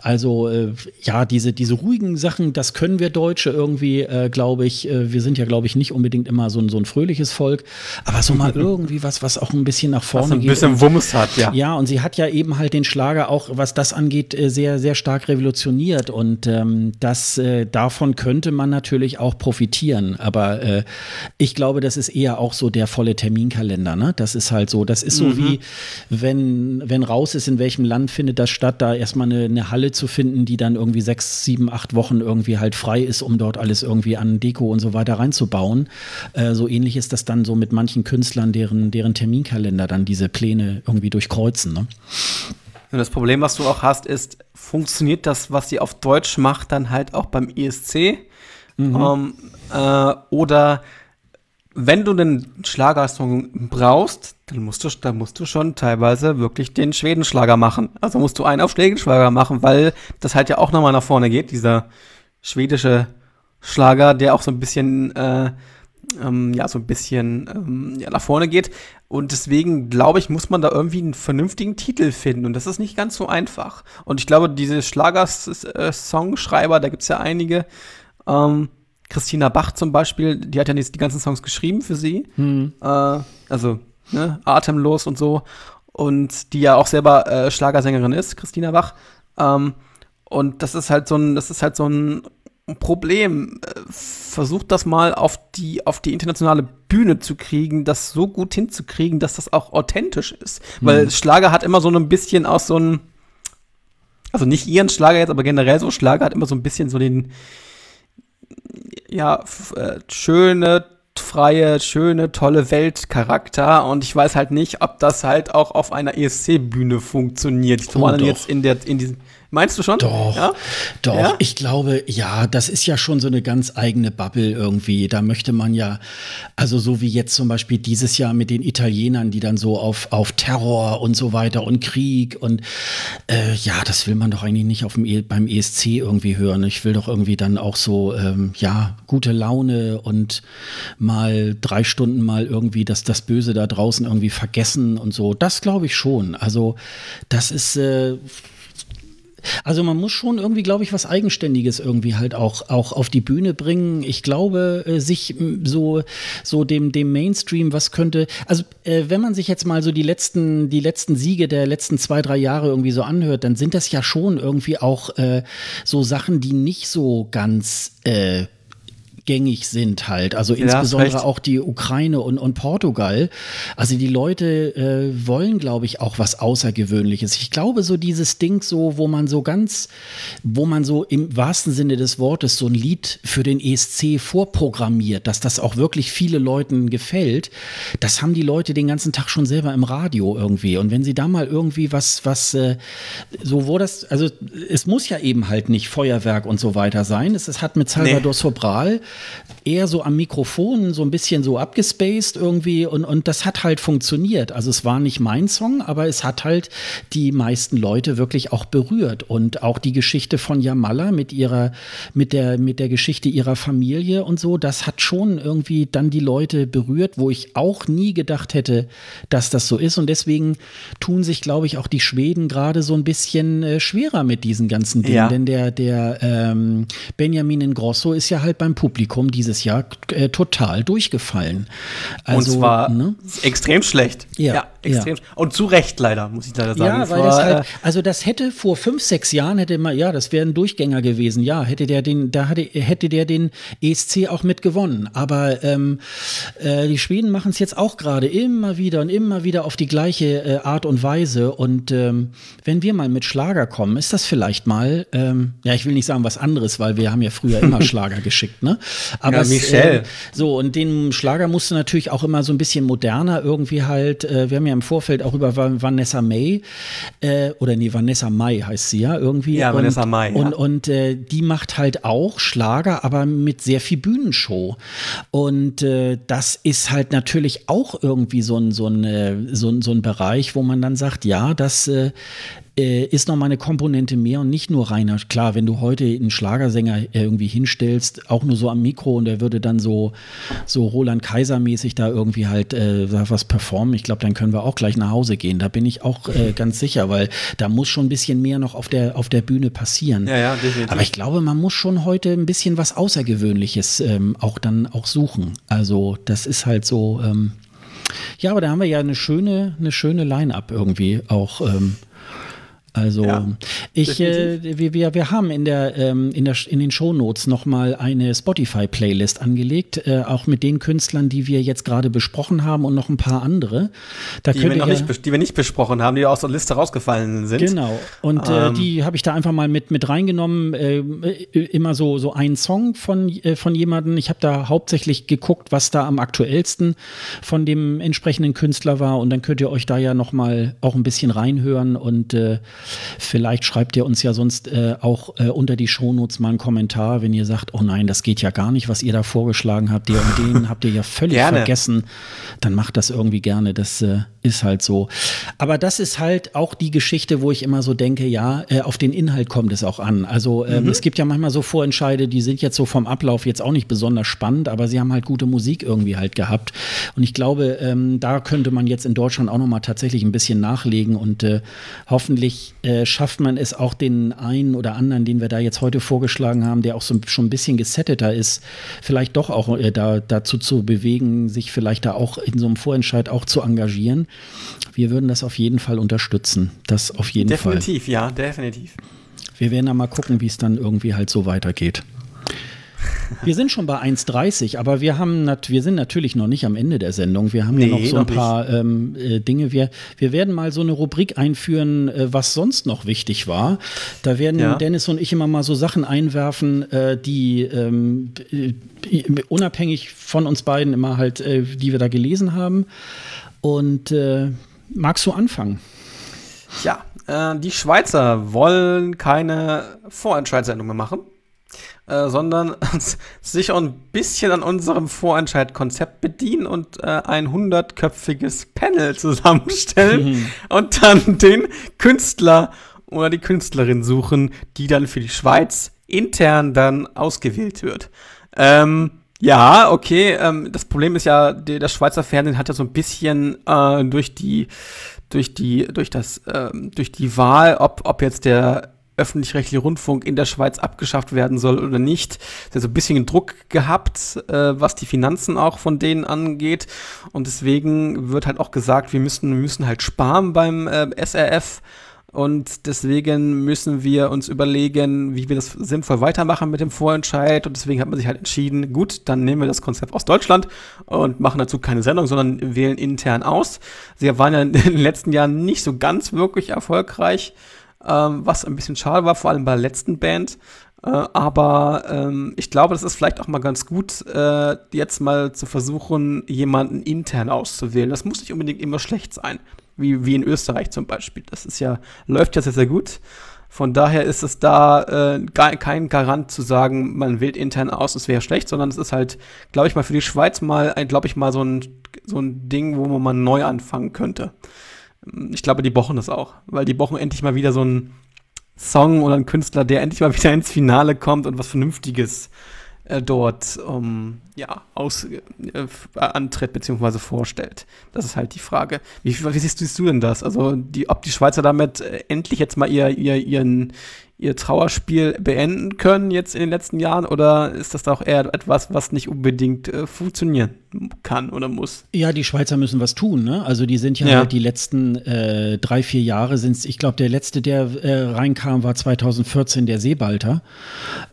Also äh, ja, diese, diese ruhigen Sachen, das können wir Deutsche irgendwie, äh, glaube ich, äh, wir sind ja, glaube ich, nicht unbedingt immer so ein, so ein fröhliches Volk, aber so mal irgendwie was, was auch ein bisschen nach vorne was ein geht. Ein bisschen Wumms hat, ja. Ja, und sie hat ja eben halt den Schlager auch, was das angeht, äh, sehr, sehr stark revolutioniert. Und ähm, das, äh, davon könnte man natürlich auch profitieren. Aber äh, ich glaube, das ist eher auch so der volle Terminkalender. Ne? Das ist halt so. Das ist so mhm. wie, wenn, wenn raus ist, in welchem Land findet das statt, da erstmal eine, eine Halle zu finden, die dann irgendwie sechs, sieben, acht Wochen irgendwie halt frei ist, um dort alles irgendwie an Deko und so weiter reinzubauen. Äh, so ähnlich ist das dann so mit manchen Künstlern, deren, deren Terminkalender dann diese Pläne irgendwie durchkreuzen. Ne? Und das Problem, was du auch hast, ist, funktioniert das, was sie auf Deutsch macht, dann halt auch beim ESC? Mhm. Ähm, äh, oder wenn du einen Schlagersong brauchst, dann musst du, dann musst du schon teilweise wirklich den Schwedenschlager machen. Also musst du einen auf Schwedenschlager machen, weil das halt ja auch nochmal nach vorne geht, dieser schwedische Schlager, der auch so ein bisschen äh, ähm, ja, so ein bisschen ähm, ja, nach vorne geht. Und deswegen glaube ich, muss man da irgendwie einen vernünftigen Titel finden. Und das ist nicht ganz so einfach. Und ich glaube, diese Schlager-Songschreiber, da gibt es ja einige. Ähm, Christina Bach zum Beispiel, die hat ja die, die ganzen Songs geschrieben für sie. Hm. Äh, also, ne, Atemlos und so. Und die ja auch selber äh, Schlagersängerin ist, Christina Bach. Ähm, und das ist halt so ein, das ist halt so ein Problem. Äh, versucht das mal auf die, auf die internationale Bühne zu kriegen, das so gut hinzukriegen, dass das auch authentisch ist. Mhm. Weil Schlager hat immer so ein bisschen aus so ein, also nicht ihren Schlager jetzt, aber generell so Schlager hat immer so ein bisschen so den, ja, äh, schöne, freie, schöne, tolle Weltcharakter und ich weiß halt nicht, ob das halt auch auf einer ESC-Bühne funktioniert. Ich oh, jetzt in der, in diesem, Meinst du schon? Doch, ja? doch. Ja? Ich glaube, ja, das ist ja schon so eine ganz eigene Bubble irgendwie. Da möchte man ja, also so wie jetzt zum Beispiel dieses Jahr mit den Italienern, die dann so auf, auf Terror und so weiter und Krieg und äh, ja, das will man doch eigentlich nicht auf dem e beim ESC irgendwie hören. Ich will doch irgendwie dann auch so, ähm, ja, gute Laune und mal drei Stunden mal irgendwie das, das Böse da draußen irgendwie vergessen und so. Das glaube ich schon. Also, das ist, äh, Also man muss schon irgendwie, glaube ich, was Eigenständiges irgendwie halt auch, auch auf die Bühne bringen. Ich glaube, äh, sich so, so dem, dem Mainstream, was könnte, also äh, wenn man sich jetzt mal so die letzten, die letzten Siege der letzten zwei, drei Jahre irgendwie so anhört, dann sind das ja schon irgendwie auch äh, so Sachen, die nicht so ganz äh, gängig sind halt. Also ja, insbesondere auch die Ukraine und, und Portugal. Also die Leute äh, wollen, glaube ich, auch was Außergewöhnliches. Ich glaube, so dieses Ding so, wo man so ganz, wo man so im wahrsten Sinne des Wortes so ein Lied für den ESC vorprogrammiert, dass das auch wirklich viele Leuten gefällt, das haben die Leute den ganzen Tag schon selber im Radio irgendwie. Und wenn sie da mal irgendwie was, was, äh, so wo das, also es muss ja eben halt nicht Feuerwerk und so weiter sein. Es, es hat mit Salvador nee. Sobral eher so am Mikrofon, so ein bisschen so abgespaced irgendwie und, und das hat halt funktioniert. Also es war nicht mein Song, aber es hat halt die meisten Leute wirklich auch berührt und auch die Geschichte von Yamala mit ihrer, mit der, mit der Geschichte ihrer Familie und so, das hat schon irgendwie dann die Leute berührt, wo ich auch nie gedacht hätte, dass das so ist und deswegen tun sich, glaube ich, auch die Schweden gerade so ein bisschen äh, schwerer mit diesen ganzen Dingen, ja. denn der, der ähm, Benjamin Ingrosso ist ja halt beim Publikum Publikum dieses Jahr äh, total durchgefallen. Also, Und zwar ne? extrem schlecht. Ja, ja extrem. Ja. Und zu Recht leider, muss ich leider sagen. Ja, weil das halt, also das hätte vor fünf, sechs Jahren hätte man, ja, das wäre ein Durchgänger gewesen. Ja, hätte der den, da hatte, hätte der den ESC auch mit gewonnen. Aber ähm, äh, die Schweden machen es jetzt auch gerade immer wieder und immer wieder auf die gleiche äh, Art und Weise. Und ähm, wenn wir mal mit Schlager kommen, ist das vielleicht mal, ähm, ja, ich will nicht sagen was anderes, weil wir haben ja früher immer Schlager geschickt, ne? Aber ja, Michelle. Äh, so, und den Schlager musste natürlich auch immer so ein bisschen moderner irgendwie halt. Äh, wir haben ja im Vorfeld auch über Vanessa May, äh, oder nee, Vanessa Mai heißt sie ja irgendwie. Ja, und, Vanessa Mai. Ja. Und, und äh, die macht halt auch Schlager, aber mit sehr viel Bühnenshow. Und äh, das ist halt natürlich auch irgendwie so ein, so ein, äh, so ein, so ein Bereich, wo man dann sagt, ja, das, äh, ist nochmal eine Komponente mehr und nicht nur reiner. Klar, wenn du heute einen Schlagersänger irgendwie hinstellst, auch nur so am Mikro und der würde dann so, so Roland Kaiser-mäßig da irgendwie halt äh, was performen, ich glaube, dann können wir auch gleich nach Hause gehen. Da bin ich auch äh, ganz sicher, weil da muss schon ein bisschen mehr noch auf der, auf der Bühne passieren. Ja, ja, definitiv. Aber ich glaube, man muss schon heute ein bisschen was Außergewöhnliches ähm, auch dann auch suchen. Also, das ist halt so. Ähm, ja, aber da haben wir ja eine schöne, eine schöne Line-up irgendwie auch. Ähm, also ja, ich, äh, wir, wir, wir haben in der, ähm, in der in den Shownotes nochmal eine Spotify-Playlist angelegt, äh, auch mit den Künstlern, die wir jetzt gerade besprochen haben und noch ein paar andere. Da die, wir noch nicht, die wir nicht besprochen haben, die aus der Liste rausgefallen sind. Genau. Und äh, ähm. äh, die habe ich da einfach mal mit, mit reingenommen. Äh, immer so, so ein Song von, äh, von jemandem. Ich habe da hauptsächlich geguckt, was da am aktuellsten von dem entsprechenden Künstler war. Und dann könnt ihr euch da ja nochmal auch ein bisschen reinhören und äh, Vielleicht schreibt ihr uns ja sonst äh, auch äh, unter die Shownotes mal einen Kommentar, wenn ihr sagt, oh nein, das geht ja gar nicht, was ihr da vorgeschlagen habt. Der und den habt ihr ja völlig gerne. vergessen. Dann macht das irgendwie gerne. Das äh, ist halt so. Aber das ist halt auch die Geschichte, wo ich immer so denke, ja, äh, auf den Inhalt kommt es auch an. Also ähm, mhm. es gibt ja manchmal so Vorentscheide, die sind jetzt so vom Ablauf jetzt auch nicht besonders spannend, aber sie haben halt gute Musik irgendwie halt gehabt. Und ich glaube, ähm, da könnte man jetzt in Deutschland auch noch mal tatsächlich ein bisschen nachlegen und äh, hoffentlich äh, schafft man es auch den einen oder anderen, den wir da jetzt heute vorgeschlagen haben, der auch so schon ein bisschen gesetteter ist, vielleicht doch auch äh, da, dazu zu bewegen, sich vielleicht da auch in so einem Vorentscheid auch zu engagieren. Wir würden das auf jeden Fall unterstützen. Das auf jeden definitiv, Fall. Definitiv, ja, definitiv. Wir werden da mal gucken, wie es dann irgendwie halt so weitergeht. Wir sind schon bei 1,30, aber wir, haben wir sind natürlich noch nicht am Ende der Sendung. Wir haben nee, ja noch so ein paar ähm, äh, Dinge. Wir, wir werden mal so eine Rubrik einführen, äh, was sonst noch wichtig war. Da werden ja. Dennis und ich immer mal so Sachen einwerfen, äh, die ähm, äh, unabhängig von uns beiden immer halt, äh, die wir da gelesen haben. Und äh, magst du anfangen? Ja, die Schweizer wollen keine Vorentscheidssendung mehr machen. Äh, sondern sich auch ein bisschen an unserem Vorentscheid-Konzept bedienen und äh, ein hundertköpfiges Panel zusammenstellen mhm. und dann den Künstler oder die Künstlerin suchen, die dann für die Schweiz intern dann ausgewählt wird. Ähm, ja, okay. Ähm, das Problem ist ja, die, das Schweizer Fernsehen hat ja so ein bisschen äh, durch die, durch die, durch das, ähm, durch die Wahl, ob, ob jetzt der öffentlich-rechtliche Rundfunk in der Schweiz abgeschafft werden soll oder nicht. Der so ein bisschen Druck gehabt, äh, was die Finanzen auch von denen angeht. Und deswegen wird halt auch gesagt, wir müssen, wir müssen halt sparen beim äh, SRF. Und deswegen müssen wir uns überlegen, wie wir das sinnvoll weitermachen mit dem Vorentscheid. Und deswegen hat man sich halt entschieden, gut, dann nehmen wir das Konzept aus Deutschland und machen dazu keine Sendung, sondern wählen intern aus. Sie waren ja in den letzten Jahren nicht so ganz wirklich erfolgreich ähm, was ein bisschen schade war, vor allem bei der letzten Band. Äh, aber ähm, ich glaube, das ist vielleicht auch mal ganz gut, äh, jetzt mal zu versuchen, jemanden intern auszuwählen. Das muss nicht unbedingt immer schlecht sein, wie, wie in Österreich zum Beispiel. Das ist ja, läuft ja sehr, sehr gut. Von daher ist es da äh, kein Garant zu sagen, man wählt intern aus, es wäre schlecht, sondern es ist halt, glaube ich mal, für die Schweiz mal, glaube ich mal, so ein, so ein Ding, wo man mal neu anfangen könnte ich glaube, die bochen das auch, weil die bochen endlich mal wieder so einen Song oder einen Künstler, der endlich mal wieder ins Finale kommt und was Vernünftiges äh, dort um, ja, aus, äh, antritt bzw. vorstellt. Das ist halt die Frage. Wie, wie siehst, siehst, du denn das? Also, die, ob die Schweizer damit äh, endlich jetzt mal ihr, ihr, ihren, ihr Trauerspiel beenden können jetzt in den letzten Jahren oder ist das auch eher etwas, was nicht unbedingt äh, funktionieren kann oder muss? Ja, die Schweizer müssen was tun. Ne? Also die sind ja, ja. Halt die letzten äh, drei, vier Jahre sind ich glaube, der letzte, der äh, reinkam, war 2014 der Seebalter.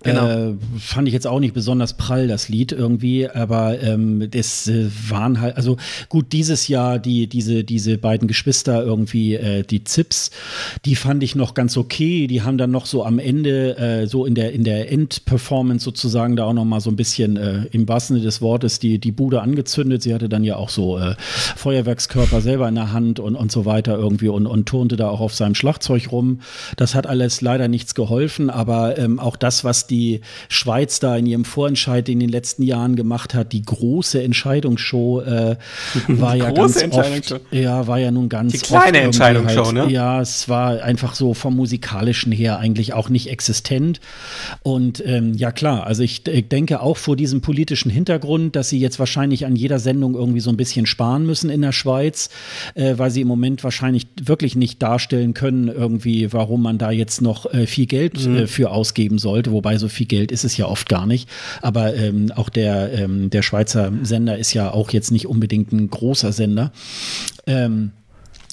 Genau. Äh, fand ich jetzt auch nicht besonders prall, das Lied irgendwie, aber ähm, das äh, waren halt, also gut, dieses Jahr die, diese, diese beiden Geschwister irgendwie, äh, die Zips, die fand ich noch ganz okay. Die haben dann noch so am Ende, äh, so in der, in der Endperformance sozusagen, da auch noch mal so ein bisschen äh, im wahrsten Sinne des Wortes die, die Bude angezündet. Sie hatte dann ja auch so äh, Feuerwerkskörper selber in der Hand und, und so weiter irgendwie und, und turnte da auch auf seinem Schlagzeug rum. Das hat alles leider nichts geholfen, aber ähm, auch das, was die Schweiz da in ihrem Vorentscheid in den letzten Jahren gemacht hat, die große Entscheidungsshow, äh, war ja ganz oft, ja, war ja nun ganz die kleine Entscheidungsshow, halt, ne? Ja, es war einfach so vom musikalischen her eigentlich eigentlich auch nicht existent. Und ähm, ja klar, also ich, ich, denke auch vor diesem politischen Hintergrund, dass sie jetzt wahrscheinlich an jeder Sendung irgendwie so ein bisschen sparen müssen in der Schweiz, äh, weil sie im Moment wahrscheinlich wirklich nicht darstellen können, irgendwie, warum man da jetzt noch äh, viel Geld mhm. äh, für ausgeben sollte. Wobei so viel Geld ist es ja oft gar nicht. Aber ähm, auch der, ähm, der Schweizer Sender ist ja auch jetzt nicht unbedingt ein großer Sender. Ähm,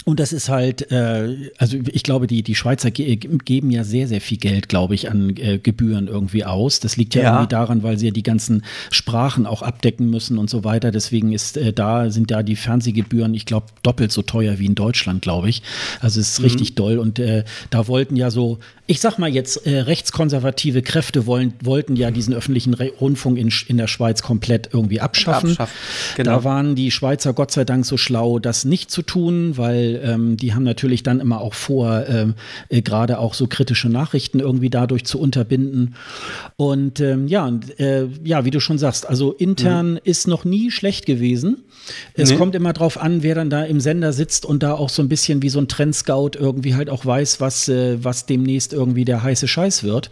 und das ist halt, äh, also ich glaube, die, die Schweizer ge geben ja sehr, sehr viel Geld, glaube ich, an äh, Gebühren irgendwie aus. Das liegt ja, ja, irgendwie daran, weil sie ja die ganzen Sprachen auch abdecken müssen und so weiter. Deswegen ist äh, da, sind da die Fernsehgebühren, ich glaube, doppelt so teuer wie in Deutschland, glaube ich. Also es ist mhm. richtig doll. Und äh, da wollten ja so, ich sag mal jetzt, äh, rechtskonservative Kräfte wollen, wollten ja diesen öffentlichen Re Rundfunk in, in der Schweiz komplett irgendwie abschaffen. abschaffen. Genau. Da waren die Schweizer Gott sei Dank so schlau, das nicht zu tun, weil ähm, die haben natürlich dann immer auch vor, ähm, äh, gerade auch so kritische Nachrichten irgendwie dadurch zu unterbinden. Und ähm, ja, äh, ja, wie du schon sagst, also intern mhm. ist noch nie schlecht gewesen. Es nee. kommt immer drauf an, wer dann da im Sender sitzt und da auch so ein bisschen wie so ein Trendscout irgendwie halt auch weiß, was, äh, was demnächst irgendwie der heiße Scheiß wird.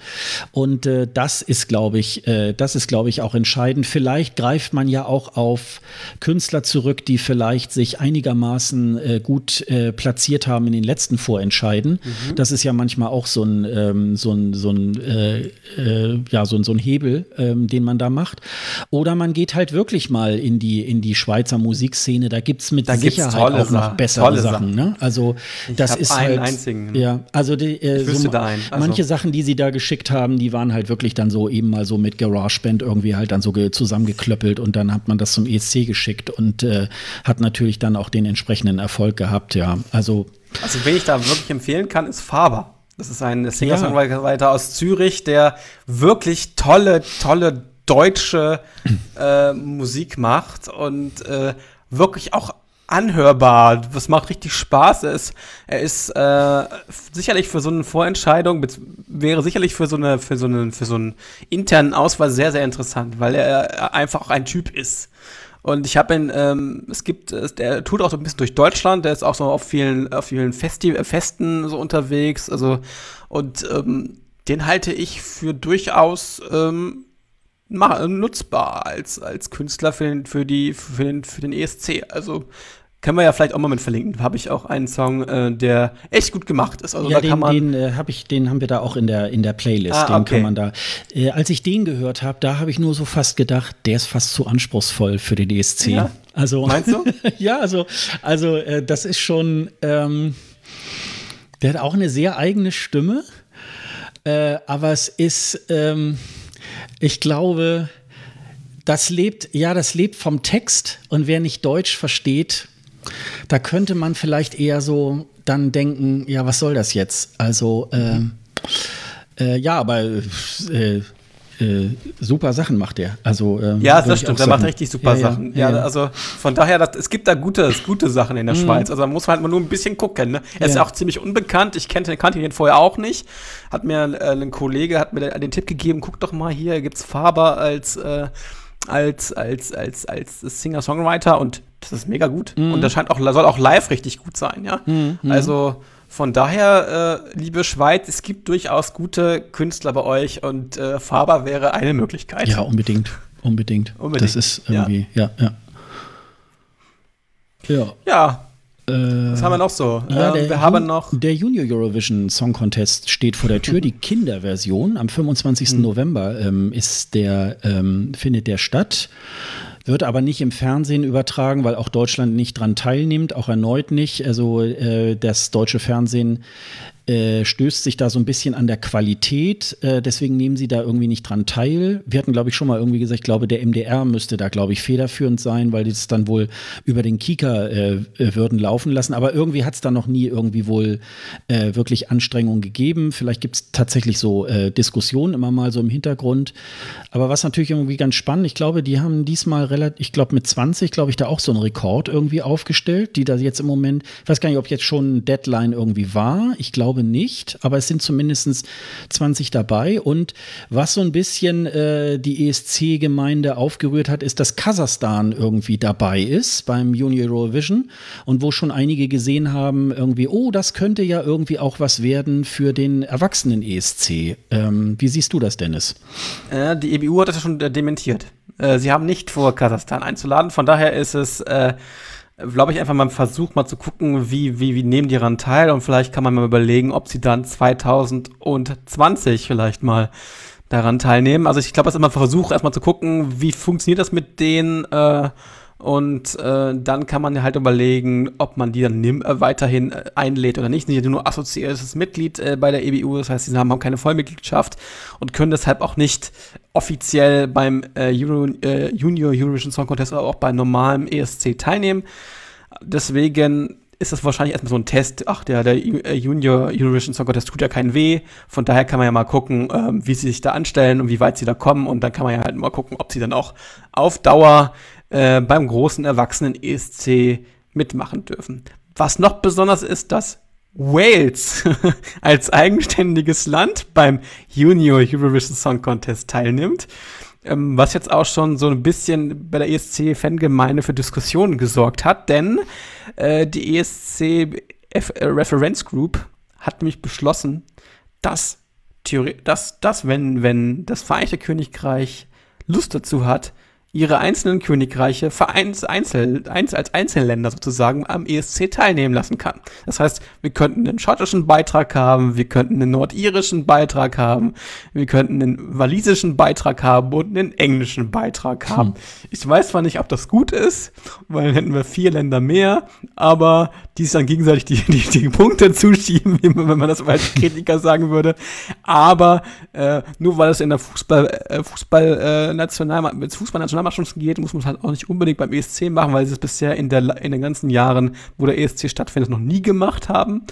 Und äh, das ist, glaube ich, äh, das ist, glaube ich, auch entscheidend. Vielleicht greift man ja auch auf Künstler zurück, die vielleicht sich einigermaßen äh, gut äh, platziert haben in den letzten Vorentscheiden. Mhm. Das ist ja manchmal auch so ein, ähm, so ein, so ein, äh, äh, ja, so ein, so ein Hebel, ähm, den man da macht. Oder man geht halt wirklich mal in die, in die Schweizer Musikszene. Da gibt es mit da Sicherheit auch noch bessere Sachen. Ne? Also ich das ist einen halt, einzigen. Ja, also die, äh, so, also manche Sachen, die sie da geschickt haben, die waren halt wirklich dann so eben mal so mit GarageBand irgendwie halt dann so zusammengeklöppelt und dann hat man das zum ESC geschickt und äh, hat natürlich dann auch den entsprechenden Erfolg gehabt. Ja, also also, wen ich da wirklich empfehlen kann, ist Faber. Das ist ein Singer-Songwriter ja. aus Zürich, der wirklich tolle, tolle deutsche äh, Musik macht und äh, wirklich auch anhörbar. Das macht richtig Spaß. Er ist, er ist äh, sicherlich für so eine Vorentscheidung, wäre sicherlich für so eine, für so eine, für so einen internen Auswahl sehr, sehr interessant, weil er einfach auch ein Typ ist. Und ich habe ihn, ähm, es gibt, der tut auch so ein bisschen durch Deutschland, der ist auch so auf vielen, auf vielen Festi Festen so unterwegs. Also, und ähm, den halte ich für durchaus ähm, nutzbar als, als Künstler für den, für, die, für, den, für den ESC. Also Können wir ja vielleicht auch mal mit verlinken. Da habe ich auch einen Song, äh, der echt gut gemacht ist. Also ja, da den, kann man den äh, habe ich, den haben wir da auch in der in der Playlist. Ah, den okay. kann man da. Äh, als ich den gehört habe, da habe ich nur so fast gedacht, der ist fast zu anspruchsvoll für den ESC. Ja? Also meinst du? ja, also also äh, das ist schon. Ähm, der hat auch eine sehr eigene Stimme, äh, aber es ist, ähm, ich glaube, das lebt, ja, das lebt vom Text und wer nicht Deutsch versteht, da könnte man vielleicht eher so dann denken, ja, was soll das jetzt? Also, äh, äh, ja, aber äh, äh, super Sachen macht er. Also, ähm, ja, das stimmt, er macht richtig super ja, Sachen. Ja, ja, also von daher, das, es gibt da gute, gute Sachen in der mhm. Schweiz. Also da muss man halt nur ein bisschen gucken. Ne? Er ist ja auch ziemlich unbekannt. Ich kannte, kannte ihn vorher auch nicht. Hat mir äh, ein Kollege hat mir den Tipp gegeben, guck doch mal hier, gibt es Faber als äh, als, als, als, als Singer-Songwriter und das ist mega gut. Mhm. Und das scheint auch, soll auch live richtig gut sein, ja. Mhm. Also von daher, äh, liebe Schweiz, es gibt durchaus gute Künstler bei euch und äh, Faber wäre eine Möglichkeit. Ja, unbedingt. Unbedingt. unbedingt. Das ist irgendwie, ja, ja. Ja. ja. Was haben wir noch so? Ja, ähm, wir haben noch. Der Junior Eurovision Song Contest steht vor der Tür. Die Kinderversion am 25. Hm. November ähm, ist der, ähm, findet der statt. Wird aber nicht im Fernsehen übertragen, weil auch Deutschland nicht dran teilnimmt, auch erneut nicht. Also äh, das deutsche Fernsehen äh, stößt sich da so ein bisschen an der Qualität. Äh, deswegen nehmen sie da irgendwie nicht dran teil. Wir hatten, glaube ich, schon mal irgendwie gesagt, ich glaube, der MDR müsste da, glaube ich, federführend sein, weil die es dann wohl über den Kika äh, äh würden laufen lassen. Aber irgendwie hat es da noch nie irgendwie wohl äh, wirklich Anstrengungen gegeben. Vielleicht gibt es tatsächlich so Diskussionen immer mal so im Hintergrund. Aber was natürlich irgendwie ganz spannend, ich glaube, die haben diesmal relativ, ich glaube, mit 20, glaube ich, da auch so einen Rekord irgendwie aufgestellt, die da jetzt im Moment, ich weiß gar nicht, ob jetzt schon ein Deadline irgendwie war. Ich glaube, glaube nicht, aber es sind zumindest 20 dabei. Und was so ein bisschen äh, die ESC-Gemeinde aufgerührt hat, ist, dass Kasachstan irgendwie dabei ist beim Junior Eurovision und wo schon einige gesehen haben, irgendwie, oh, das könnte ja irgendwie auch was werden für den erwachsenen ESC. Ähm, wie siehst du das, Dennis? Äh, die EBU hat das schon dementiert. Äh, sie haben nicht vor, Kasachstan einzuladen. Von daher ist es äh, glaube ich, einfach mal einen Versuch, mal zu gucken, wie, wie, wie nehmen die daran teil und vielleicht kann man mal überlegen, ob sie dann 2020 vielleicht mal daran teilnehmen. Also ich glaube, es ist immer ein Versuch, erstmal zu gucken, wie funktioniert das mit denen äh, und äh, dann kann man halt überlegen, ob man die dann nimm, äh, weiterhin einlädt oder nicht. Sie sind nur assoziiertes Mitglied äh, bei der EBU, das heißt, sie haben, haben keine Vollmitgliedschaft und können deshalb auch nicht offiziell beim äh, Euro, äh, Junior Eurovision Song Contest oder auch bei normalem ESC teilnehmen. Deswegen ist das wahrscheinlich erstmal so ein Test. Ach, der, der Junior Eurovision Song Contest tut ja keinen weh. Von daher kann man ja mal gucken, ähm, wie sie sich da anstellen und wie weit sie da kommen. Und dann kann man ja halt mal gucken, ob sie dann auch auf Dauer äh, beim großen erwachsenen ESC mitmachen dürfen. Was noch besonders ist, dass Wales als eigenständiges Land beim Junior Eurovision Song Contest teilnimmt, ähm, was jetzt auch schon so ein bisschen bei der ESC-Fangemeinde für Diskussionen gesorgt hat, denn äh, die ESC F äh, Reference Group hat nämlich beschlossen, dass, dass, dass wenn, wenn das Vereinigte Königreich Lust dazu hat, ihre einzelnen Königreiche vereins, einzel, eins, als Einzelländer sozusagen am ESC teilnehmen lassen kann. Das heißt, wir könnten einen schottischen Beitrag haben, wir könnten einen nordirischen Beitrag haben, wir könnten einen walisischen Beitrag haben und einen englischen Beitrag haben. Hm. Ich weiß zwar nicht, ob das gut ist, weil dann hätten wir vier Länder mehr, aber die sich dann gegenseitig die, die, die Punkte zuschieben, wenn man das als Kritiker sagen würde. Aber äh, nur weil es in der Fußball, äh, Fußball äh, National, Fußball Nationalmannschaften geht, muss man es halt auch nicht unbedingt beim ESC machen, weil sie es bisher in, der, in den ganzen Jahren, wo der ESC stattfindet, noch nie gemacht haben.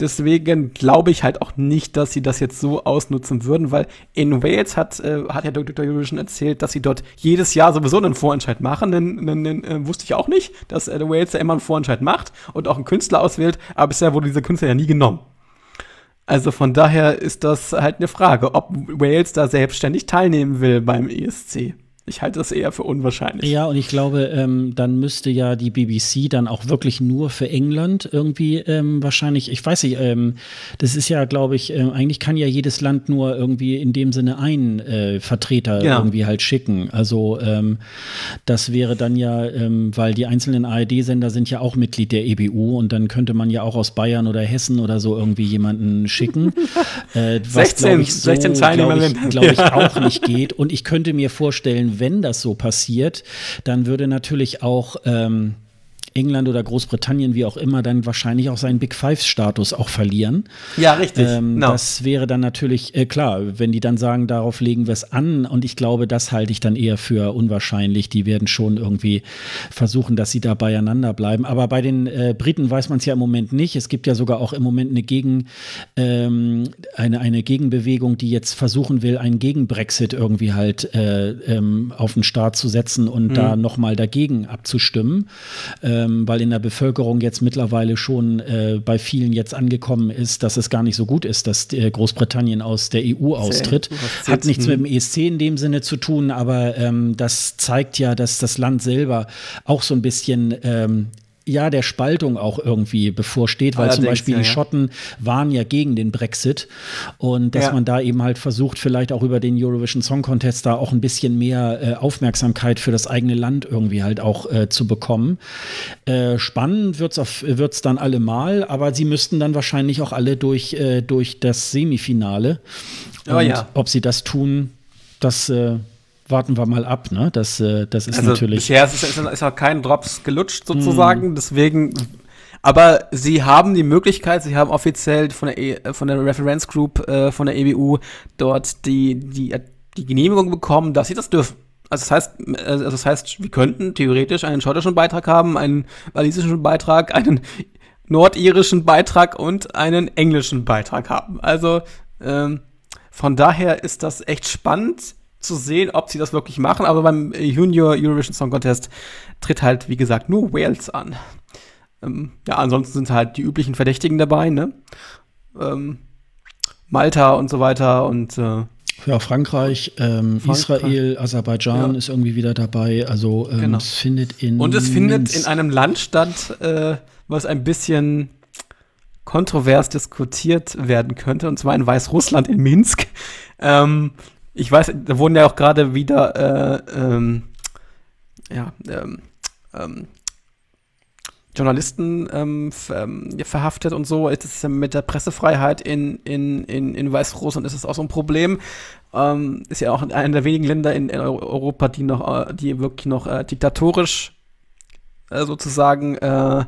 Deswegen glaube ich halt auch nicht, dass sie das jetzt so ausnutzen würden, weil in Wales hat, äh, hat ja Dr. Eurovision erzählt, dass sie dort jedes Jahr sowieso einen Vorentscheid machen. Denn, denn, denn äh, wusste ich auch nicht, dass äh, Wales ja immer einen Vorentscheid macht und auch einen Künstler auswählt, aber bisher wurde dieser Künstler ja nie genommen. Also von daher ist das halt eine Frage, ob Wales da selbstständig teilnehmen will beim ESC. Ich halte das eher für unwahrscheinlich. Ja, und ich glaube, ähm, dann müsste ja die BBC dann auch wirklich nur für England irgendwie ähm, wahrscheinlich, ich weiß nicht, ähm, das ist ja, glaube ich, äh, eigentlich kann ja jedes Land nur irgendwie in dem Sinne einen äh, Vertreter genau. irgendwie halt schicken. Also ähm, das wäre dann ja, ähm, weil die einzelnen ARD-Sender sind ja auch Mitglied der EBU und dann könnte man ja auch aus Bayern oder Hessen oder so irgendwie jemanden schicken. äh, was, 16, ich, so, 16 Teilnehmer, glaube ich, glaub ich, auch nicht geht. Und ich könnte mir vorstellen, wenn das so passiert, dann würde natürlich auch ähm, England oder Großbritannien, wie auch immer, dann wahrscheinlich auch seinen Big Five-Status auch verlieren. Ja, richtig. Ähm, no. Das wäre dann natürlich, äh, klar, wenn die dann sagen, darauf legen wir es an. Und ich glaube, das halte ich dann eher für unwahrscheinlich. Die werden schon irgendwie versuchen, dass sie da beieinander bleiben. Aber bei den äh, Briten weiß man es ja im Moment nicht. Es gibt ja sogar auch im Moment eine, Gegen, ähm, eine, eine Gegenbewegung, die jetzt versuchen will, einen Gegen-Brexit irgendwie halt äh, ähm, auf den Start zu setzen und mhm. da nochmal dagegen abzustimmen. Äh, ähm, weil in der Bevölkerung jetzt mittlerweile schon äh, bei vielen jetzt angekommen ist, dass es gar nicht so gut ist, dass äh, Großbritannien aus der EU austritt. Hat nichts mit dem ESC in dem Sinne zu tun, aber ähm, das zeigt ja, dass das Land selber auch so ein bisschen ähm, ja der Spaltung auch irgendwie bevorsteht, weil Allerdings, zum Beispiel ja, die Schotten waren ja gegen den Brexit und dass ja. man da eben halt versucht, vielleicht auch über den Eurovision Song Contest da auch ein bisschen mehr äh, Aufmerksamkeit für das eigene Land irgendwie halt auch äh, zu bekommen. Äh, spannend wird's auf wird's dann allemal, aber sie müssten dann wahrscheinlich auch alle durch äh, durch das Semifinale. Oh, und ja. ob sie das tun, das äh, warten wir mal ab, ne? Das, äh, das ist also natürlich. Bisher ist, ist, ist auch kein Drops gelutscht sozusagen, mm. deswegen. Aber sie haben die Möglichkeit, sie haben offiziell von der, e, von der Reference Group äh, von der EBU dort die, die, die Genehmigung bekommen, dass sie das dürfen. Also das heißt, also das heißt, wir könnten theoretisch einen schottischen Beitrag haben, einen walisischen Beitrag, einen nordirischen Beitrag und einen englischen Beitrag haben. Also ähm, von daher ist das echt spannend zu sehen, ob sie das wirklich machen. Aber beim Junior Eurovision Song Contest tritt halt, wie gesagt, nur Wales an. Ähm, ja, ansonsten sind halt die üblichen Verdächtigen dabei, ne? Ähm, Malta und so weiter und äh, ja, Frankreich, ähm, Frankreich, Israel, Aserbaidschan ja. ist irgendwie wieder dabei. Also ähm, genau. es findet in und es findet in einem Land statt, äh, was ein bisschen kontrovers diskutiert werden könnte, und zwar in Weißrussland in Minsk. Ähm, ich weiß, da wurden ja auch gerade wieder äh, ähm, ja, ähm, ähm, Journalisten ähm, ähm verhaftet und so. Ist es mit der Pressefreiheit in, in, in, in Weißrussland ist das auch so ein Problem. Ähm, ist ja auch einer der wenigen Länder in, in Europa, die noch, äh, die wirklich noch äh, diktatorisch äh, sozusagen äh,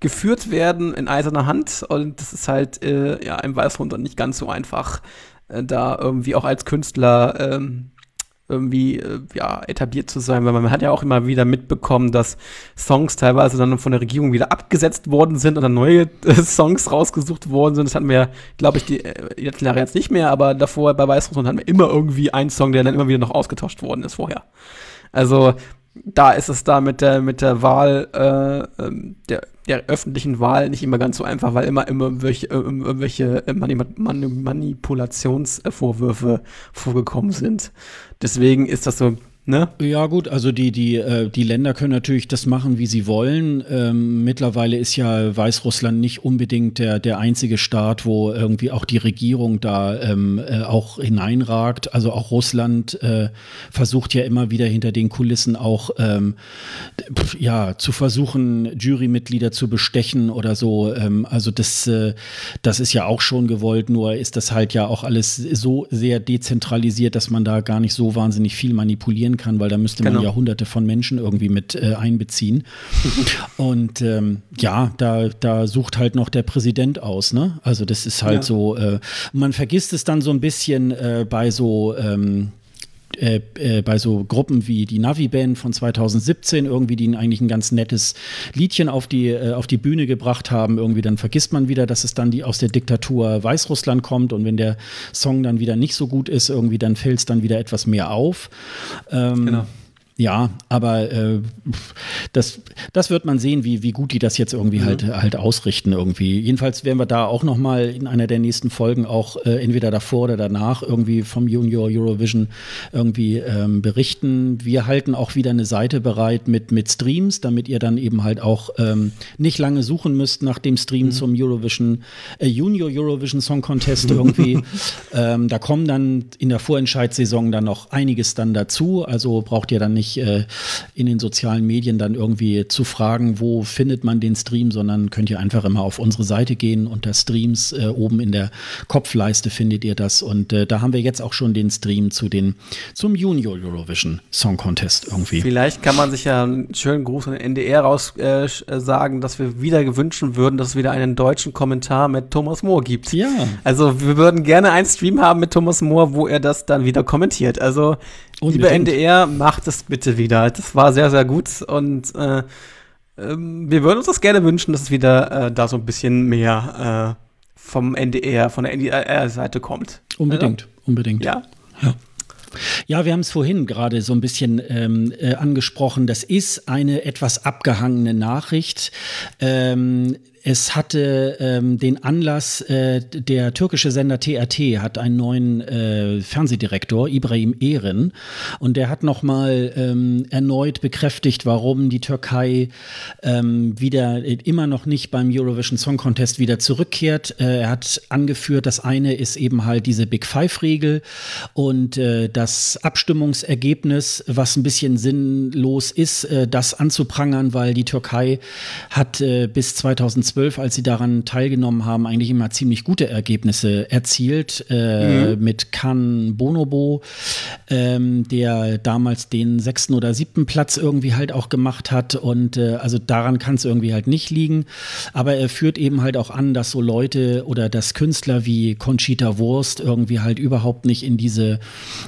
geführt werden in eiserner Hand. Und das ist halt äh, ja im Weißrussland nicht ganz so einfach da irgendwie auch als Künstler ähm, irgendwie äh, ja, etabliert zu sein, weil man hat ja auch immer wieder mitbekommen, dass Songs teilweise dann von der Regierung wieder abgesetzt worden sind und dann neue äh, Songs rausgesucht worden sind. Das hatten wir, glaube ich, die, äh, letzten Jahre jetzt nicht mehr, aber davor bei Weißrussland hatten wir immer irgendwie einen Song, der dann immer wieder noch ausgetauscht worden ist vorher. Also da ist es da mit der, mit der Wahl, äh, ähm, der, der öffentlichen Wahl nicht immer ganz so einfach, weil immer, immer irgendwelche, äh, irgendwelche Manipulationsvorwürfe vorgekommen sind. Deswegen ist das so Ne? Ja gut, also die, die, äh, die Länder können natürlich das machen, wie sie wollen. Ähm, mittlerweile ist ja Weißrussland nicht unbedingt der, der einzige Staat, wo irgendwie auch die Regierung da ähm, äh, auch hineinragt. Also auch Russland äh, versucht ja immer wieder hinter den Kulissen auch ähm, ja, zu versuchen, Jurymitglieder zu bestechen oder so. Ähm, also das, äh, das ist ja auch schon gewollt, nur ist das halt ja auch alles so sehr dezentralisiert, dass man da gar nicht so wahnsinnig viel manipulieren kann, weil da müsste man genau. ja hunderte von Menschen irgendwie mit äh, einbeziehen. Und ähm, ja, da, da sucht halt noch der Präsident aus, ne? Also das ist halt ja. so, äh, man vergisst es dann so ein bisschen äh, bei so ähm, äh, äh, bei so Gruppen wie die Navi-Band von 2017 irgendwie, die eigentlich ein ganz nettes Liedchen auf die, äh, auf die Bühne gebracht haben, irgendwie dann vergisst man wieder, dass es dann die aus der Diktatur Weißrussland kommt und wenn der Song dann wieder nicht so gut ist, irgendwie dann fällt es dann wieder etwas mehr auf. Ähm, genau. Ja, aber äh, das, das wird man sehen, wie, wie gut die das jetzt irgendwie mhm. halt, halt ausrichten irgendwie. Jedenfalls werden wir da auch noch mal in einer der nächsten Folgen auch äh, entweder davor oder danach irgendwie vom Junior Eurovision irgendwie ähm, berichten. Wir halten auch wieder eine Seite bereit mit, mit Streams, damit ihr dann eben halt auch ähm, nicht lange suchen müsst nach dem Stream mhm. zum Eurovision, äh, Junior Eurovision Song Contest irgendwie. ähm, da kommen dann in der Vorentscheidssaison dann noch einiges dann dazu. Also braucht ihr dann nicht nicht äh, in den sozialen Medien dann irgendwie zu fragen, wo findet man den Stream, sondern könnt ihr einfach immer auf unsere Seite gehen. Unter Streams äh, oben in der Kopfleiste findet ihr das. Und äh, da haben wir jetzt auch schon den Stream zu den, zum Junior Eurovision Song Contest irgendwie. Vielleicht kann man sich ja einen schönen Gruß an den NDR raus äh, sagen, dass wir wieder gewünschen würden, dass es wieder einen deutschen Kommentar mit Thomas Mohr gibt. Ja. Also wir würden gerne einen Stream haben mit Thomas Mohr, wo er das dann wieder kommentiert. Also. Lieber NDR, macht es bitte wieder. Das war sehr, sehr gut und äh, äh, wir würden uns das gerne wünschen, dass es wieder äh, da so ein bisschen mehr äh, vom NDR, von der NDR-Seite kommt. Unbedingt, also? unbedingt. Ja. ja. Ja, wir haben es vorhin gerade so ein bisschen ähm, äh, angesprochen. Das ist eine etwas abgehangene Nachricht. Ähm, es hatte ähm, den Anlass, äh, der türkische Sender TRT hat einen neuen äh, Fernsehdirektor, Ibrahim Ehren, und der hat nochmal ähm, erneut bekräftigt, warum die Türkei ähm, wieder äh, immer noch nicht beim Eurovision Song Contest wieder zurückkehrt. Äh, er hat angeführt, das eine ist eben halt diese Big Five-Regel und äh, das Abstimmungsergebnis, was ein bisschen sinnlos ist, äh, das anzuprangern, weil die Türkei hat bis 2020 2012, als sie daran teilgenommen haben, eigentlich immer ziemlich gute Ergebnisse erzielt. Äh, mhm. Mit Kan Bonobo, ähm, der damals den sechsten oder siebten Platz irgendwie halt auch gemacht hat. Und äh, also daran kann es irgendwie halt nicht liegen. Aber er führt eben halt auch an, dass so Leute oder dass Künstler wie Conchita Wurst irgendwie halt überhaupt nicht in diese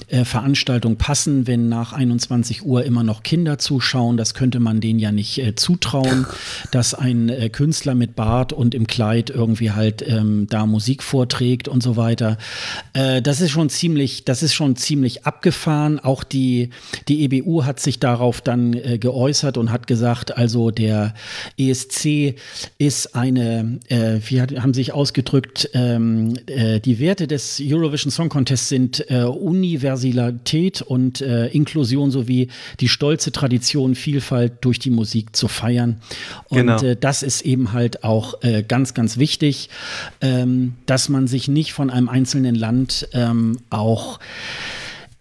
äh, Veranstaltung passen, wenn nach 21 Uhr immer noch Kinder zuschauen. Das könnte man denen ja nicht äh, zutrauen, dass ein äh, Künstler mit mit Bart und im Kleid irgendwie halt ähm, da Musik vorträgt und so weiter. Äh, das ist schon ziemlich, das ist schon ziemlich abgefahren. Auch die, die EBU hat sich darauf dann äh, geäußert und hat gesagt, also der ESC ist eine, äh, wie hat, haben sich ausgedrückt, ähm, äh, die Werte des Eurovision Song Contest sind äh, Universalität und äh, Inklusion sowie die stolze Tradition, Vielfalt durch die Musik zu feiern. Und genau. das ist eben halt auch äh, ganz, ganz wichtig, ähm, dass man sich nicht von einem einzelnen Land ähm, auch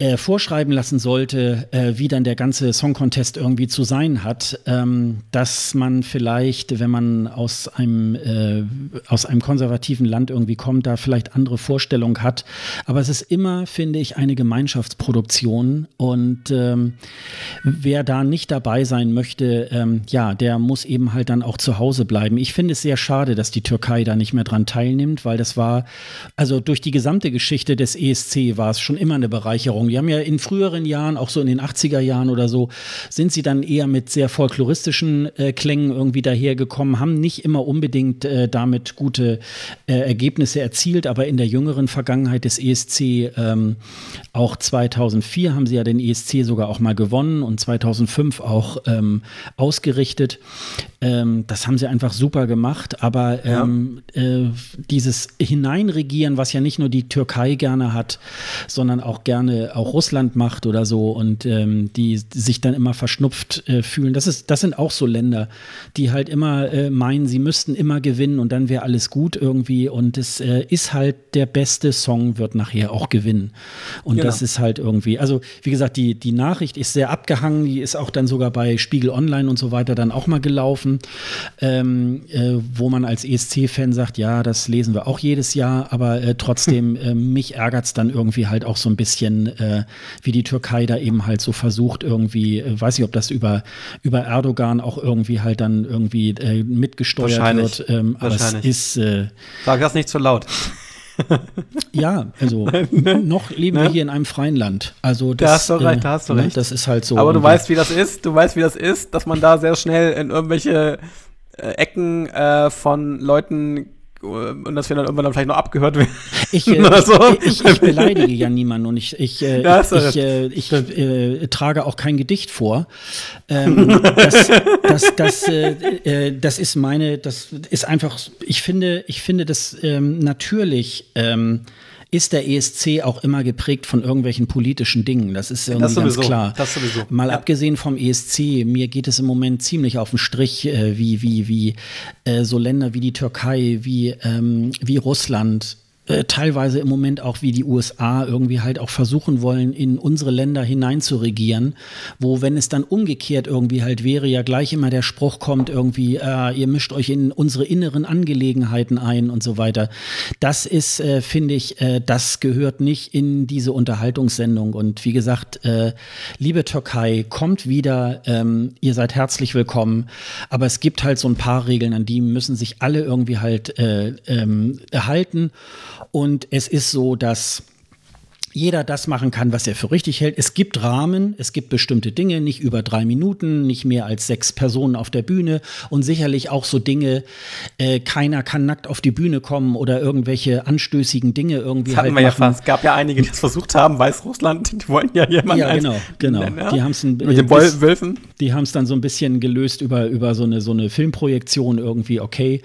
äh, vorschreiben lassen sollte, äh, wie dann der ganze Song Contest irgendwie zu sein hat, ähm, dass man vielleicht, wenn man aus einem, äh, aus einem konservativen Land irgendwie kommt, da vielleicht andere Vorstellungen hat. Aber es ist immer, finde ich, eine Gemeinschaftsproduktion und ähm, wer da nicht dabei sein möchte, ähm, ja, der muss eben halt dann auch zu Hause bleiben. Ich finde es sehr schade, dass die Türkei da nicht mehr dran teilnimmt, weil das war, also durch die gesamte Geschichte des ESC war es schon immer eine Bereicherung die haben ja in früheren Jahren, auch so in den 80er Jahren oder so, sind sie dann eher mit sehr folkloristischen äh, Klängen irgendwie dahergekommen, haben nicht immer unbedingt äh, damit gute äh, Ergebnisse erzielt, aber in der jüngeren Vergangenheit des ESC, ähm, auch 2004 haben sie ja den ESC sogar auch mal gewonnen und 2005 auch ähm, ausgerichtet. Ähm, das haben sie einfach super gemacht, aber ähm, ja. äh, dieses Hineinregieren, was ja nicht nur die Türkei gerne hat, sondern auch gerne auch Russland macht oder so und ähm, die sich dann immer verschnupft äh, fühlen, das, ist, das sind auch so Länder, die halt immer äh, meinen, sie müssten immer gewinnen und dann wäre alles gut irgendwie und es äh, ist halt der beste Song wird nachher auch gewinnen und genau. das ist halt irgendwie, also wie gesagt, die, die Nachricht ist sehr abgehangen, die ist auch dann sogar bei Spiegel Online und so weiter dann auch mal gelaufen gelaufen, ähm, äh, wo man als ESC-Fan sagt, ja, das lesen wir auch jedes Jahr, aber äh, trotzdem, äh, mich ärgert es dann irgendwie halt auch so ein bisschen, äh, wie die Türkei da eben halt so versucht, irgendwie, äh, weiß ich, ob das über, über Erdogan auch irgendwie halt dann irgendwie äh, mitgesteuert wird. Ähm, aber es ist. Sag das nicht zu laut. Ja, also noch leben ne? wir hier in einem freien Land. Also das, da hast du recht, da hast du ne, recht. Das ist halt so. Aber du weißt, wie das ist. Du weißt, wie das ist, dass man da sehr schnell in irgendwelche äh, Ecken äh, von Leuten und dass wir dann irgendwann dann vielleicht noch abgehört werden. Ich, äh, so. ich, ich, ich, beleidige ja niemanden und ich, ich, äh, ja, ich, äh, ich äh, trage auch kein Gedicht vor. Ähm, das, das, das, äh, äh, das ist meine, das ist einfach, ich finde, ich finde das ähm, natürlich. Ähm, ist der ESC auch immer geprägt von irgendwelchen politischen Dingen. Das ist irgendwie das sowieso, ganz klar. Das sowieso. Mal ja. abgesehen vom ESC, mir geht es im Moment ziemlich auf den Strich, äh, wie, wie, wie äh, so Länder wie die Türkei, wie, ähm, wie Russland, äh, teilweise im Moment auch wie die USA irgendwie halt auch versuchen wollen, in unsere Länder hinein zu regieren, wo, wenn es dann umgekehrt irgendwie halt wäre, ja gleich immer der Spruch kommt, irgendwie, äh, ihr mischt euch in unsere inneren Angelegenheiten ein und so weiter. Das ist, äh, finde ich, äh, das gehört nicht in diese Unterhaltungssendung. Und wie gesagt, äh, liebe Türkei, kommt wieder, ähm, ihr seid herzlich willkommen. Aber es gibt halt so ein paar Regeln, an die müssen sich alle irgendwie halt äh, ähm, erhalten. Und es ist so, dass jeder das machen kann, was er für richtig hält. Es gibt Rahmen, es gibt bestimmte Dinge, nicht über drei Minuten, nicht mehr als sechs Personen auf der Bühne und sicherlich auch so Dinge, äh, keiner kann nackt auf die Bühne kommen oder irgendwelche anstößigen Dinge irgendwie. Das hatten halt wir machen. ja fast. Es gab ja einige, die das versucht haben, Weißrussland, die wollten ja jemanden. Ja, genau, genau. Ja? Die haben es mit den Wölfen. Die haben es dann so ein bisschen gelöst über, über so, eine, so eine Filmprojektion irgendwie, okay.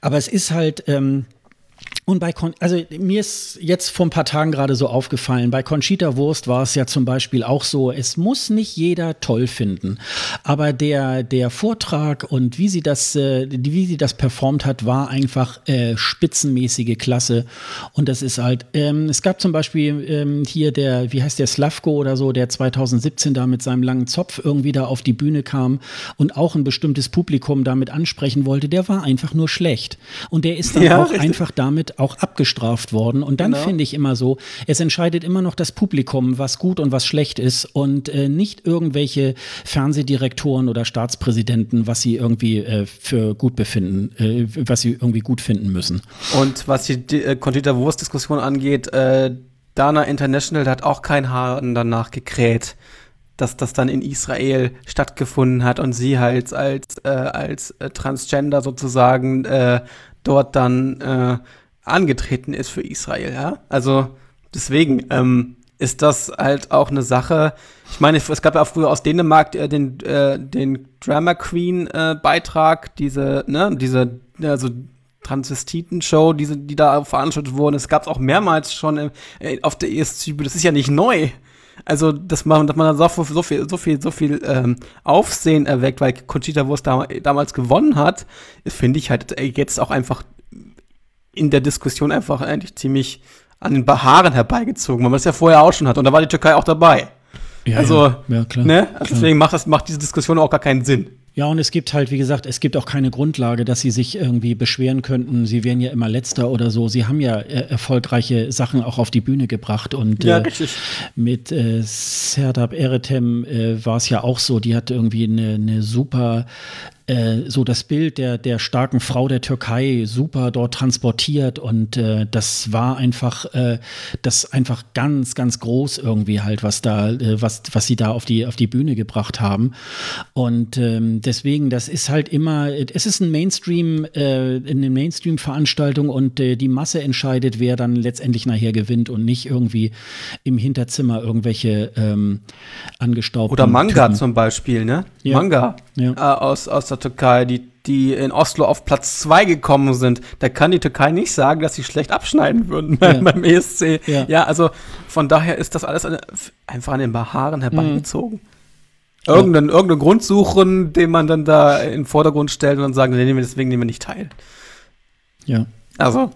Aber es ist halt. Ähm, und bei, Con also mir ist jetzt vor ein paar Tagen gerade so aufgefallen, bei Conchita Wurst war es ja zum Beispiel auch so, es muss nicht jeder toll finden, aber der, der Vortrag und wie sie das, äh, wie sie das performt hat, war einfach äh, spitzenmäßige Klasse. Und das ist halt, ähm, es gab zum Beispiel ähm, hier der, wie heißt der, Slavko oder so, der 2017 da mit seinem langen Zopf irgendwie da auf die Bühne kam und auch ein bestimmtes Publikum damit ansprechen wollte, der war einfach nur schlecht. Und der ist dann ja, auch richtig. einfach damit auch abgestraft worden. Und dann genau. finde ich immer so, es entscheidet immer noch das Publikum, was gut und was schlecht ist und äh, nicht irgendwelche Fernsehdirektoren oder Staatspräsidenten, was sie irgendwie äh, für gut befinden, äh, was sie irgendwie gut finden müssen. Und was die, die äh, Conchita Wurst-Diskussion angeht, äh, Dana International hat auch kein Haar danach gekräht dass das dann in Israel stattgefunden hat und sie halt als, äh, als äh, Transgender sozusagen äh, dort dann äh, angetreten ist für Israel, ja. Also deswegen ähm, ist das halt auch eine Sache. Ich meine, es gab ja auch früher aus Dänemark äh, den, äh, den Drama Queen äh, Beitrag, diese, ne, diese, also Transvestiten-Show, diese, die da veranstaltet wurden. Es gab es auch mehrmals schon äh, auf der ESC. Das ist ja nicht neu. Also, dass man, dass man dann so, so viel, so viel, so viel ähm, Aufsehen erweckt, weil Conchita Wurst da, damals gewonnen hat, finde ich halt jetzt auch einfach in der Diskussion einfach eigentlich ziemlich an den Haaren herbeigezogen, weil man das ja vorher auch schon hat. Und da war die Türkei auch dabei. Ja, also, ja. ja klar, ne? Also deswegen macht, das, macht diese Diskussion auch gar keinen Sinn. Ja, und es gibt halt, wie gesagt, es gibt auch keine Grundlage, dass sie sich irgendwie beschweren könnten, sie wären ja immer letzter oder so. Sie haben ja äh, erfolgreiche Sachen auch auf die Bühne gebracht. Und ja, äh, mit äh, Serdab Eretem äh, war es ja auch so, die hat irgendwie eine, eine super äh, so das Bild der, der starken Frau der Türkei super dort transportiert und äh, das war einfach, äh, das einfach ganz, ganz groß irgendwie halt, was da, äh, was, was sie da auf die, auf die Bühne gebracht haben. Und ähm, deswegen, das ist halt immer, es ist ein Mainstream, äh, eine Mainstream-Veranstaltung und äh, die Masse entscheidet, wer dann letztendlich nachher gewinnt und nicht irgendwie im Hinterzimmer irgendwelche ähm, angestaubten. Oder Manga Typen. zum Beispiel, ne? Ja. Manga ja. Aus, aus der Türkei, die, die in Oslo auf Platz 2 gekommen sind. Da kann die Türkei nicht sagen, dass sie schlecht abschneiden würden ja. beim ESC. Ja. ja. also von daher ist das alles eine, einfach an den Haaren herbeigezogen. Mhm. Irgendeinen, irgendeinen Grund suchen, den man dann da in den Vordergrund stellt und dann sagen, nee, deswegen nehmen wir nicht teil. Ja. Also,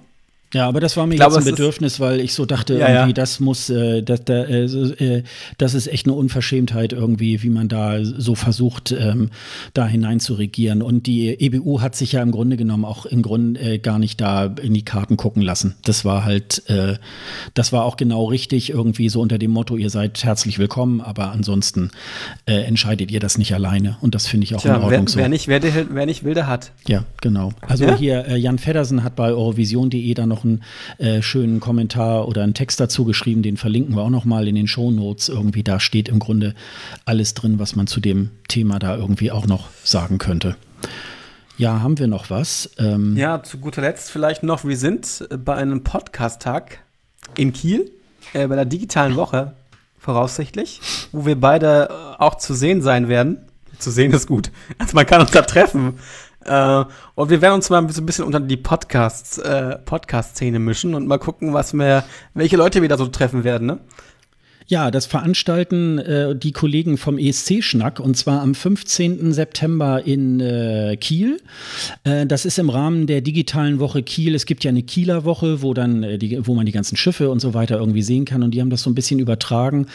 ja, aber das war mir glaube, jetzt ein Bedürfnis, weil ich so dachte, ja, irgendwie, ja. das muss, äh, das, da, äh, äh, das ist echt eine Unverschämtheit irgendwie, wie man da so versucht, ähm, da hinein zu regieren. Und die EBU hat sich ja im Grunde genommen auch im Grunde äh, gar nicht da in die Karten gucken lassen. Das war halt, äh, das war auch genau richtig, irgendwie so unter dem Motto, ihr seid herzlich willkommen, aber ansonsten äh, entscheidet ihr das nicht alleine. Und das finde ich auch Tja, in Ordnung wer, so. Wer nicht, wer, wer nicht will, der hat. Ja, genau. Also ja? hier, äh, Jan Feddersen hat bei eurovision.de dann noch noch einen äh, schönen Kommentar oder einen Text dazu geschrieben, den verlinken wir auch noch mal in den Show Notes. Irgendwie da steht im Grunde alles drin, was man zu dem Thema da irgendwie auch noch sagen könnte. Ja, haben wir noch was? Ähm ja, zu guter Letzt vielleicht noch, wir sind bei einem Podcast-Tag in Kiel, äh, bei der digitalen Woche voraussichtlich, wo wir beide äh, auch zu sehen sein werden. Zu sehen ist gut. Also man kann uns da treffen. Äh, und wir werden uns mal so ein bisschen unter die Podcasts, äh, Podcast-Szene mischen und mal gucken, was wir, welche Leute wir da so treffen werden, ne? Ja, das veranstalten äh, die Kollegen vom ESC-Schnack und zwar am 15. September in äh, Kiel. Äh, das ist im Rahmen der digitalen Woche Kiel. Es gibt ja eine Kieler Woche, wo dann äh, die, wo man die ganzen Schiffe und so weiter irgendwie sehen kann und die haben das so ein bisschen übertragen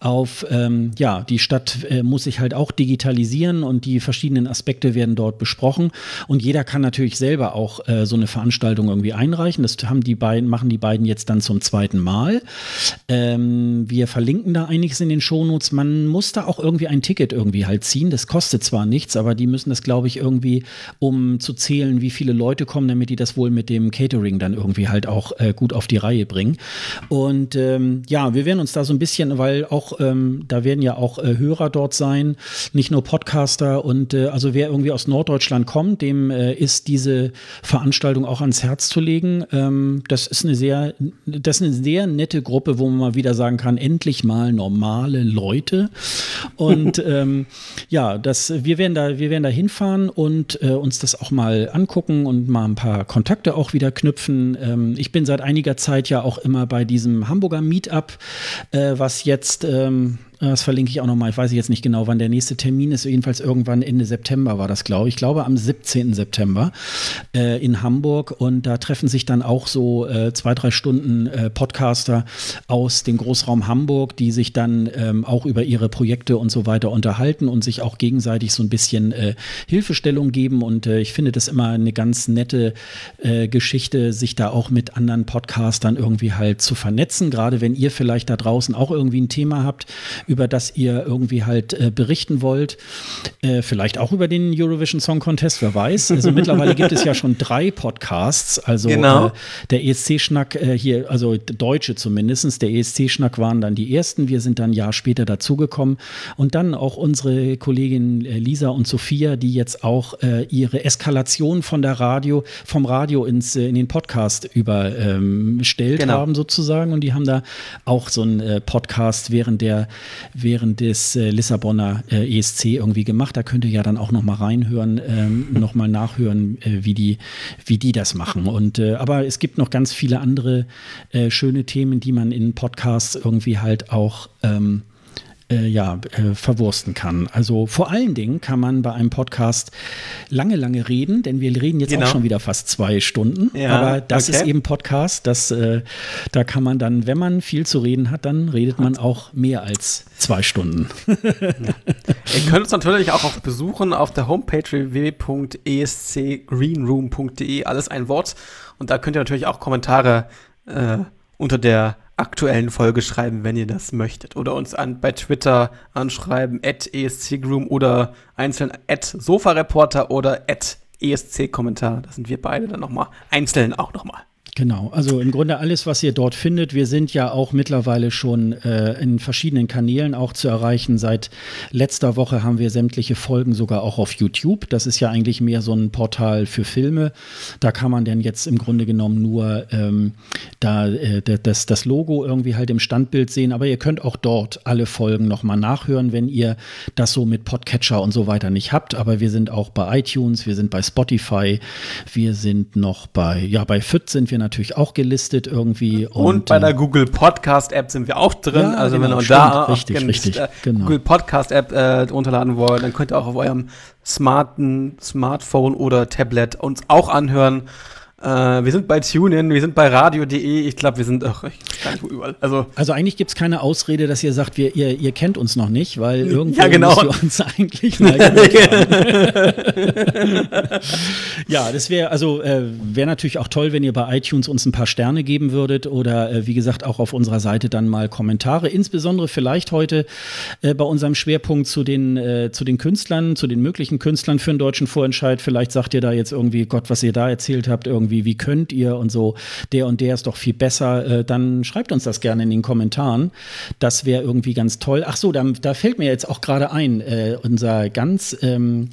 auf ähm, ja die Stadt äh, muss sich halt auch digitalisieren und die verschiedenen Aspekte werden dort besprochen und jeder kann natürlich selber auch äh, so eine Veranstaltung irgendwie einreichen. Das haben die beiden machen die beiden jetzt dann zum zweiten Mal. Ähm, wir verlinken verlinken da einiges in den Shownotes. Man muss da auch irgendwie ein Ticket irgendwie halt ziehen. Das kostet zwar nichts, aber die müssen das, glaube ich, irgendwie, um zu zählen, wie viele Leute kommen, damit die das wohl mit dem Catering dann irgendwie halt auch äh, gut auf die Reihe bringen. Und ähm, ja, wir werden uns da so ein bisschen, weil auch, ähm, da werden ja auch äh, Hörer dort sein, nicht nur Podcaster. Und äh, also wer irgendwie aus Norddeutschland kommt, dem äh, ist diese Veranstaltung auch ans Herz zu legen. Ähm, das ist eine sehr, das ist eine sehr nette Gruppe, wo man mal wieder sagen kann, endlich endlich mal normale Leute. Und ähm, ja, das, wir, werden da, wir werden da hinfahren und äh, uns das auch mal angucken und mal ein paar Kontakte auch wieder knüpfen. Ähm, ich bin seit einiger Zeit ja auch immer bei diesem Hamburger Meetup, äh, was jetzt ähm, das verlinke ich auch nochmal. Ich weiß jetzt nicht genau, wann der nächste Termin ist. Jedenfalls irgendwann Ende September war das, glaube ich. Ich glaube am 17. September äh, in Hamburg. Und da treffen sich dann auch so äh, zwei, drei Stunden äh, Podcaster aus dem Großraum Hamburg, die sich dann ähm, auch über ihre Projekte und so weiter unterhalten und sich auch gegenseitig so ein bisschen äh, Hilfestellung geben. Und äh, ich finde das immer eine ganz nette äh, Geschichte, sich da auch mit anderen Podcastern irgendwie halt zu vernetzen. Gerade wenn ihr vielleicht da draußen auch irgendwie ein Thema habt, über das ihr irgendwie halt äh, berichten wollt. Äh, vielleicht auch über den Eurovision Song Contest, wer weiß. Also mittlerweile gibt es ja schon drei Podcasts. Also genau. äh, der ESC-Schnack äh, hier, also Deutsche zumindest, der ESC-Schnack waren dann die ersten. Wir sind dann ein Jahr später dazugekommen. Und dann auch unsere Kollegin äh, Lisa und Sophia, die jetzt auch äh, ihre Eskalation von der Radio, vom Radio ins, in den Podcast überstellt ähm, genau. haben, sozusagen. Und die haben da auch so einen Podcast während der während des äh, Lissabonner äh, ESC irgendwie gemacht. Da könnt ihr ja dann auch noch mal reinhören, ähm, noch mal nachhören, äh, wie die wie die das machen. Und äh, aber es gibt noch ganz viele andere äh, schöne Themen, die man in Podcasts irgendwie halt auch ähm, äh, ja, äh, verwursten kann. Also vor allen Dingen kann man bei einem Podcast lange, lange reden, denn wir reden jetzt genau. auch schon wieder fast zwei Stunden. Ja, aber das okay. ist eben Podcast, das, äh, da kann man dann, wenn man viel zu reden hat, dann redet man auch mehr als zwei Stunden. ja. Ihr könnt uns natürlich auch auf besuchen auf der Homepage www.escgreenroom.de, alles ein Wort. Und da könnt ihr natürlich auch Kommentare äh, unter der aktuellen Folge schreiben, wenn ihr das möchtet. Oder uns an, bei Twitter anschreiben, at ESCgroom oder einzeln at Sofareporter oder at ESC-Kommentar. Da sind wir beide dann nochmal einzeln auch nochmal. Genau, also im Grunde alles, was ihr dort findet. Wir sind ja auch mittlerweile schon äh, in verschiedenen Kanälen auch zu erreichen. Seit letzter Woche haben wir sämtliche Folgen sogar auch auf YouTube. Das ist ja eigentlich mehr so ein Portal für Filme. Da kann man denn jetzt im Grunde genommen nur ähm, da äh, das, das Logo irgendwie halt im Standbild sehen. Aber ihr könnt auch dort alle Folgen nochmal nachhören, wenn ihr das so mit Podcatcher und so weiter nicht habt. Aber wir sind auch bei iTunes, wir sind bei Spotify, wir sind noch bei, ja, bei FIT sind wir natürlich auch gelistet irgendwie. Und, und bei der äh, Google Podcast App sind wir auch drin. Ja, also genau, wenn ihr da richtig, auch richtig, äh, genau. Google Podcast App äh, runterladen wollt, dann könnt ihr auch auf eurem smarten Smartphone oder Tablet uns auch anhören. Äh, wir sind bei TuneIn, wir sind bei radio.de. Ich glaube, wir sind auch gar nicht wo überall. Also, also eigentlich gibt es keine Ausrede, dass ihr sagt, wir, ihr, ihr kennt uns noch nicht, weil irgendwie ja, genau. müsst ihr uns eigentlich mal Ja, das wäre also äh, wäre natürlich auch toll, wenn ihr bei iTunes uns ein paar Sterne geben würdet oder äh, wie gesagt auch auf unserer Seite dann mal Kommentare. Insbesondere vielleicht heute äh, bei unserem Schwerpunkt zu den, äh, zu den Künstlern, zu den möglichen Künstlern für einen deutschen Vorentscheid. Vielleicht sagt ihr da jetzt irgendwie, Gott, was ihr da erzählt habt, irgendwie irgendwie, wie könnt ihr und so, der und der ist doch viel besser, äh, dann schreibt uns das gerne in den Kommentaren. Das wäre irgendwie ganz toll. Ach so, da, da fällt mir jetzt auch gerade ein, äh, unser ganz ähm,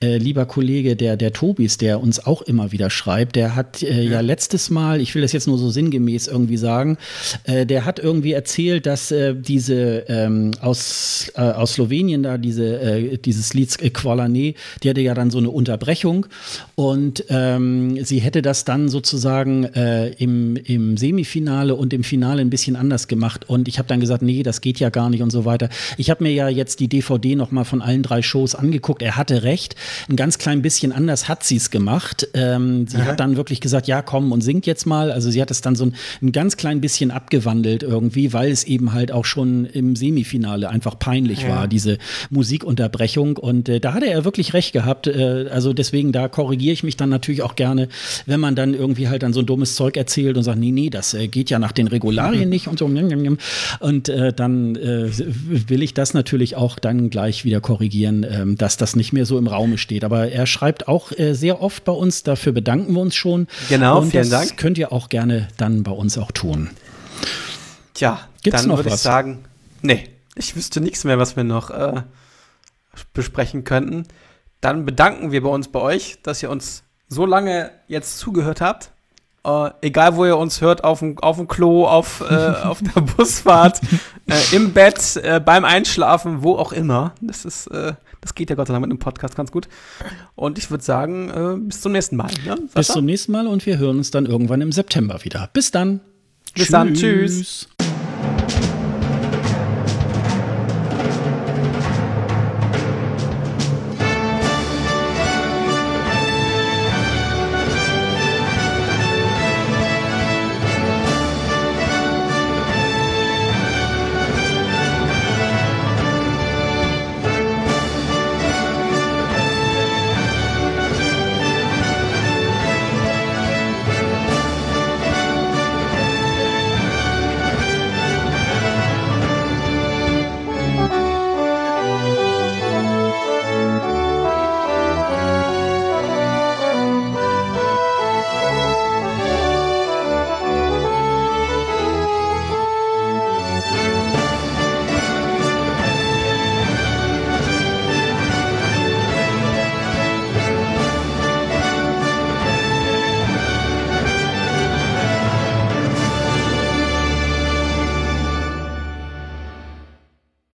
äh, lieber Kollege, der, der Tobis, der uns auch immer wieder schreibt, der hat äh, ja. ja. letztes Mal, ich will das jetzt nur so sinngemäß irgendwie sagen, äh, der hat irgendwie erzählt, dass äh, diese ähm, aus, aus Slowenien da, diese, dieses Lied Qualane, die hatte ja dann so eine Unterbrechung und ähm, sie hätte das dann sozusagen im, im Semifinale und im Finale ein bisschen anders gemacht und ich habe dann gesagt, nee, das geht ja gar nicht und so weiter. Ich habe mir ja jetzt die DVD nochmal von allen drei Shows angeguckt. Er hatte recht. Ein ganz klein bisschen anders hat sie es gemacht. Ähm, sie Aha. hat dann wirklich gesagt, ja, komm und singt jetzt mal. Also sie hat es dann so ein, ein, ganz klein bisschen abgewandelt irgendwie, weil es eben halt auch schon im Semifinale einfach peinlich ja. war, diese Musikunterbrechung. Und äh, da hatte er wirklich recht gehabt. Äh, also deswegen, da korrigiere ich mich dann natürlich auch gerne, wenn man dann irgendwie halt dann so ein dummes Zeug erzählt und sagt, nee, nee, das äh, geht ja nach den Regularien nicht und so. Und äh, dann äh, will ich das natürlich auch dann gleich wieder korrigieren, ähm, dass das nicht mehr so im Raum steht. Aber er schreibt auch äh, sehr oft bei uns, dafür bedanken wir uns schon. Genau, Und vielen das Dank. könnt ihr auch gerne dann bei uns auch tun. Tja, Gibt's dann würde ich sagen, nee, ich wüsste nichts mehr, was wir noch äh, besprechen könnten. Dann bedanken wir bei uns bei euch, dass ihr uns so lange jetzt zugehört habt. Uh, egal, wo ihr uns hört, auf dem, auf dem Klo, auf, äh, auf der Busfahrt, äh, im Bett, äh, beim Einschlafen, wo auch immer. Das ist, äh, das geht ja Gott sei Dank mit einem Podcast ganz gut. Und ich würde sagen, äh, bis zum nächsten Mal. Ne? Bis zum nächsten Mal und wir hören uns dann irgendwann im September wieder. Bis dann. Bis tschüss. dann. Tschüss.